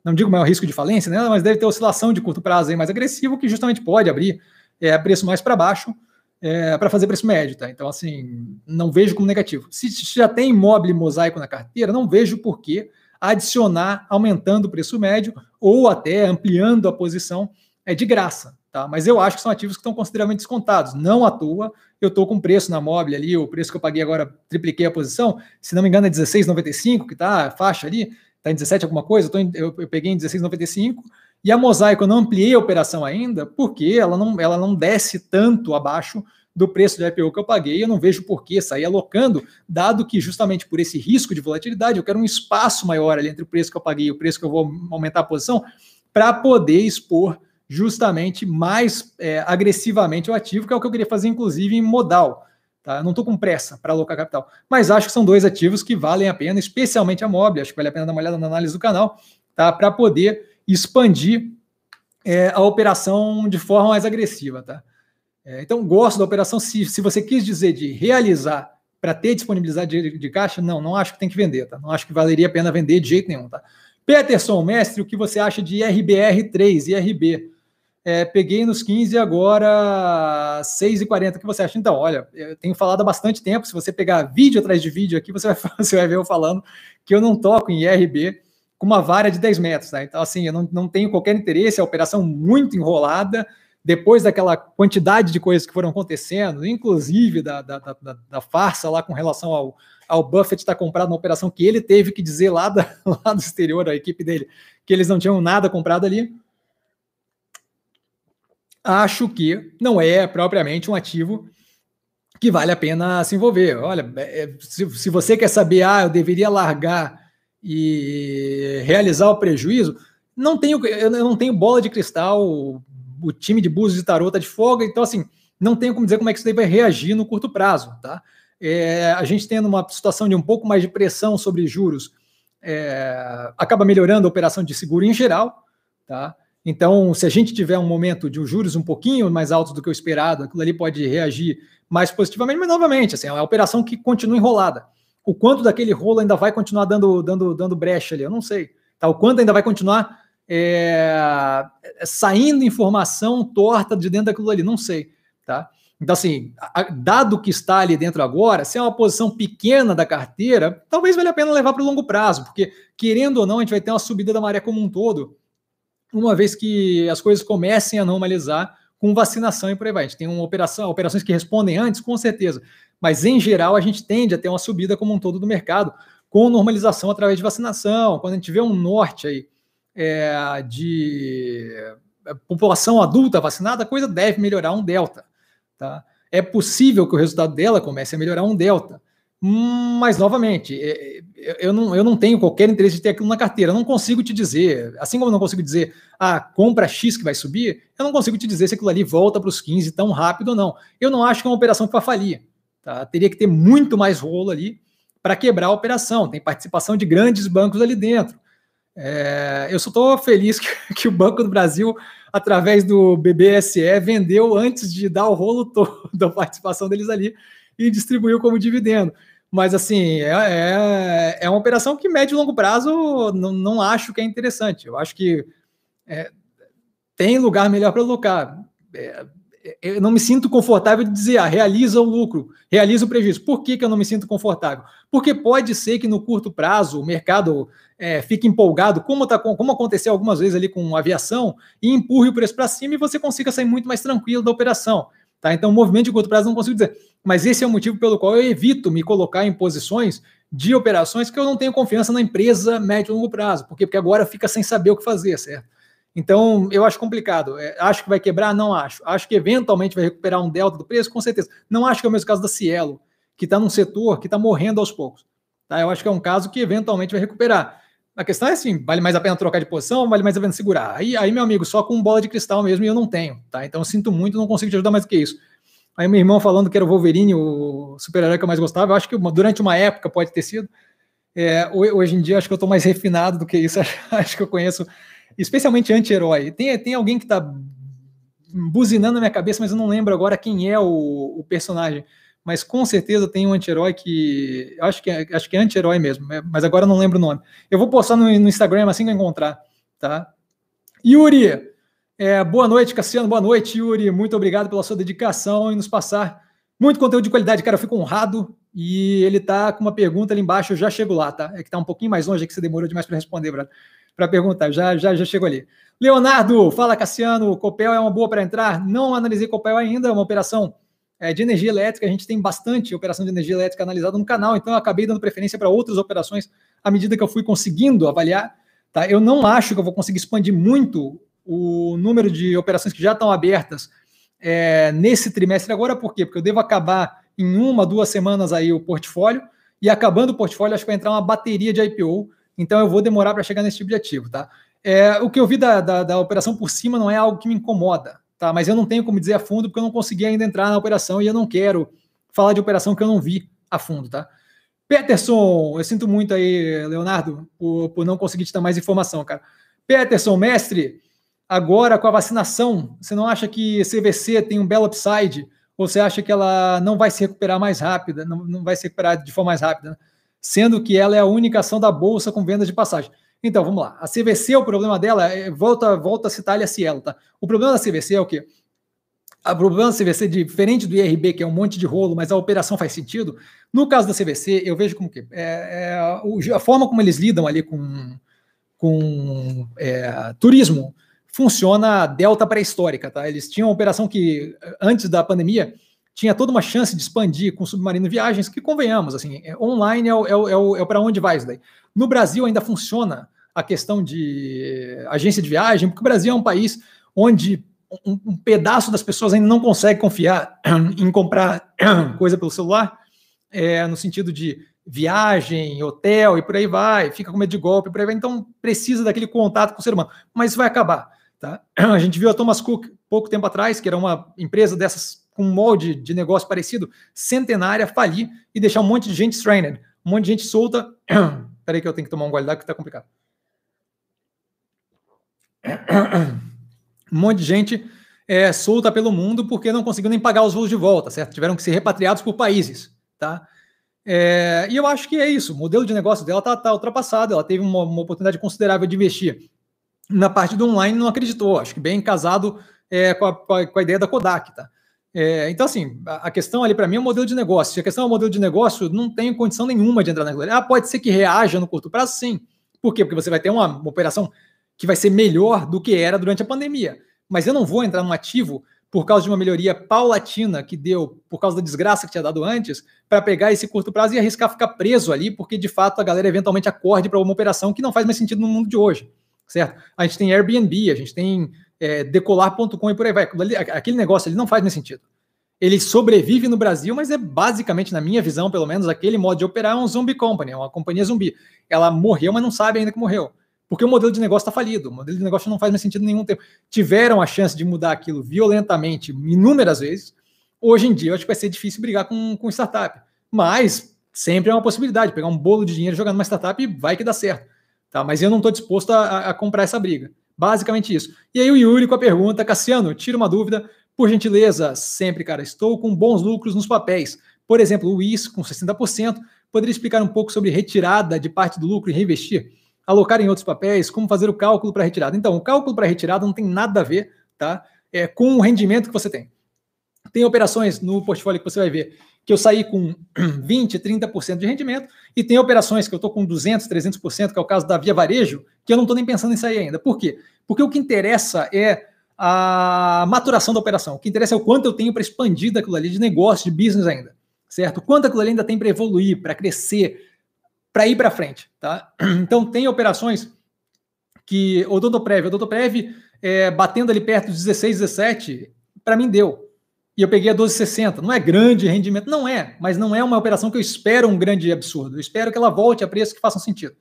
não digo maior risco de falência, né, mas deve ter oscilação de curto prazo aí mais agressivo, que justamente pode abrir é, preço mais para baixo é, para fazer preço médio. Tá? Então, assim, não vejo como negativo. Se já tem imóvel mosaico na carteira, não vejo por que adicionar aumentando o preço médio ou até ampliando a posição é de graça. Tá? Mas eu acho que são ativos que estão consideravelmente descontados. Não à toa, eu estou com preço na mobile ali, o preço que eu paguei agora, tripliquei a posição, se não me engano é 16,95, que está a faixa ali, está em 17 alguma coisa, eu, em, eu, eu peguei em 16,95, e a Mosaico eu não ampliei a operação ainda, porque ela não, ela não desce tanto abaixo do preço de IPO que eu paguei, eu não vejo por que sair alocando, dado que justamente por esse risco de volatilidade, eu quero um espaço maior ali entre o preço que eu paguei e o preço que eu vou aumentar a posição, para poder expor justamente mais é, agressivamente o ativo, que é o que eu queria fazer, inclusive, em modal. Tá? Eu não estou com pressa para alocar capital, mas acho que são dois ativos que valem a pena, especialmente a Mobile, acho que vale a pena dar uma olhada na análise do canal, tá? para poder expandir é, a operação de forma mais agressiva. Tá? É, então, gosto da operação. Se, se você quis dizer de realizar para ter disponibilidade de, de, caixa, não, não acho que tem que vender, tá? Não acho que valeria a pena vender de jeito nenhum, tá? Peterson, mestre, o que você acha de IRBR3, IRB? É, peguei nos 15 agora 6,40. O que você acha? Então, olha, eu tenho falado há bastante tempo. Se você pegar vídeo atrás de vídeo aqui, você vai, você vai ver eu falando que eu não toco em IRB com uma vara de 10 metros. Tá? Então, assim, eu não, não tenho qualquer interesse, é uma operação muito enrolada depois daquela quantidade de coisas que foram acontecendo, inclusive da, da, da, da farsa lá com relação ao, ao Buffett estar comprado na operação que ele teve que dizer lá, da, lá do exterior, a equipe dele, que eles não tinham nada comprado ali. Acho que não é propriamente um ativo que vale a pena se envolver. Olha, é, se, se você quer saber, ah, eu deveria largar e realizar o prejuízo, não tenho, eu não tenho bola de cristal o time de Búzios e Tarô está de folga, então assim, não tem como dizer como é que isso daí vai reagir no curto prazo, tá? É, a gente tendo uma situação de um pouco mais de pressão sobre juros, é, acaba melhorando a operação de seguro em geral, tá? Então, se a gente tiver um momento de juros um pouquinho mais altos do que o esperado, aquilo ali pode reagir mais positivamente, mas novamente, assim, é uma operação que continua enrolada. O quanto daquele rolo ainda vai continuar dando, dando, dando brecha ali, eu não sei. Tá? O quanto ainda vai continuar é, saindo informação torta de dentro daquilo ali, não sei, tá? Então, assim, dado que está ali dentro agora, se é uma posição pequena da carteira, talvez valha a pena levar para o longo prazo, porque, querendo ou não, a gente vai ter uma subida da maré como um todo, uma vez que as coisas comecem a normalizar com vacinação e por aí vai. A gente tem uma operação, operações que respondem antes, com certeza, mas em geral a gente tende a ter uma subida como um todo do mercado, com normalização através de vacinação, quando a gente vê um norte aí é, de é, população adulta vacinada, a coisa deve melhorar um delta. Tá? É possível que o resultado dela comece a melhorar um delta. Mas, novamente, é, é, eu não, eu não tenho qualquer interesse de ter aquilo na carteira. Eu não consigo te dizer, assim como eu não consigo dizer, ah, compra X que vai subir, eu não consigo te dizer se aquilo ali volta para os 15 tão rápido ou não. Eu não acho que é uma operação que vai falir. Tá? Teria que ter muito mais rolo ali para quebrar a operação. Tem participação de grandes bancos ali dentro. É, eu só estou feliz que, que, o Banco do Brasil, através do BBSE, vendeu antes de dar o rolo todo da participação deles ali e distribuiu como dividendo. Mas, assim, é, é, é uma operação que, médio e longo prazo, não, não acho que é interessante. Eu acho que é, tem lugar melhor para alocar. É, eu não me sinto confortável de dizer, ah, realiza o lucro, realiza o prejuízo. Por que, que eu não me sinto confortável? Porque pode ser que no curto prazo o mercado é, fique empolgado, como, tá, como aconteceu algumas vezes ali com aviação, e empurre o preço para cima e você consiga sair muito mais tranquilo da operação. Tá? Então, movimento de curto prazo não consigo dizer. Mas esse é o motivo pelo qual eu evito me colocar em posições de operações que eu não tenho confiança na empresa médio e longo prazo. Por quê? Porque agora fica sem saber o que fazer, certo? Então, eu acho complicado. É, acho que vai quebrar? Não acho. Acho que eventualmente vai recuperar um delta do preço? Com certeza. Não acho que é o mesmo caso da Cielo, que está num setor que está morrendo aos poucos. Tá? Eu acho que é um caso que eventualmente vai recuperar. A questão é assim: vale mais a pena trocar de posição vale mais a pena segurar? Aí, aí, meu amigo, só com bola de cristal mesmo e eu não tenho. Tá? Então, eu sinto muito, não consigo te ajudar mais do que isso. Aí, meu irmão falando que era o Wolverine, o super-herói que eu mais gostava, eu acho que durante uma época pode ter sido. É, hoje em dia, acho que eu estou mais refinado do que isso. acho que eu conheço especialmente anti-herói. Tem, tem alguém que está buzinando na minha cabeça, mas eu não lembro agora quem é o, o personagem. Mas com certeza tem um anti-herói que. Acho que, é, acho que é anti-herói mesmo, né? mas agora não lembro o nome. Eu vou postar no, no Instagram assim que eu encontrar. Tá? Yuri, é, boa noite, Cassiano. Boa noite, Yuri. Muito obrigado pela sua dedicação e nos passar muito conteúdo de qualidade. Cara, eu fico honrado. E ele tá com uma pergunta ali embaixo, eu já chego lá, tá? É que tá um pouquinho mais longe, é que você demorou demais para responder, brother para perguntar. Já, já, já chegou ali. Leonardo, fala Cassiano, Copel é uma boa para entrar? Não analisei Copel ainda, é uma operação é, de energia elétrica. A gente tem bastante operação de energia elétrica analisada no canal, então eu acabei dando preferência para outras operações à medida que eu fui conseguindo avaliar. Tá? Eu não acho que eu vou conseguir expandir muito o número de operações que já estão abertas é, nesse trimestre agora, por quê? Porque eu devo acabar em uma, duas semanas aí o portfólio, e acabando o portfólio, acho que vai entrar uma bateria de IPO então eu vou demorar para chegar nesse tipo de ativo, tá? É, o que eu vi da, da, da, operação por cima não é algo que me incomoda, tá? Mas eu não tenho como dizer a fundo porque eu não consegui ainda entrar na operação e eu não quero falar de operação que eu não vi a fundo, tá? Peterson, eu sinto muito aí, Leonardo, por, por não conseguir te dar mais informação, cara. Peterson, mestre, agora com a vacinação, você não acha que CVC tem um belo upside? Ou você acha que ela não vai se recuperar mais rápida, não, não vai se recuperar de forma mais rápida? Né? sendo que ela é a única ação da bolsa com vendas de passagem. Então, vamos lá. A CVC, o problema dela, é, volta, volta a citar a Cielo, tá? O problema da CVC é o quê? O problema da CVC, diferente do IRB, que é um monte de rolo, mas a operação faz sentido, no caso da CVC, eu vejo como que é, é, a forma como eles lidam ali com, com é, turismo funciona delta pré-histórica, tá? Eles tinham uma operação que, antes da pandemia, tinha toda uma chance de expandir com submarino viagens, que convenhamos, assim, é, online é, é, é, é para onde vai isso daí. No Brasil ainda funciona a questão de agência de viagem, porque o Brasil é um país onde um, um pedaço das pessoas ainda não consegue confiar em comprar coisa pelo celular, é, no sentido de viagem, hotel e por aí vai, fica com medo de golpe, por aí vai, então precisa daquele contato com o ser humano. Mas isso vai acabar. Tá? A gente viu a Thomas Cook pouco tempo atrás, que era uma empresa dessas com um molde de negócio parecido, centenária, falir e deixar um monte de gente stranded, um monte de gente solta. Peraí que eu tenho que tomar um gole d'água que está complicado. Um monte de gente é, solta pelo mundo porque não conseguiu nem pagar os voos de volta, certo? Tiveram que ser repatriados por países, tá? É, e eu acho que é isso. O modelo de negócio dela está tá ultrapassado. Ela teve uma, uma, oportunidade considerável de investir na parte do online, não acreditou. Acho que bem casado é, com, a, com, a, ideia da Kodak, tá? É, então, assim, a, questão ali para mim é o modelo de negócio. Se a questão é o modelo de negócio, não tenho condição nenhuma de entrar naquilo. Ah, pode ser que reaja no curto prazo, sim. Por quê? Porque você vai ter uma, uma operação que vai ser melhor do que era durante a pandemia. Mas eu não vou entrar num ativo por causa de uma melhoria paulatina que deu por causa da desgraça que tinha dado antes, para pegar esse curto prazo e arriscar ficar preso ali, porque de fato a galera eventualmente acorde para uma operação que não faz mais sentido no mundo de hoje, certo? A gente tem Airbnb, a gente tem é, decolar.com e por aí vai. Aquele negócio ele não faz mais sentido. Ele sobrevive no Brasil, mas é basicamente, na minha visão, pelo menos, aquele modo de operar é um zombie company, é uma companhia zumbi. Ela morreu, mas não sabe ainda que morreu. Porque o modelo de negócio está falido, o modelo de negócio não faz mais sentido nenhum tempo. Tiveram a chance de mudar aquilo violentamente inúmeras vezes, Hoje em dia, eu acho que vai ser difícil brigar com, com startup, mas sempre é uma possibilidade. Pegar um bolo de dinheiro jogar numa startup e vai que dá certo. Tá? Mas eu não estou disposto a, a, comprar essa briga. Basicamente isso. E aí o Yuri com a pergunta, Cassiano, tira uma dúvida, por gentileza, sempre, cara, estou com bons lucros nos papéis. Por exemplo, o IS com 60%. Poderia explicar um pouco sobre retirada de parte do lucro e reinvestir? Alocar em outros papéis? Como fazer o cálculo para retirada? Então, o cálculo para retirada não tem nada a ver tá? É, com o rendimento que você tem. Tem operações no portfólio que você vai ver que eu saí com 20, 30% de rendimento, e tem operações que eu estou com 200, 300%, que é o caso da Via Varejo, que eu não estou nem pensando em sair ainda. Por quê? Porque o que interessa é a maturação da operação. O que interessa é o quanto eu tenho para expandir daquilo ali de negócio, de business ainda, certo? Quanto aquilo ali ainda tem para evoluir, para crescer, para ir para frente, tá? Então, tem operações que o Doddoprev, o Doddoprev é, batendo ali perto dos 16, 17, para mim deu e eu peguei a 12,60. Não é grande rendimento, não é, mas não é uma operação que eu espero um grande absurdo. Eu espero que ela volte a preços que façam sentido.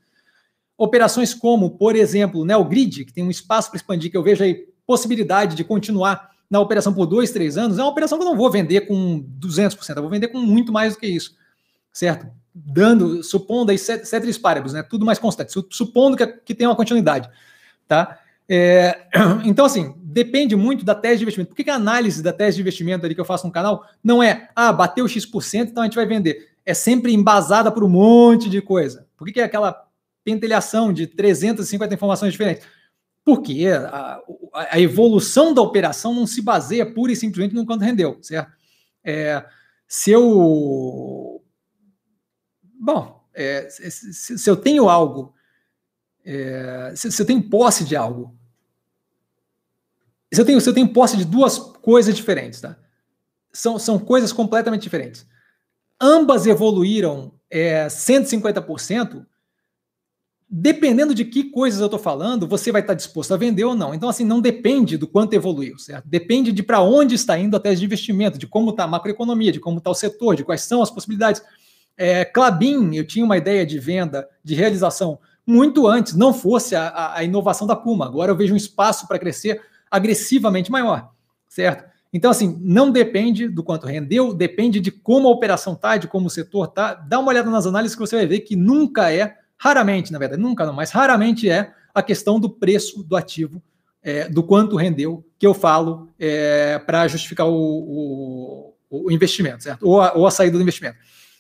Operações como, por exemplo, o Neogrid, que tem um espaço para expandir, que eu vejo aí possibilidade de continuar na operação por dois, três anos, é uma operação que eu não vou vender com 200%, eu vou vender com muito mais do que isso, certo? Dando, supondo aí ceteris paribus, né? Tudo mais constante, supondo que, que tem uma continuidade, tá? É, então, assim, depende muito da tese de investimento. Por que, que a análise da tese de investimento ali que eu faço no canal não é, ah, bateu X%, então a gente vai vender? É sempre embasada por um monte de coisa. Por que, que é aquela pentelhação de 350 informações diferentes? Porque a, a, evolução da operação não se baseia pura e simplesmente no quanto rendeu, certo? É, se eu. Bom, é, se, se, eu tenho algo, é, se, se eu tenho posse de algo você tem, você tem posse de duas coisas diferentes, tá? São, são coisas completamente diferentes. Ambas evoluíram é, 150%. Dependendo de que coisas eu estou falando, você vai estar disposto a vender ou não. Então, assim, não depende do quanto evoluiu, certo? Depende de para onde está indo a tese de investimento, de como está a macroeconomia, de como está o setor, de quais são as possibilidades. É, Clabin, eu tinha uma ideia de venda, de realização muito antes, não fosse a, a inovação da Puma. Agora eu vejo um espaço para crescer agressivamente maior, certo? Então, assim, não depende do quanto rendeu, depende de como a operação está, de como o setor está. Dá uma olhada nas análises que você vai ver que nunca é, raramente, na verdade, nunca não, mas raramente é a questão do preço do ativo, é, do quanto rendeu, que eu falo é, para justificar o, o, o, investimento, certo? Ou a, ou a saída do investimento.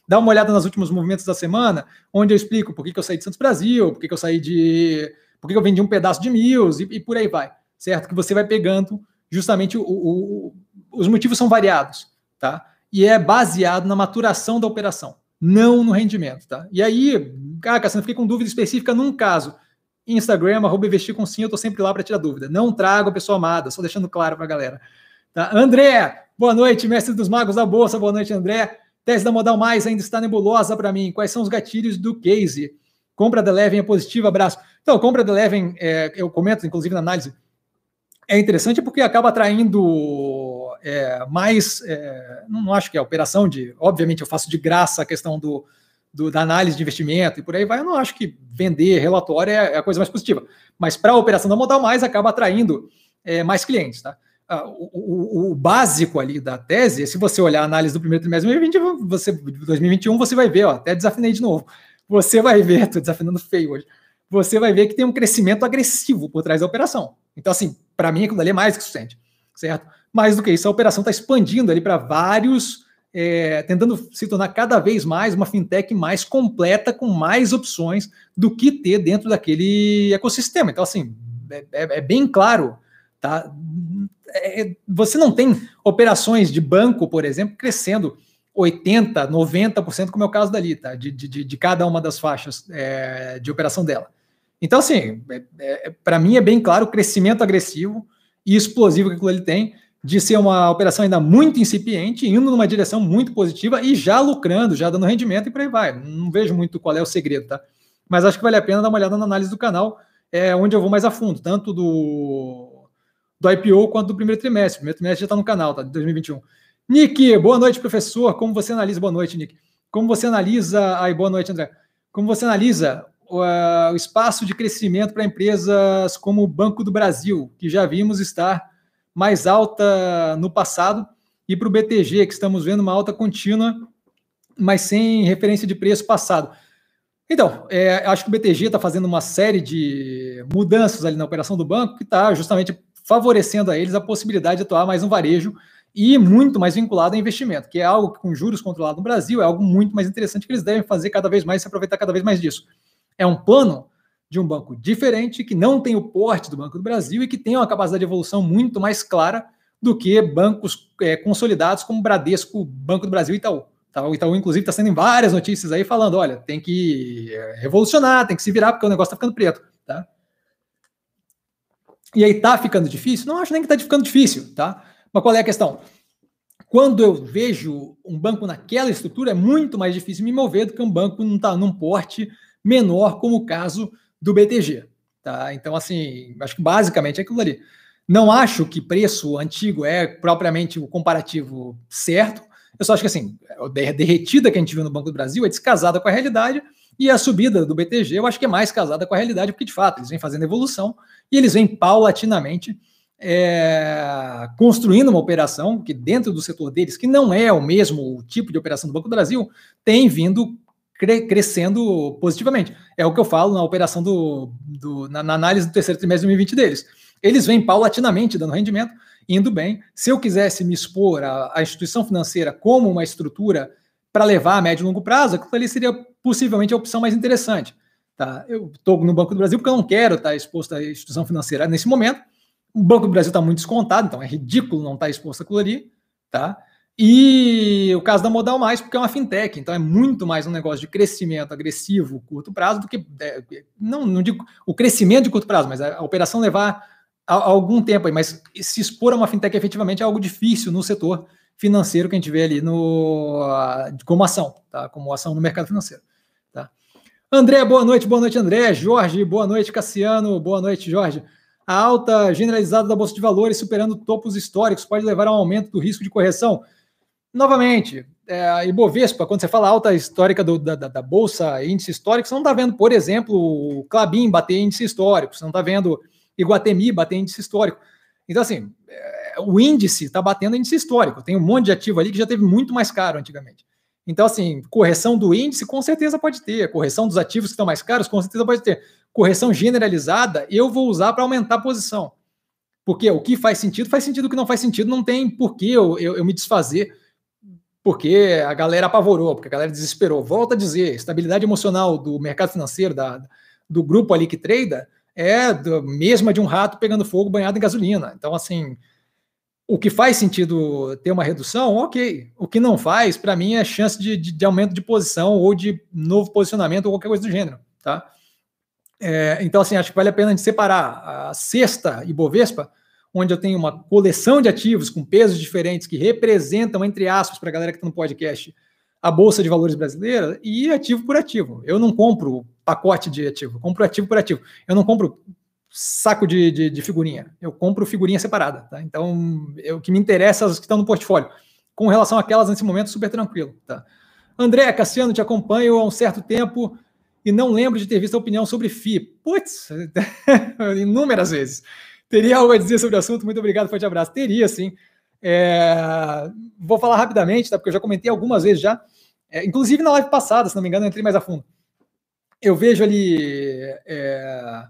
Dá uma olhada nos últimos movimentos da semana, onde eu explico por que, que eu saí de Santos Brasil, por que, que eu saí de. por que, que eu vendi um pedaço de Mills e, e por aí vai certo? Que você vai pegando justamente o, o, os motivos são variados, tá? E é baseado na maturação da operação, não no rendimento, tá? E aí, cara, Cassiano, fiquei com dúvida específica num caso. Instagram, arroba investir com sim, eu tô sempre lá para tirar dúvida. Não trago a pessoa amada, só deixando claro para a galera. Tá? André, boa noite, mestre dos magos da Bolsa, boa noite, André. Tese da Modal Mais ainda está nebulosa para mim. Quais são os gatilhos do case? Compra da Eleven é positiva, abraço. Então, compra da Eleven, é, eu comento, inclusive, na análise, é interessante porque acaba atraindo é, mais. É, não acho que é operação de. Obviamente, eu faço de graça a questão do, do, da análise de investimento e por aí vai. Eu não acho que vender relatório é, é a coisa mais positiva. Mas para a operação da Modal Mais acaba atraindo é, mais clientes. Tá? Ah, o, o, o, básico ali da tese, se você olhar a análise do primeiro trimestre de 2020, você, 2021, você vai ver, ó, até desafinei de novo. Você vai ver, estou desafinando feio hoje. Você vai ver que tem um crescimento agressivo por trás da operação. Então, assim, para mim aquilo ali é mais que suficiente, certo? Mais do que isso, a operação está expandindo ali para vários, é, tentando se tornar cada vez mais uma fintech mais completa, com mais opções do que ter dentro daquele ecossistema. Então, assim, é, é, é bem claro, tá? É, você não tem operações de banco, por exemplo, crescendo 80%, 90%, como é o caso dali, tá? De, de, de cada uma das faixas é, de operação dela. Então, assim, é, é, para mim é bem claro o crescimento agressivo e explosivo que ele tem, de ser uma operação ainda muito incipiente, indo numa direção muito positiva e já lucrando, já dando rendimento e por aí vai. Não vejo muito qual é o segredo, tá? Mas acho que vale a pena dar uma olhada na análise do canal, é, onde eu vou mais a fundo, tanto do, do IPO quanto do primeiro trimestre. O primeiro trimestre já está no canal, tá? De 2021. Nick, boa noite, professor. Como você analisa? Boa noite, Nick. Como você analisa. Ai, boa noite, André. Como você analisa o espaço de crescimento para empresas como o Banco do Brasil, que já vimos estar mais alta no passado e para o BTG, que estamos vendo uma alta contínua, mas sem referência de preço passado. Então, é, acho que o BTG está fazendo uma série de mudanças ali na operação do banco que está justamente favorecendo a eles a possibilidade de atuar mais no varejo e muito mais vinculado a investimento, que é algo que com juros controlados no Brasil é algo muito mais interessante que eles devem fazer cada vez mais, se aproveitar cada vez mais disso. É um plano de um banco diferente, que não tem o porte do Banco do Brasil e que tem uma capacidade de evolução muito mais clara do que bancos é, consolidados como Bradesco, Banco do Brasil e Itaú. Tá? O Itaú, inclusive, está sendo em várias notícias aí falando: olha, tem que é, revolucionar, tem que se virar, porque o negócio está ficando preto. Tá? E aí está ficando difícil? Não acho nem que está ficando difícil, tá? Mas qual é a questão? Quando eu vejo um banco naquela estrutura, é muito mais difícil me mover do que um banco não tá num porte menor, como o caso do BTG. Tá? Então, assim, acho que basicamente é aquilo ali. Não acho que preço antigo é propriamente o comparativo certo. Eu só acho que assim, a derretida que a gente viu no Banco do Brasil é descasada com a realidade e a subida do BTG eu acho que é mais casada com a realidade, porque de fato eles vêm fazendo evolução e eles vêm paulatinamente é, construindo uma operação que dentro do setor deles, que não é o mesmo tipo de operação do Banco do Brasil, tem vindo cre crescendo positivamente. É o que eu falo na operação do, do na, na, análise do terceiro trimestre de 2020 deles. Eles vêm paulatinamente dando rendimento, indo bem. Se eu quisesse me expor à, instituição financeira como uma estrutura para levar a médio e longo prazo, aquilo ali seria possivelmente a opção mais interessante. Tá? Eu estou no Banco do Brasil porque eu não quero estar exposto à instituição financeira nesse momento. O Banco do Brasil está muito descontado, então é ridículo não estar exposto àquilo ali. Tá? E o caso da Modal Mais, porque é uma fintech, então é muito mais um negócio de crescimento agressivo, curto prazo, do que. É, não, não digo o crescimento de curto prazo, mas a, operação levar a, a algum tempo aí. Mas se expor a uma fintech efetivamente é algo difícil no setor financeiro que a gente vê ali no, como ação, tá? Como ação no mercado financeiro. Tá? André, boa noite, boa noite, André. Jorge, boa noite, Cassiano, boa noite, Jorge. A alta generalizada da Bolsa de Valores superando topos históricos pode levar a um aumento do risco de correção. Novamente, é, Ibovespa, quando você fala alta histórica do, da, da, Bolsa, índice histórico, você não está vendo, por exemplo, o Clabin bater índice histórico, você não está vendo Iguatemi bater índice histórico. Então, assim, é, o índice está batendo índice histórico. Tem um monte de ativo ali que já teve muito mais caro antigamente. Então, assim, correção do índice com certeza pode ter, correção dos ativos que estão mais caros com certeza pode ter. Correção generalizada eu vou usar para aumentar a posição. Porque o que faz sentido, faz sentido, o que não faz sentido, não tem por que eu, eu, eu me desfazer porque a galera apavorou, porque a galera desesperou. Volta a dizer, estabilidade emocional do mercado financeiro, da, do grupo ali que trada, é a mesma de um rato pegando fogo banhado em gasolina. Então, assim, o que faz sentido ter uma redução, ok. O que não faz, para mim, é chance de, de, de, aumento de posição ou de novo posicionamento ou qualquer coisa do gênero, tá? É, então, assim, acho que vale a pena a gente separar a sexta Ibovespa onde eu tenho uma coleção de ativos com pesos diferentes que representam, entre aspas, para a galera que está no podcast, a Bolsa de Valores brasileira e ativo por ativo. Eu não compro pacote de ativo, eu compro ativo por ativo. Eu não compro saco de, de, de figurinha, eu compro figurinha separada. Tá? Então, o que me interessa é as que estão no portfólio. Com relação àquelas, nesse momento, super tranquilo. Tá? André, Cassiano, te acompanho há um certo tempo e não lembro de ter visto a opinião sobre FI. Putz, inúmeras vezes. Teria algo a dizer sobre o assunto? Muito obrigado, forte abraço. Teria, sim. É... Vou falar rapidamente, tá? Porque eu já comentei algumas vezes já. É, inclusive na live passada, se não me engano, eu entrei mais a fundo. Eu vejo ali. É...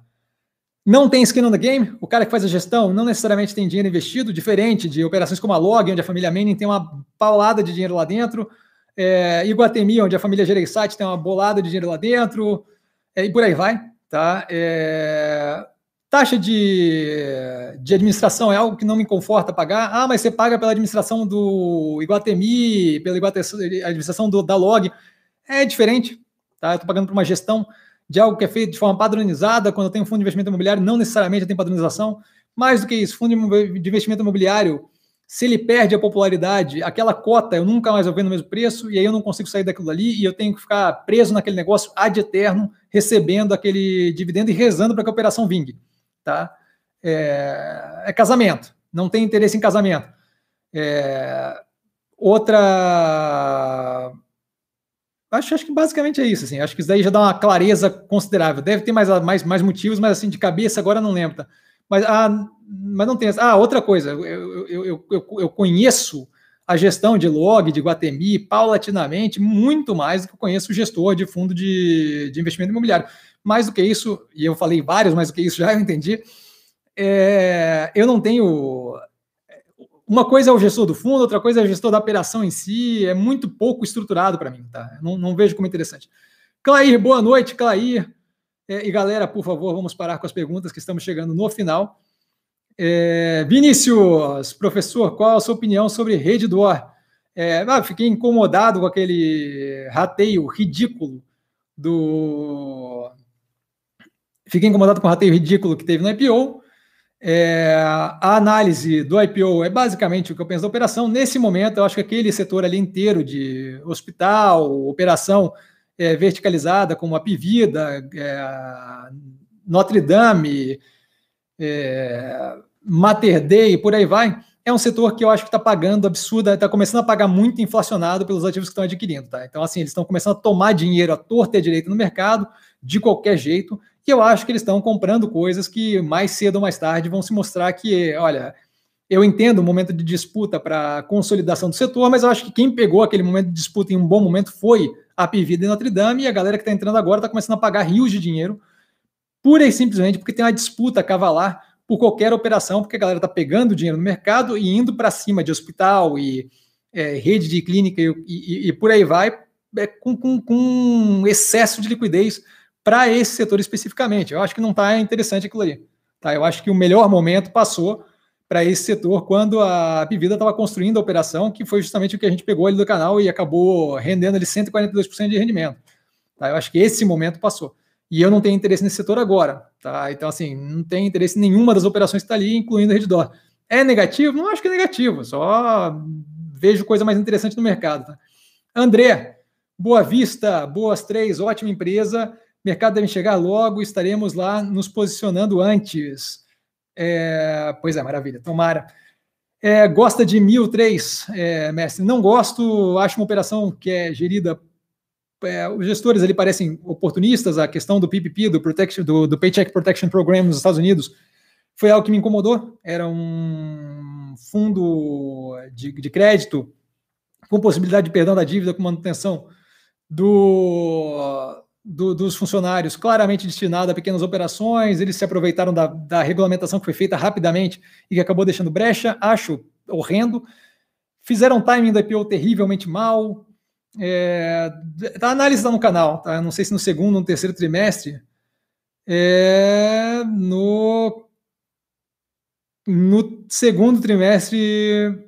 Não tem skin on the game, o cara que faz a gestão não necessariamente tem dinheiro investido, diferente de operações como a Log, onde a família Manning tem uma paulada de dinheiro lá dentro, é, Iguatemi, onde a família Gereissati tem uma bolada de dinheiro lá dentro, é, e por aí vai. Tá? É, Taxa de, de administração é algo que não me conforta pagar. Ah, mas você paga pela administração do Iguatemi, pela administração do, da Log. É diferente. Tá? Eu estou pagando por uma gestão de algo que é feito de forma padronizada. Quando eu tenho um fundo de investimento imobiliário, não necessariamente tem padronização. Mais do que isso, fundo de investimento imobiliário, se ele perde a popularidade, aquela cota eu nunca mais vou ver no mesmo preço, e aí eu não consigo sair daquilo ali, e eu tenho que ficar preso naquele negócio ad eterno, recebendo aquele dividendo e rezando para que a operação vingue tá? É, é casamento, não tem interesse em casamento. É, outra. Acho, acho que basicamente é isso. Assim. Acho que isso daí já dá uma clareza considerável. Deve ter mais, mais, mais motivos, mas assim, de cabeça agora não lembro. Tá? Mas, ah, mas não tem. Ah, outra coisa, eu, eu, eu, eu, eu conheço a gestão de log, de Guatemi, paulatinamente, muito mais do que eu conheço gestor de fundo de, de investimento imobiliário. Mais do que isso, e eu falei vários, mais do que isso já eu entendi, é, eu não tenho. Uma coisa é o gestor do fundo, outra coisa é o gestor da operação em si, é muito pouco estruturado para mim, tá? Não, não, vejo como interessante. Clair, boa noite, Clair. É, e galera, por favor, vamos parar com as perguntas que estamos chegando no final. É, Vinícius, professor, qual a sua opinião sobre rede do É, ah, fiquei incomodado com aquele rateio ridículo do. Fiquei incomodado com o rateio ridículo que teve no IPO. É, a análise do IPO é basicamente o que eu penso da operação. Nesse momento, eu acho que aquele setor ali inteiro de hospital, operação é, verticalizada, como a Pivida, é, Notre Dame, é, Mater Dei e por aí vai, é um setor que eu acho que está pagando absurda, está começando a pagar muito inflacionado pelos ativos que estão adquirindo. Tá? Então, assim, eles estão começando a tomar dinheiro à torta e à direita no mercado, de qualquer jeito, e eu acho que eles estão comprando coisas que mais cedo ou mais tarde vão se mostrar que, olha, eu entendo o momento de disputa para consolidação do setor, mas eu acho que quem pegou aquele momento de disputa em um bom momento foi a Pivida e Notre Dame, e a galera que está entrando agora está começando a pagar rios de dinheiro, pura e simplesmente porque tem uma disputa cavalar por qualquer operação, porque a galera está pegando dinheiro no mercado e indo para cima de hospital e é, rede de clínica e, e, e por aí vai, é, com, com, com, excesso de liquidez para esse setor especificamente. Eu acho que não está interessante aquilo ali. Tá? Eu acho que o melhor momento passou para esse setor quando a Pivida estava construindo a operação, que foi justamente o que a gente pegou ali do canal e acabou rendendo ali 142% de rendimento. Tá? Eu acho que esse momento passou. E eu não tenho interesse nesse setor agora. Tá? Então, assim, não tem interesse em nenhuma das operações que está ali, incluindo a Reddor. É negativo? Não acho que é negativo, só vejo coisa mais interessante no mercado. Tá? André, boa vista, boas três, ótima empresa. Mercado deve chegar logo, estaremos lá nos posicionando antes. É, pois é, maravilha, tomara. É, gosta de 1003, é, mestre? Não gosto, acho uma operação que é gerida é, os gestores ali parecem oportunistas, a questão do PPP, do, protection, do, do Paycheck Protection Program nos Estados Unidos, foi algo que me incomodou. Era um fundo de, de crédito com possibilidade de perdão da dívida com manutenção do, do, dos funcionários, claramente destinado a pequenas operações. Eles se aproveitaram da, da regulamentação que foi feita rapidamente e que acabou deixando brecha. Acho horrendo. Fizeram timing da IPO terrivelmente mal. É, a análise no canal, tá? Não sei se no segundo ou no terceiro trimestre. É, no, no segundo trimestre.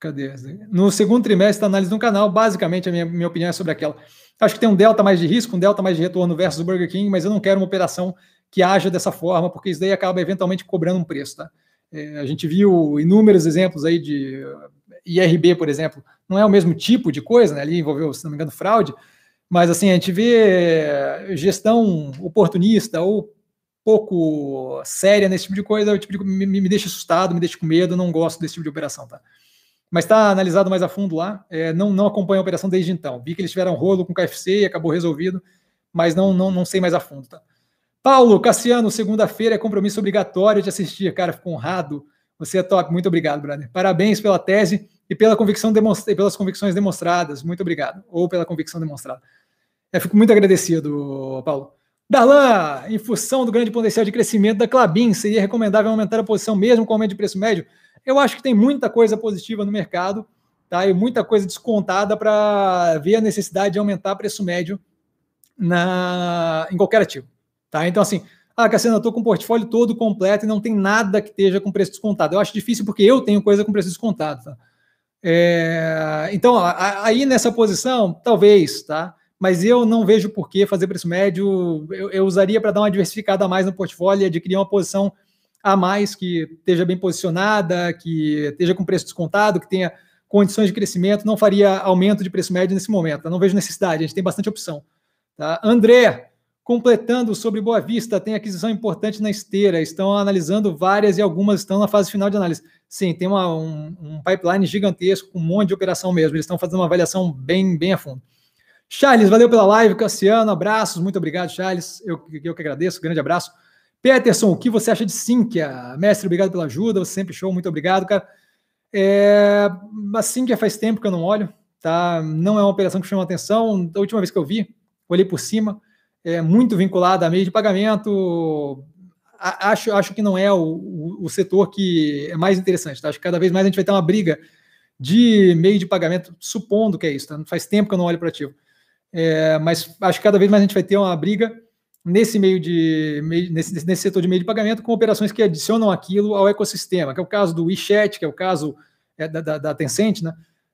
Cadê? No segundo trimestre da análise no canal, basicamente a minha, minha opinião é sobre aquela. Acho que tem um delta mais de risco, um delta mais de retorno versus o Burger King, mas eu não quero uma operação que haja dessa forma, porque isso daí acaba eventualmente cobrando um preço. Tá? É, a gente viu inúmeros exemplos aí de IRB, por exemplo, não é o mesmo tipo de coisa, né? ali envolveu, se não me engano, fraude, mas assim, a gente vê gestão oportunista ou pouco séria nesse tipo de coisa, o tipo me, me deixa assustado, me deixa com medo, não gosto desse tipo de operação, tá? Mas está analisado mais a fundo lá, é, não, não acompanho a operação desde então. Vi que eles tiveram rolo com o KFC e acabou resolvido, mas não, não, não sei mais a fundo, tá? Paulo, Cassiano, segunda-feira é compromisso obrigatório de assistir, cara, fico honrado. Você é top, muito obrigado, brother. Parabéns pela tese e pela convicção demonstra pelas convicções demonstradas. Muito obrigado. Ou pela convicção demonstrada. Eu fico muito agradecido, Paulo. Darlan, em função do grande potencial de crescimento da Clabin, seria recomendável aumentar a posição mesmo com aumento de preço médio? Eu acho que tem muita coisa positiva no mercado, tá? E muita coisa descontada para ver a necessidade de aumentar preço médio na, em qualquer ativo, tá? Então, assim, ah, Cassiano, eu estou com o portfólio todo completo e não tem nada que esteja com preço descontado. Eu acho difícil porque eu tenho coisa com preço descontado, tá? É, então, aí nessa posição, talvez, tá? Mas eu não vejo por que fazer preço médio. Eu, eu usaria para dar uma diversificada a mais no portfólio e adquirir uma posição a mais que esteja bem posicionada, que esteja com preço descontado, que tenha condições de crescimento. Não faria aumento de preço médio nesse momento. Eu não vejo necessidade, a gente tem bastante opção. Tá? André, completando sobre Boa Vista, tem aquisição importante na esteira. Estão analisando várias e algumas estão na fase final de análise. Sim, tem uma, um, um, pipeline gigantesco, um monte de operação mesmo. Eles estão fazendo uma avaliação bem, bem a fundo. Charles, valeu pela live. Cassiano, abraços. Muito obrigado, Charles. Eu, eu que agradeço. Grande abraço. Peterson, o que você acha de Sinqia? Mestre, obrigado pela ajuda. Você sempre show. Muito obrigado, cara. É, já faz tempo que eu não olho, tá? Não é uma operação que chama atenção. Da última vez que eu vi, olhei por cima, é muito vinculada a meio de pagamento. Acho, acho que não é o, o, o setor que é mais interessante. Tá? Acho que cada vez mais a gente vai ter uma briga de meio de pagamento, supondo que é isso. Tá? Faz tempo que eu não olho para ativo. É, mas acho que cada vez mais a gente vai ter uma briga nesse meio de nesse, nesse setor de meio de pagamento com operações que adicionam aquilo ao ecossistema, que é o caso do WeChat, que é o caso é, da, da, da, Tencent, né?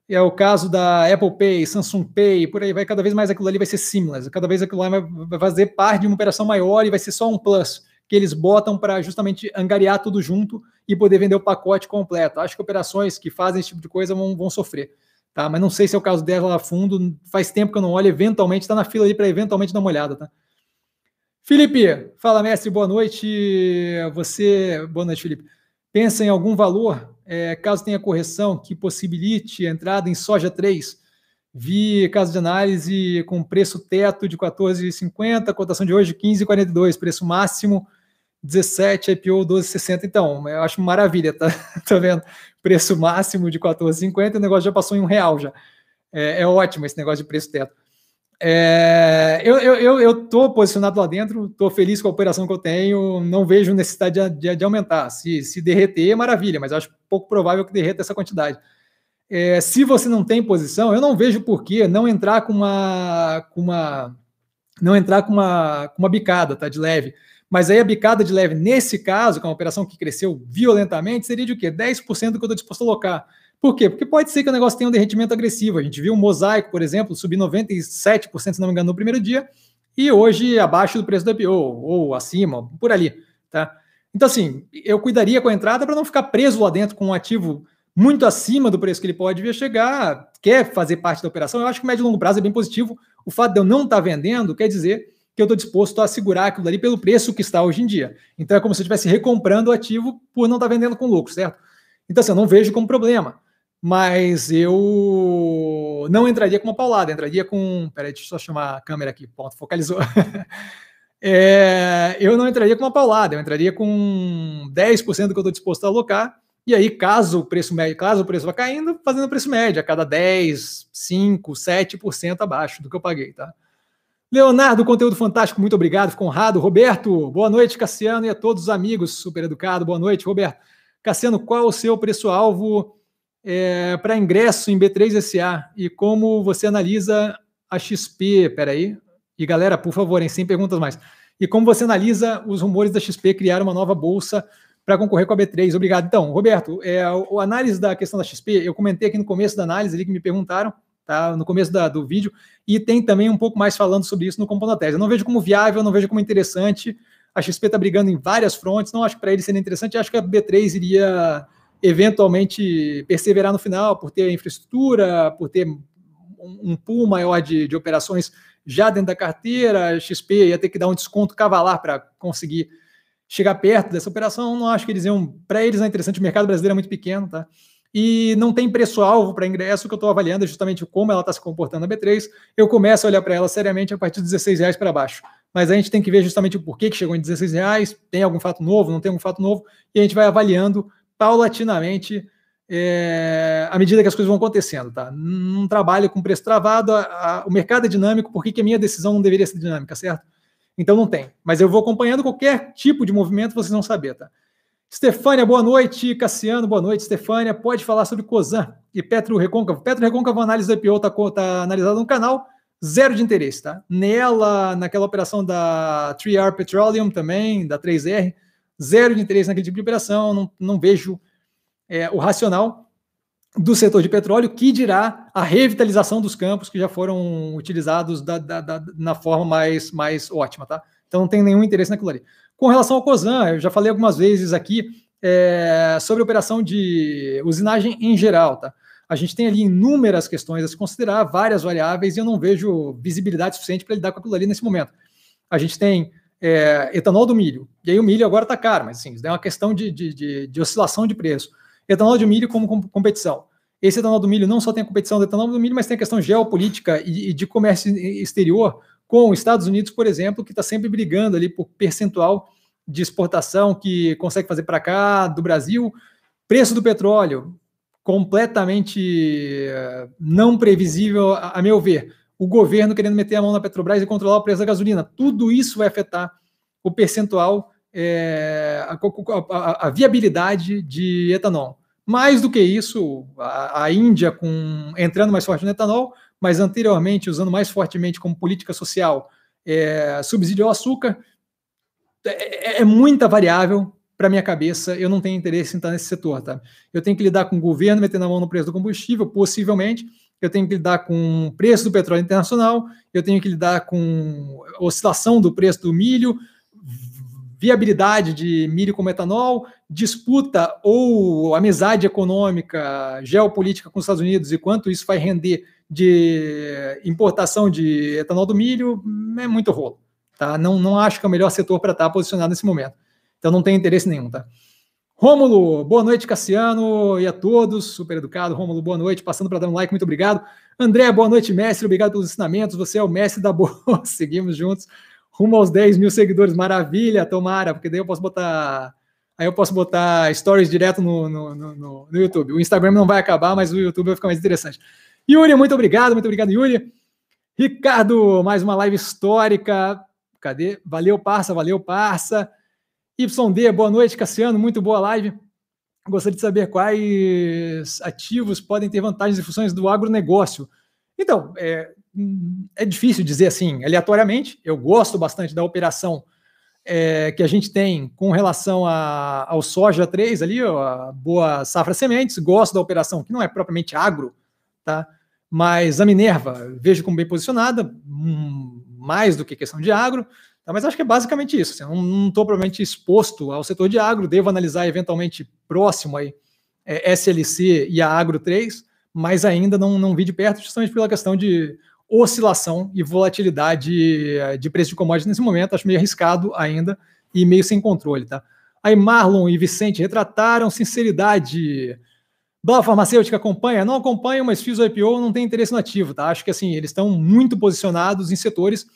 É o caso da Apple Pay, Samsung Pay, por aí vai, cada vez mais aquilo ali vai ser seamless, cada vez aquilo lá vai fazer parte de uma operação maior e vai ser só um plus que eles botam para justamente angariar tudo junto e poder vender o pacote completo. Acho que operações que fazem esse tipo de coisa vão, vão sofrer. Tá? Mas não sei se é o caso dela lá fundo. Faz tempo que eu não olho, eventualmente está na fila ali para eventualmente dar uma olhada, tá? Felipe, fala mestre, boa noite. Você, boa noite, Felipe. Pensa em algum valor, é, caso tenha correção, que possibilite a entrada em soja 3? Vi caso de análise com preço teto de 14,50, cotação de hoje 15,42, preço máximo 17, IPO 12,60. Então, eu acho maravilha, tá, tá vendo? Preço máximo de 14,50, o negócio já passou em um real já. É, é ótimo esse negócio de preço teto. É, eu, eu, eu tô posicionado lá dentro, estou feliz com a operação que eu tenho, não vejo necessidade de, de, de, aumentar. Se, se derreter, é maravilha, mas acho pouco provável que derreta essa quantidade. É, se você não tem posição, eu não vejo por que não entrar com uma, com uma não entrar com uma, com uma bicada, tá? De leve. Mas aí a bicada de leve, nesse caso, que é uma operação que cresceu violentamente, seria de o quê? 10% do que eu estou disposto a alocar. Por quê? Porque pode ser que o negócio tenha um derretimento agressivo. A gente viu o mosaico, por exemplo, subir 97%, se não me engano, no primeiro dia, e hoje abaixo do preço do IPO, ou acima, por ali. Tá? Então, assim, eu cuidaria com a entrada para não ficar preso lá dentro com um ativo muito acima do preço que ele pode vir chegar, quer fazer parte da operação. Eu acho que o médio e longo prazo é bem positivo. O fato de eu não estar tá vendendo quer dizer que eu estou disposto a segurar aquilo ali pelo preço que está hoje em dia. Então é como se eu estivesse recomprando o ativo por não estar tá vendendo com lucro, certo? Então, assim, eu não vejo como problema mas eu não entraria com uma paulada, entraria com. Peraí, deixa eu só chamar a câmera aqui, ponto, focalizou. é, eu não entraria com uma paulada, eu entraria com 10% do que eu estou disposto a alocar, e aí, caso o preço médio, caso o preço vá caindo, fazendo o preço médio, a cada 10, 5, 7% abaixo do que eu paguei, tá? Leonardo, conteúdo fantástico, muito obrigado, fico honrado. Roberto, boa noite, Cassiano, e a todos os amigos, super educado, boa noite, Roberto. Cassiano, qual o seu preço-alvo é, para ingresso em B3SA e como você analisa a XP. Peraí. E galera, por favor, hein, sem perguntas mais. E como você analisa os rumores da XP criar uma nova bolsa para concorrer com a B3? Obrigado. Então, Roberto, é, o, análise da questão da XP, eu comentei aqui no começo da análise ali que me perguntaram, tá? No começo da, do vídeo, e tem também um pouco mais falando sobre isso no Compondo Tese. Eu não vejo como viável, não vejo como interessante. A XP está brigando em várias frontes, não acho que para ele seria interessante, acho que a B3 iria eventualmente perseverar no final por ter infraestrutura, por ter um pool maior de, de operações já dentro da carteira, a XP ia ter que dar um desconto cavalar para conseguir chegar perto dessa operação. Não acho que eles iam. Para eles é interessante, o mercado brasileiro é muito pequeno, tá? E não tem preço-alvo para ingresso, o que eu estou avaliando é justamente como ela está se comportando na B3. Eu começo a olhar para ela seriamente a partir de 16 reais para baixo. Mas a gente tem que ver justamente o porquê que chegou em 16 reais, tem algum fato novo, não tem algum fato novo, e a gente vai avaliando paulatinamente é, à medida que as coisas vão acontecendo, tá? Não trabalho com preço travado, a, a, o mercado é dinâmico, por que, que a minha decisão não deveria ser dinâmica, certo? Então não tem. Mas eu vou acompanhando qualquer tipo de movimento, vocês vão saber, tá? Stefânia, boa noite. Cassiano, boa noite. Stefânia, pode falar sobre COSAN e Petro Recôncavo. Petro Recôncavo, análise do IPO está tá analisada no canal, zero de interesse, tá? Nela, naquela operação da 3R Petroleum também, da 3R, zero de interesse naquele tipo de operação, não, não vejo é, o racional do setor de petróleo, que dirá a revitalização dos campos que já foram utilizados da, da, da, na forma mais, mais ótima, tá? Então não tem nenhum interesse naquilo ali. Com relação ao COSAN, eu já falei algumas vezes aqui é, sobre a operação de usinagem em geral, tá? A gente tem ali inúmeras questões a se considerar, várias variáveis, e eu não vejo visibilidade suficiente para lidar com aquilo ali nesse momento. A gente tem é, etanol do milho. E aí o milho agora está caro, mas assim, é uma questão de, de, de, de, oscilação de preço. Etanol de milho como competição. Esse etanol do milho não só tem a competição do etanol do milho, mas tem a questão geopolítica e, e de comércio exterior com os Estados Unidos, por exemplo, que está sempre brigando ali por percentual de exportação que consegue fazer para cá, do Brasil. Preço do petróleo, completamente eh, não previsível, a, a meu ver. O governo querendo meter a mão na Petrobras e controlar o preço da gasolina. Tudo isso vai afetar o percentual, é, a, a, a, viabilidade de etanol. Mais do que isso, a, Índia com, entrando mais forte no etanol, mas anteriormente usando mais fortemente como política social é, subsídio ao açúcar, é, é, é muita variável para minha cabeça, eu não tenho interesse em estar nesse setor, tá? Eu tenho que lidar com o governo metendo a mão no preço do combustível, possivelmente, eu tenho que lidar com o preço do petróleo internacional, eu tenho que lidar com oscilação do preço do milho, viabilidade de milho como etanol, disputa ou amizade econômica, geopolítica com os Estados Unidos e quanto isso vai render de importação de etanol do milho, é muito rolo. Tá? Não, não acho que é o melhor setor para estar posicionado nesse momento. Então não tem interesse nenhum, tá? Rômulo, boa noite, Cassiano, e a todos, super educado. Rômulo, boa noite, passando para dar um like, muito obrigado. André, boa noite, mestre, obrigado pelos ensinamentos, você é o mestre da boa, seguimos juntos, rumo aos 10 mil seguidores, maravilha, tomara, porque daí eu posso botar, aí eu posso botar stories direto no, no, no, no, YouTube. O Instagram não vai acabar, mas o YouTube vai ficar mais interessante. Yuri, muito obrigado, muito obrigado, Yuri. Ricardo, mais uma live histórica, cadê? Valeu, parça, valeu, parça. YD, boa noite, Cassiano, muito boa live. Gostaria de saber quais ativos podem ter vantagens e funções do agronegócio. Então, é, é difícil dizer assim, aleatoriamente. Eu gosto bastante da operação é, que a gente tem com relação a, ao soja 3 ali, a boa safra sementes. Gosto da operação que não é propriamente agro, tá? Mas a Minerva vejo como bem posicionada, hum, mais do que questão de agro. Tá, mas acho que é basicamente isso. Assim, não estou provavelmente exposto ao setor de agro, devo analisar eventualmente próximo aí é, SLC e a Agro 3, mas ainda não, não vi de perto, justamente pela questão de oscilação e volatilidade é, de preço de commodities nesse momento. Acho meio arriscado ainda e meio sem controle. Tá? Aí Marlon e Vicente retrataram sinceridade. Bala Farmacêutica acompanha? Não acompanha, mas fiz o IPO, não tem interesse no ativo. Tá? Acho que assim, eles estão muito posicionados em setores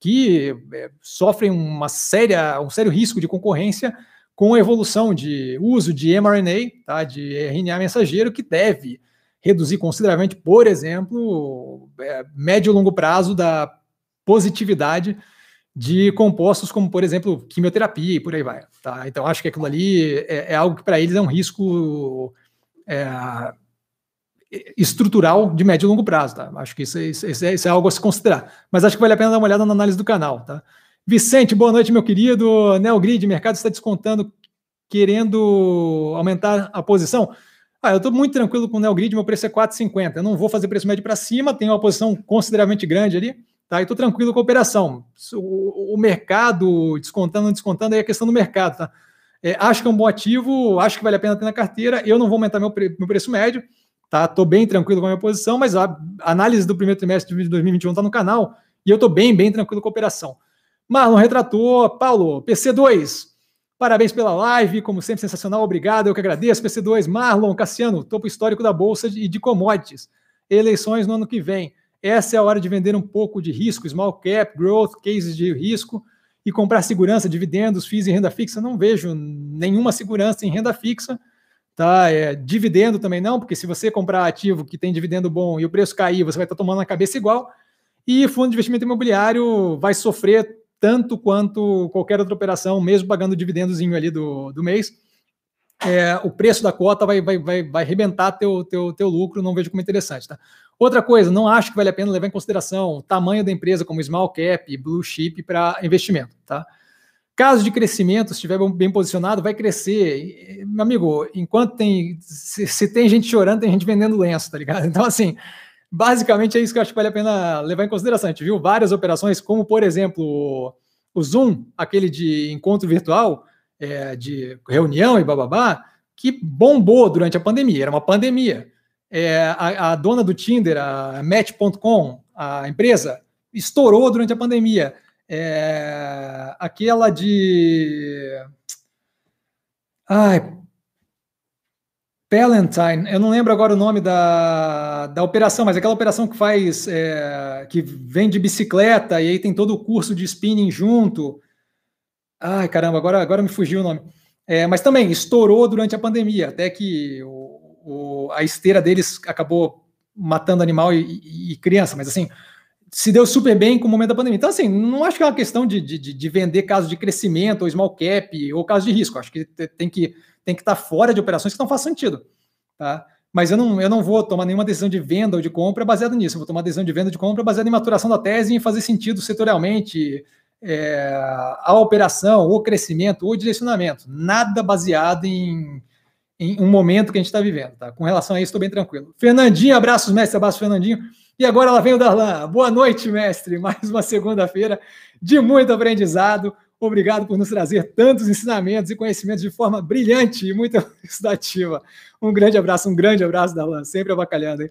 que é, sofrem uma séria, um sério risco de concorrência com a evolução de uso de mRNA, tá, de RNA mensageiro, que deve reduzir consideravelmente, por exemplo, é, médio e longo prazo da positividade de compostos como, por exemplo, quimioterapia e por aí vai. Tá? Então, acho que aquilo ali é, é algo que para eles é um risco é, estrutural de médio e longo prazo, tá? Acho que isso, isso, isso, é, isso, é, algo a se considerar. Mas acho que vale a pena dar uma olhada na análise do canal, tá? Vicente, boa noite, meu querido. Neogrid, mercado está descontando, querendo aumentar a posição. Ah, eu estou muito tranquilo com o Neogrid, meu preço é 4,50. Eu não vou fazer preço médio para cima, tenho uma posição consideravelmente grande ali, tá? E estou tranquilo com a operação. O, o mercado, descontando descontando, aí é questão do mercado, tá? É, acho que é um bom ativo, acho que vale a pena ter na carteira. Eu não vou aumentar meu, pre, meu preço médio, tá? Tô bem tranquilo com a minha posição, mas a análise do primeiro trimestre de 2021 está no canal e eu tô bem, bem tranquilo com a operação. Marlon retratou, Paulo, PC2, parabéns pela live, como sempre sensacional, obrigado, eu que agradeço, PC2, Marlon, Cassiano, topo histórico da Bolsa e de, de commodities, eleições no ano que vem, essa é a hora de vender um pouco de risco, small cap, growth, cases de risco, e comprar segurança, dividendos, FIIs e renda fixa, não vejo nenhuma segurança em renda fixa, Tá? É, dividendo também não, porque se você comprar ativo que tem dividendo bom e o preço cair, você vai estar tomando na cabeça igual. E fundo de investimento imobiliário vai sofrer tanto quanto qualquer outra operação, mesmo pagando o dividendozinho ali do, do mês. É, o preço da cota vai, vai, vai, vai arrebentar teu, teu, teu lucro, não vejo como interessante. Tá? Outra coisa, não acho que vale a pena levar em consideração o tamanho da empresa como small cap, blue chip para investimento. Tá? Caso de crescimento, se estiver bem posicionado, vai crescer. Meu amigo, enquanto tem. Se, se, tem gente chorando, tem gente vendendo lenço, tá ligado? Então, assim, basicamente é isso que eu acho que vale a pena levar em consideração. A gente viu várias operações, como, por exemplo, o Zoom, aquele de encontro virtual, é, de reunião e bababá, que bombou durante a pandemia. Era uma pandemia. É, a, a dona do Tinder, a Match.com, a empresa, estourou durante a pandemia. É, aquela de. Ai. Palantine, eu não lembro agora o nome da, da operação, mas aquela operação que faz. É, que vem de bicicleta e aí tem todo o curso de spinning junto. Ai, caramba, agora, agora me fugiu o nome. É, mas também estourou durante a pandemia, até que o, o, a esteira deles acabou matando animal e, e, e, criança, mas assim, se deu super bem com o momento da pandemia. Então, assim, não acho que é uma questão de, de, de vender casos de crescimento, ou small cap, ou casos de risco. Acho que tem que, tem que estar fora de operações que não faz sentido. Tá? Mas eu não, eu não vou tomar nenhuma decisão de venda ou de compra baseada nisso. Eu vou tomar decisão de venda ou de compra baseada em maturação da tese e em fazer sentido setorialmente é, a operação, o crescimento, o direcionamento. Nada baseado em, em um momento que a gente está vivendo. Tá? Com relação a isso, estou bem tranquilo. Fernandinho, abraços, mestre, abraço, Fernandinho. E agora ela vem o Darlan. Boa noite, mestre. Mais uma segunda-feira de muito aprendizado. Obrigado por nos trazer tantos ensinamentos e conhecimentos de forma brilhante e muito elucidativa. Um grande abraço, um grande abraço, Darlan. Sempre abacalhando, hein?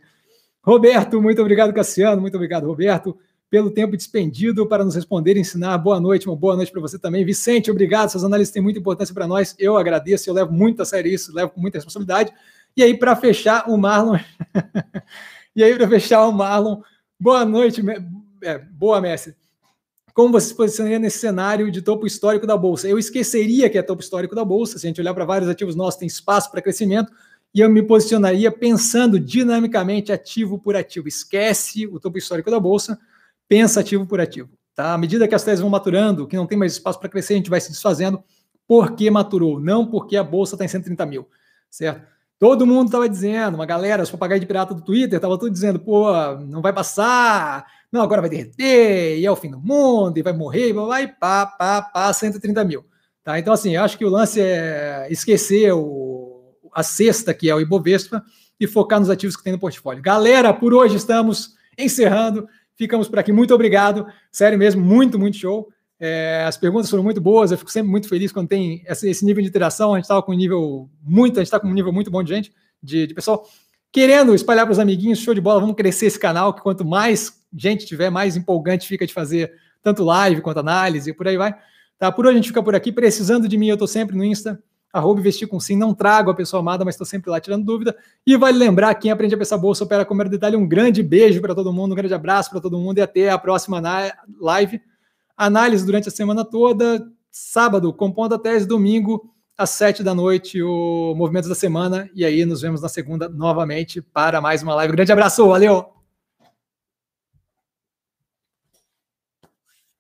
Roberto, muito obrigado, Cassiano. Muito obrigado, Roberto, pelo tempo despendido para nos responder e ensinar. Boa noite, uma boa noite para você também. Vicente, obrigado. Suas análises têm muita importância para nós. Eu agradeço, eu levo muito a sério isso, levo com muita responsabilidade. E aí, para fechar, o Marlon. E aí, para fechar o Marlon, boa noite, é, boa, mestre. Como você se posicionaria nesse cenário de topo histórico da Bolsa? Eu esqueceria que é topo histórico da Bolsa, se a gente olhar para vários ativos nossos, tem espaço para crescimento, e eu me posicionaria pensando dinamicamente ativo por ativo. Esquece o topo histórico da Bolsa, pensa ativo por ativo. Tá? À medida que as teses vão maturando, que não tem mais espaço para crescer, a gente vai se desfazendo porque maturou, não porque a Bolsa está em 130 mil, certo? Todo mundo estava dizendo, uma galera, os papagaios de pirata do Twitter, estava tudo dizendo, pô, não vai passar, não, agora vai derreter, e é o fim do mundo, e vai morrer, e vai, pá, pá, pá, 130 mil. Tá? Então, assim, eu acho que o lance é esquecer o, a cesta, que é o Ibovespa, e focar nos ativos que tem no portfólio. Galera, por hoje estamos encerrando, ficamos por aqui, muito obrigado, sério mesmo, muito, muito show. É, as perguntas foram muito boas, eu fico sempre muito feliz quando tem esse, esse nível de interação. A gente estava com um nível muito, a gente está com um nível muito bom de gente, de, de pessoal querendo espalhar para os amiguinhos, show de bola, vamos crescer esse canal, que quanto mais gente tiver, mais empolgante fica de fazer tanto live quanto análise, e por aí vai. Tá, por hoje a gente fica por aqui, precisando de mim, eu estou sempre no Insta, arroba investir com sim, não trago a pessoa amada, mas estou sempre lá tirando dúvida. E vale lembrar, quem aprende a pensar bolsa opera com o detalhe, um grande beijo para todo mundo, um grande abraço para todo mundo e até a próxima live análise durante a semana toda, sábado, compondo a tese, domingo, às sete da noite, o Movimentos da Semana, e aí nos vemos na segunda novamente para mais uma live. Grande abraço, valeu!